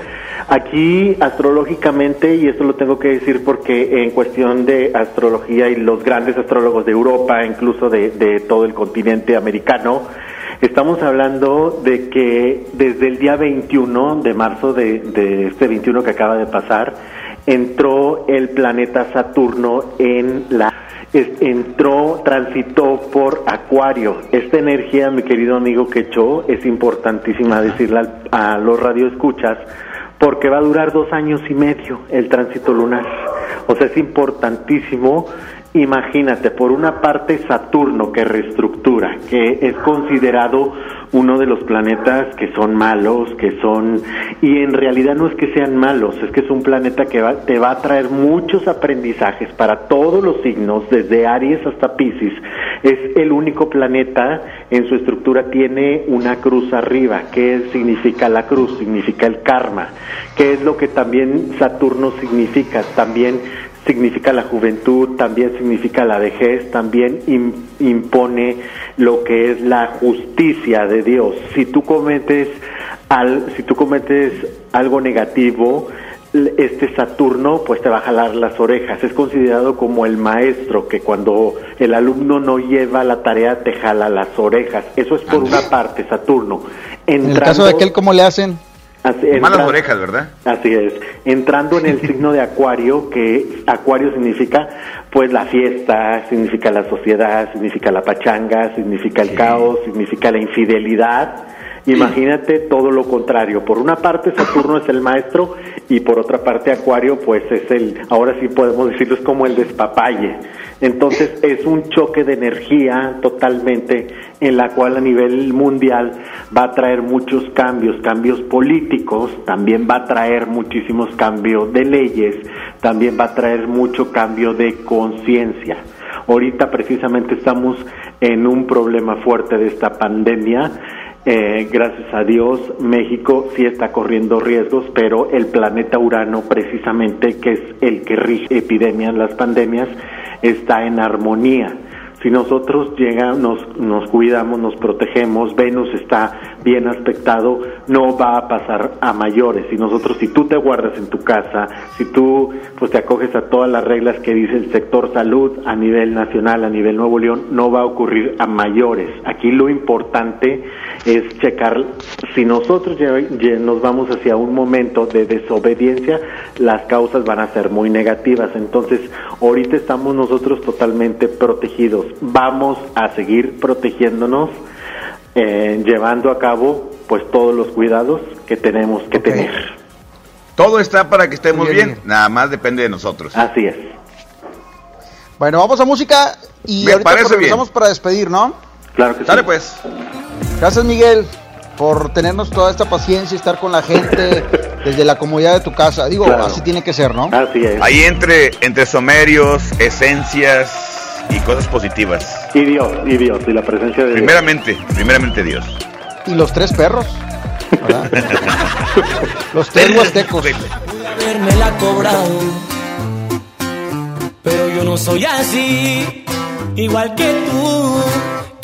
aquí astrológicamente, y esto lo tengo que decir porque en cuestión de astrología y los grandes astrólogos de Europa, incluso de, de todo el continente americano, estamos hablando de que desde el día 21 de marzo de, de este 21 que acaba de pasar, entró el planeta Saturno en la entró, transitó por Acuario. Esta energía, mi querido amigo Quecho, es importantísima decirla a los radioescuchas porque va a durar dos años y medio el tránsito lunar. O sea, es importantísimo. Imagínate, por una parte Saturno que reestructura, que es considerado uno de los planetas que son malos, que son y en realidad no es que sean malos, es que es un planeta que va- te va a traer muchos aprendizajes para todos los signos, desde Aries hasta Pisces. Es el único planeta en su estructura tiene una cruz arriba. ¿Qué significa la cruz? Significa el karma. ¿Qué es lo que también Saturno significa? También significa la juventud, también significa la vejez, también im- impone lo que es la justicia de Dios. Si tú cometes al, si tú cometes algo negativo, este Saturno pues te va a jalar las orejas. Es considerado como el maestro que cuando el alumno no lleva la tarea te jala las orejas. Eso es por una parte Saturno.
En el caso de aquel, ¿cómo le hacen?
Así,
Malas
entra-
orejas, ¿verdad?
Así es. Entrando en el signo de Acuario, que Acuario significa pues la fiesta, significa la sociedad, significa la pachanga, significa el caos, significa la infidelidad. Imagínate todo lo contrario. Por una parte Saturno es el maestro y por otra parte Acuario pues es el, ahora sí podemos decirlo, es como el despapalle. Entonces es un choque de energía totalmente en la cual a nivel mundial va a traer muchos cambios, cambios políticos, también va a traer muchísimos cambios de leyes, también va a traer mucho cambio de conciencia. Ahorita precisamente estamos en un problema fuerte de esta pandemia. Eh, gracias a Dios, México sí está corriendo riesgos, pero el planeta Urano, precisamente, que es el que rige epidemias, las pandemias, está en armonía. Si nosotros llega, nos, nos cuidamos, nos protegemos, Venus está bien aspectado, no va a pasar a mayores. Si nosotros, si tú te guardas en tu casa, si tú pues te acoges a todas las reglas que dice el sector salud a nivel nacional, a nivel Nuevo León, no va a ocurrir a mayores. Aquí lo importante es checar si nosotros ya- ya nos vamos hacia un momento de desobediencia, las causas van a ser muy negativas. Entonces, ahorita estamos nosotros totalmente protegidos. Vamos a seguir protegiéndonos, eh, llevando a cabo pues todos los cuidados que tenemos que tener.
Todo está para que estemos bien,
bien,
nada más depende de nosotros.
Así es.
Bueno, vamos a música y
Me
ahorita regresamos para despedir, ¿no?
Claro que
Dale pues.
Gracias, Miguel, por tenernos toda esta paciencia y estar con la gente desde la comodidad de tu casa. Digo,
Claro.
así tiene que ser, ¿no?
Así es.
Ahí entre, entre somerios, esencias y cosas positivas.
Y Dios, y Dios, y la presencia de Dios.
Primeramente, primeramente Dios.
Y los tres perros. los tres huastecos.
haberme la cobrado. Pero yo no soy así, igual que tú,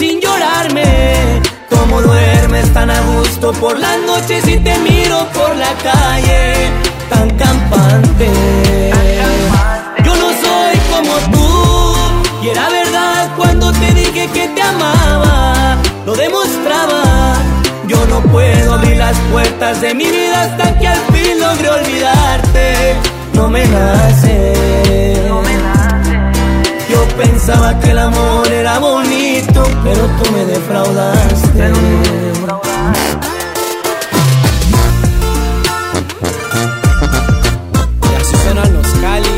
sin llorarme. Como duermes tan a gusto por las noches y te miro por la calle tan campante. Yo no soy como tú, y era verdad cuando te dije que te amaba, lo demostraba. Yo no puedo abrir las puertas de mi vida hasta que al fin logré olvidarte. No me nace. Yo pensaba que el amor era bonito, pero tú me defraudaste. Y así suenan los cáliz.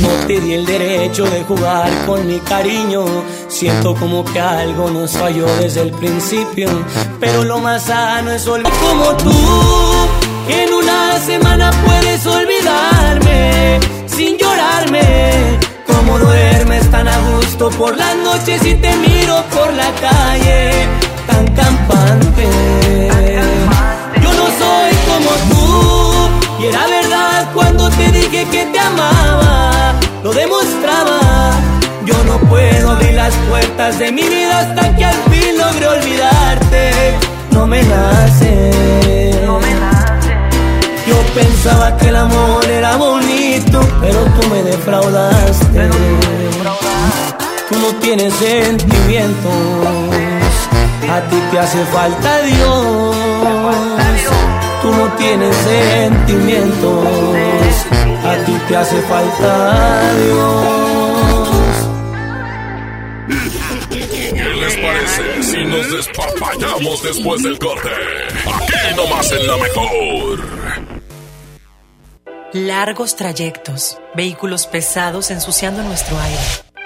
No te di el derecho de jugar con mi cariño. Siento como que algo nos falló desde el principio. Pero lo más sano es olvidar como tú. En una semana puedes olvidarme sin llorarme. Como duermes tan a gusto por las noches y te miro por la calle tan campante. Yo no soy como tú y era verdad cuando te dije que te amaba, lo demostraba. Yo no puedo abrir las puertas de mi vida hasta que al fin logré olvidarte. No me nace. Yo pensaba que el amor era bonito, pero tú me defraudaste. Tú no tienes sentimientos, a ti te hace falta Dios. Tú no tienes sentimientos, a ti te hace falta Dios.
Parece si nos despapallamos después del corte? Aquí nomás en la mejor.
Largos trayectos, vehículos pesados ensuciando nuestro aire.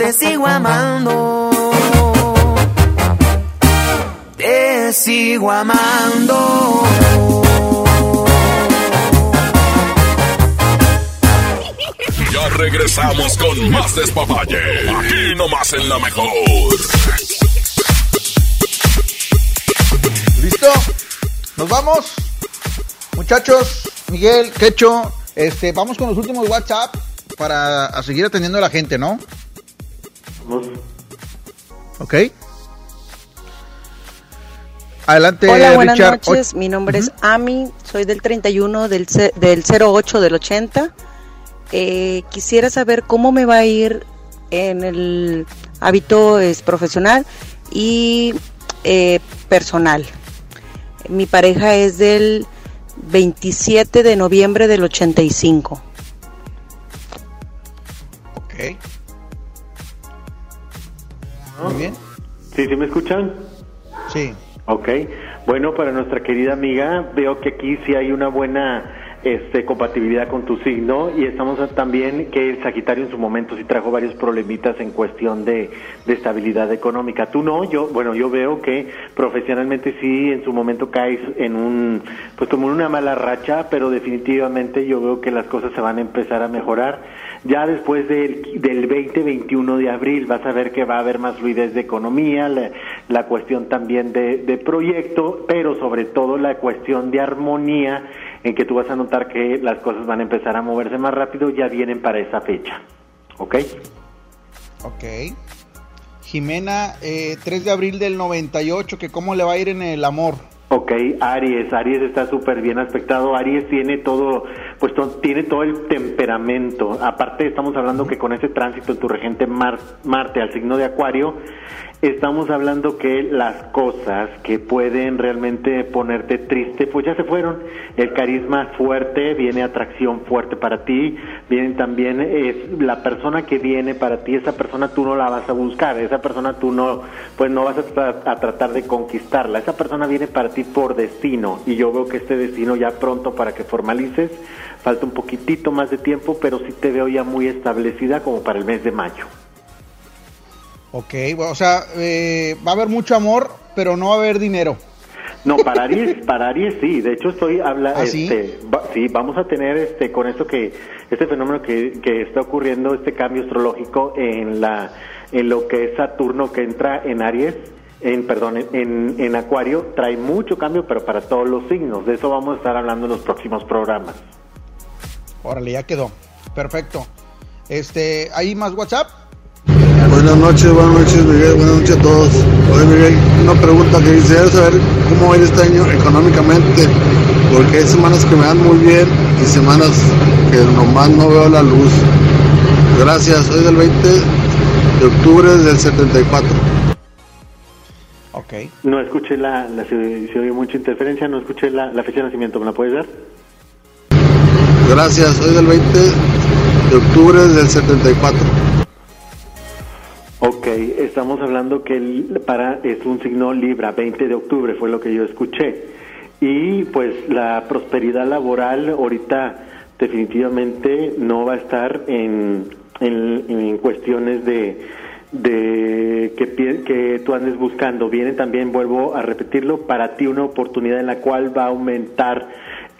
Te sigo amando. Te sigo amando.
Ya regresamos con más despapalle. Aquí nomás en la mejor.
¿Listo? ¿Nos vamos? Muchachos, Miguel, Quecho, este, vamos con los últimos WhatsApp para a seguir atendiendo a la gente, ¿no? ¿Ok? Adelante,
Hola, buenas
Richard.
noches. Mi nombre es Ami, soy del 31 del, del 08 del 80. Eh, quisiera saber cómo me va a ir en el hábito es, profesional y eh, personal. Mi pareja es del 27 de noviembre del 85.
Ok. Muy bien.
¿Sí, sí me escuchan?
Sí.
Ok. Bueno, para nuestra querida amiga, veo que aquí sí hay una buena este, compatibilidad con tu signo y estamos también que el Sagitario en su momento sí trajo varios problemitas en cuestión de, de estabilidad económica. Tú no, yo, bueno, yo veo que profesionalmente sí en su momento caes en un, pues como en una mala racha, pero definitivamente yo veo que las cosas se van a empezar a mejorar. Ya después del, del 20-21 de abril vas a ver que va a haber más fluidez de economía, la, la cuestión también de, de proyecto, pero sobre todo la cuestión de armonía en que tú vas a notar que las cosas van a empezar a moverse más rápido, ya vienen para esa fecha. ¿Ok?
Ok. Jimena, eh, 3 de abril del 98, que cómo le va a ir en el amor.
Ok, Aries, Aries está súper bien aspectado, Aries tiene todo, pues tiene todo el temperamento, aparte estamos hablando que con ese tránsito en tu regente Mar- Marte al signo de Acuario, estamos hablando que las cosas que pueden realmente ponerte triste, pues ya se fueron, el carisma fuerte, viene atracción fuerte para ti, vienen también, es la persona que viene para ti, esa persona tú no la vas a buscar, esa persona tú no, pues no vas a tratar de conquistarla, esa persona viene para ti por destino y yo veo que este destino ya pronto para que formalices, falta un poquitito más de tiempo, pero sí te veo ya muy establecida como para el mes de mayo.
Ok, bueno, o sea, eh, va a haber mucho amor, pero no va a haber dinero.
No, para Aries, para Aries sí. De hecho, estoy hablando,
¿Ah, sí?
este, va- sí, vamos a tener este con esto que este fenómeno que, que está ocurriendo, este cambio astrológico en la en lo que es Saturno que entra en Aries, en perdón, en, en Acuario, trae mucho cambio, pero para todos los signos. De eso vamos a estar hablando en los próximos programas.
Órale, ya quedó. Perfecto. Este, ¿hay más WhatsApp?
Buenas noches, buenas noches Miguel, buenas noches a todos. Oye Miguel, una pregunta que quisiera saber cómo va a ir este año económicamente, porque hay semanas que me dan muy bien y semanas que nomás no veo la luz. Gracias, soy del 20 de octubre del 74.
Ok.
No escuché la, la se, se oye mucha interferencia, no escuché la, la fecha de nacimiento, ¿me la puedes dar?
Gracias, soy del 20 de octubre del 74.
Ok, estamos hablando que el para es un signo Libra, 20 de octubre fue lo que yo escuché. Y pues la prosperidad laboral ahorita definitivamente no va a estar en, en, en cuestiones de, de que, que tú andes buscando. Viene también, vuelvo a repetirlo, para ti una oportunidad en la cual va a aumentar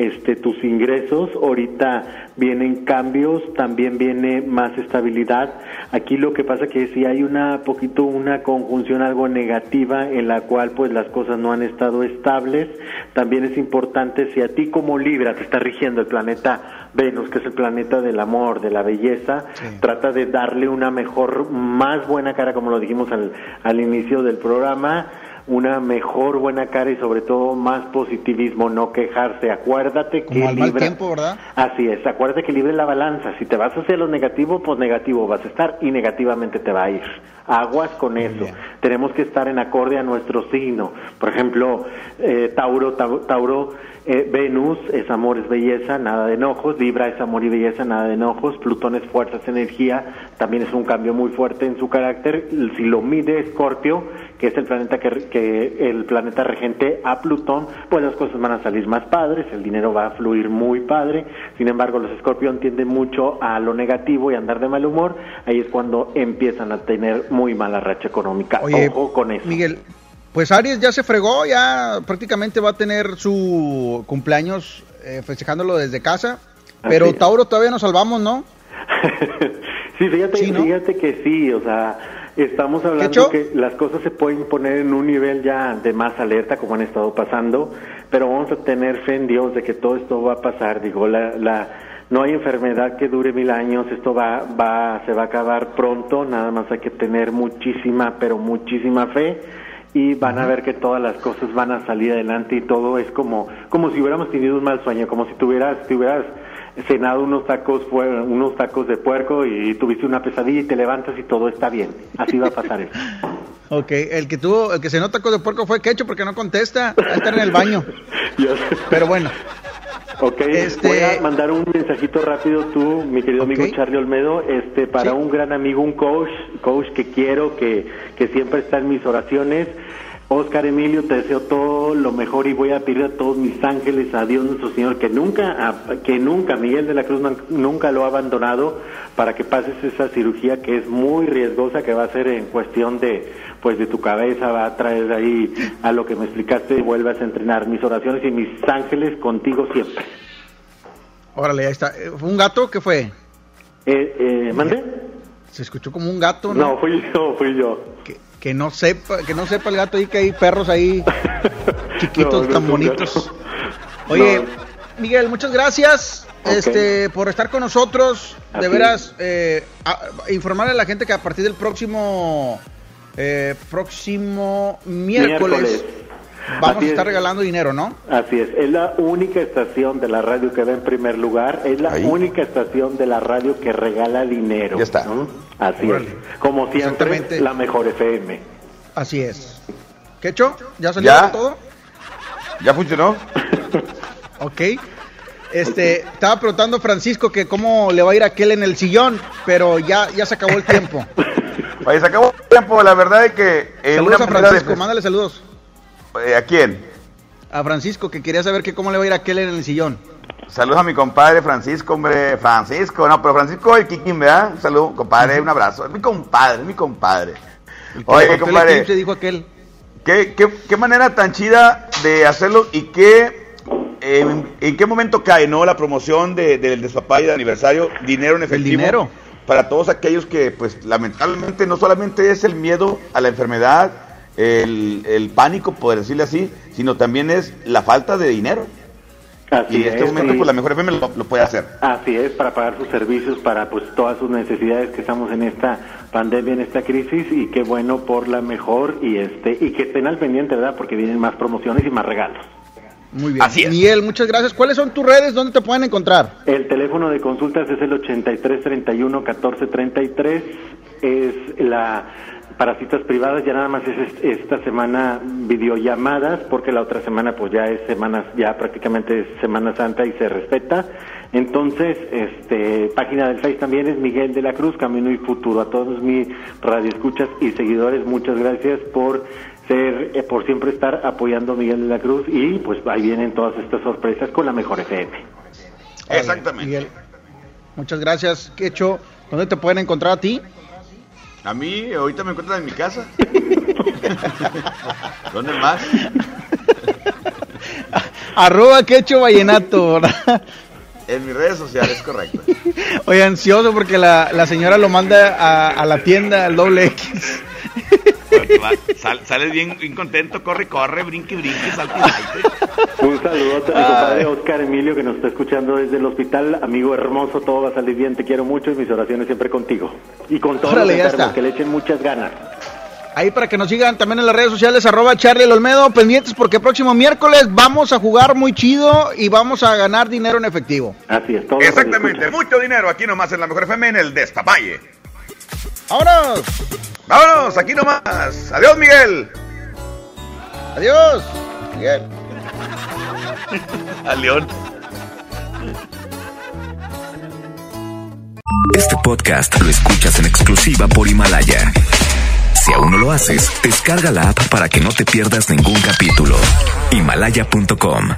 este tus ingresos. Ahorita vienen cambios, también viene más estabilidad. Aquí lo que pasa que si hay una poquito una conjunción algo negativa en la cual pues las cosas no han estado estables. También es importante si a ti como Libra te está rigiendo el planeta Venus, que es el planeta del amor, de la belleza, trata de darle una mejor, más buena cara, como lo dijimos al, al inicio del programa, una mejor buena cara y sobre todo más positivismo, no quejarse. Acuérdate que
Como
Libra-
tiempo, ¿verdad?
Así es, acuérdate que libre la balanza. Si te vas hacia lo negativo, pues negativo vas a estar y negativamente te va a ir. Aguas con eso. Tenemos que estar en acorde a nuestro signo. Por ejemplo, eh, Tauro, Tau- Tauro, eh, Venus es amor, es belleza, nada de enojos. Libra es amor y belleza, nada de enojos. Plutón es fuerza, es energía. También es un cambio muy fuerte en su carácter. Si lo mide Escorpio, que es el planeta que, que el planeta regente a Plutón, pues las cosas van a salir más padres, el dinero va a fluir muy padre. Sin embargo, los Escorpio tienden mucho a lo negativo y a andar de mal humor. Ahí es cuando empiezan a tener muy mala racha económica.
Oye,
Ojo con eso.
Miguel, pues Aries ya se fregó, ya prácticamente va a tener su cumpleaños eh, festejándolo desde casa. Pero. Tauro todavía nos salvamos, ¿no?
Sí, fíjate,
Sí, ¿no?
fíjate que sí, o sea, estamos hablando que las cosas se pueden poner en un nivel ya de más alerta como han estado pasando, pero vamos a tener fe en Dios de que todo esto va a pasar, digo, la, la no hay enfermedad que dure mil años, esto va, va, se va a acabar pronto, nada más hay que tener muchísima, pero muchísima fe y van a ver que todas las cosas van a salir adelante y todo es como, como si hubiéramos tenido un mal sueño, como si tuvieras, tuvieras cenado unos tacos unos tacos de puerco y tuviste una pesadilla y te levantas y todo está bien. Así va a pasar eso.
Ok, el que tuvo, el que nota tacos de puerco fue Quecho porque no contesta, estar en el baño. Pero bueno.
Ok,
Este-
voy a mandar un mensajito rápido tú, mi querido amigo. Charlie Olmedo, este, para un gran amigo, un coach, coach que quiero, que, que siempre está en mis oraciones. Oscar Emilio, te deseo todo lo mejor y voy a pedir a todos mis ángeles, a Dios nuestro Señor, que nunca, que nunca, Miguel de la Cruz nun- nunca lo ha abandonado para que pases esa cirugía que es muy riesgosa, que va a ser en cuestión de, pues de tu cabeza, va a traer ahí a lo que me explicaste y vuelvas a entrenar. Mis oraciones y mis ángeles contigo siempre.
Órale, ahí está. Eh, ¿Fue un gato? ¿Qué fue?
Eh, eh, ¿Mande?
Se escuchó como un gato, ¿no?
No, fui yo, fui yo.
Que, que no sepa, que no sepa el gato ahí que hay perros ahí chiquitos
No, no
tan bonitos. Oye,
No.
Miguel, muchas gracias este por estar con nosotros.
Así
de veras, eh, a- informarle a la gente que a partir del próximo eh, próximo miércoles,
Miércoles.
Vamos
Así
a estar
es.
regalando dinero, ¿no?
Así es, es la única estación de la radio que va en primer lugar, es la única estación de la radio que regala dinero. Ya está. Así
Órale.
es. Como siempre, la mejor FM.
Así es. ¿Qué hecho? ¿Ya salió
¿Ya?
todo?
¿Ya funcionó?
Ok. Este, estaba preguntando Francisco que cómo le va a ir a aquel en el sillón, pero ya, ya se acabó el tiempo.
Oye, se acabó el tiempo, la verdad es que... eh,
saludos
una
a
de
Francisco, mándale saludos.
Eh, ¿A quién?
A Francisco, que quería saber que cómo le va a ir a aquel en el sillón.
Saludos a mi compadre Francisco, hombre. Francisco, no, pero Francisco el Kikin, ¿verdad? Un saludo, compadre, un abrazo. Es mi compadre, es mi compadre. Oye,
el
compadre,
eclipse, dijo aquel.
¿qué, qué, qué manera tan chida de hacerlo y qué, eh, en qué momento cae, ¿no? La promoción de- del despapalle de aniversario, dinero en efectivo.
dinero.
Para todos aquellos que, pues, lamentablemente no solamente es el miedo a la enfermedad, el, el pánico, por decirle así, sino también es la falta de dinero.
Así
y en este
es,
momento,
sí.
pues, la mejor FM lo, lo puede hacer.
Así es, para pagar sus servicios, para pues todas sus necesidades que estamos en esta pandemia, en esta crisis, y qué bueno por la mejor y este y que estén al pendiente, ¿verdad? Porque vienen más promociones y más regalos.
Muy bien. Miguel, muchas gracias. ¿Cuáles son tus redes? ¿Dónde te pueden encontrar?
El teléfono de consultas es el 8331 1433. Es la para citas privadas ya nada más es est- esta semana videollamadas porque la otra semana pues ya es semanas ya prácticamente es Semana Santa y se respeta. Entonces, este página del Face también es Miguel de la Cruz, Camino y Futuro. A todos mis radioescuchas y seguidores, muchas gracias por ser eh, por siempre estar apoyando a Miguel de la Cruz y pues ahí vienen todas estas sorpresas con la mejor FM.
Exactamente.
Miguel, muchas gracias. ¿Qué hecho? ¿Dónde te pueden encontrar a ti?
A mí, ahorita me encuentran en mi casa. ¿Dónde más?
Arroba quecho vallenato, ¿verdad?
En mis redes sociales, correcto.
Oye, ansioso porque la, la señora lo manda a, a la tienda, al doble X.
Sal- sales bien, bien contento, corre, corre, brinque, brinque, salte, salte.
Un saludote a mi compadre Oscar Emilio que nos está escuchando desde el hospital. Amigo hermoso, todo va a salir bien. Te quiero mucho y mis oraciones siempre contigo. Y con todos
Órale,
los enfermos, que le echen muchas ganas.
Ahí para que nos sigan también en las redes sociales, arroba Charlie el Olmedo, pendientes porque próximo miércoles vamos a jugar muy chido y vamos a ganar dinero en efectivo.
Así es, todo.
Exactamente, mucho dinero aquí nomás en la mejor FM en el Destapalle.
¡Vámonos!
¡Vámonos! Aquí nomás. Adiós, Miguel.
Adiós, Miguel.
A León.
Este podcast lo escuchas en exclusiva por Himalaya. Si aún no lo haces, descarga la app para que no te pierdas ningún capítulo. Himalaya.com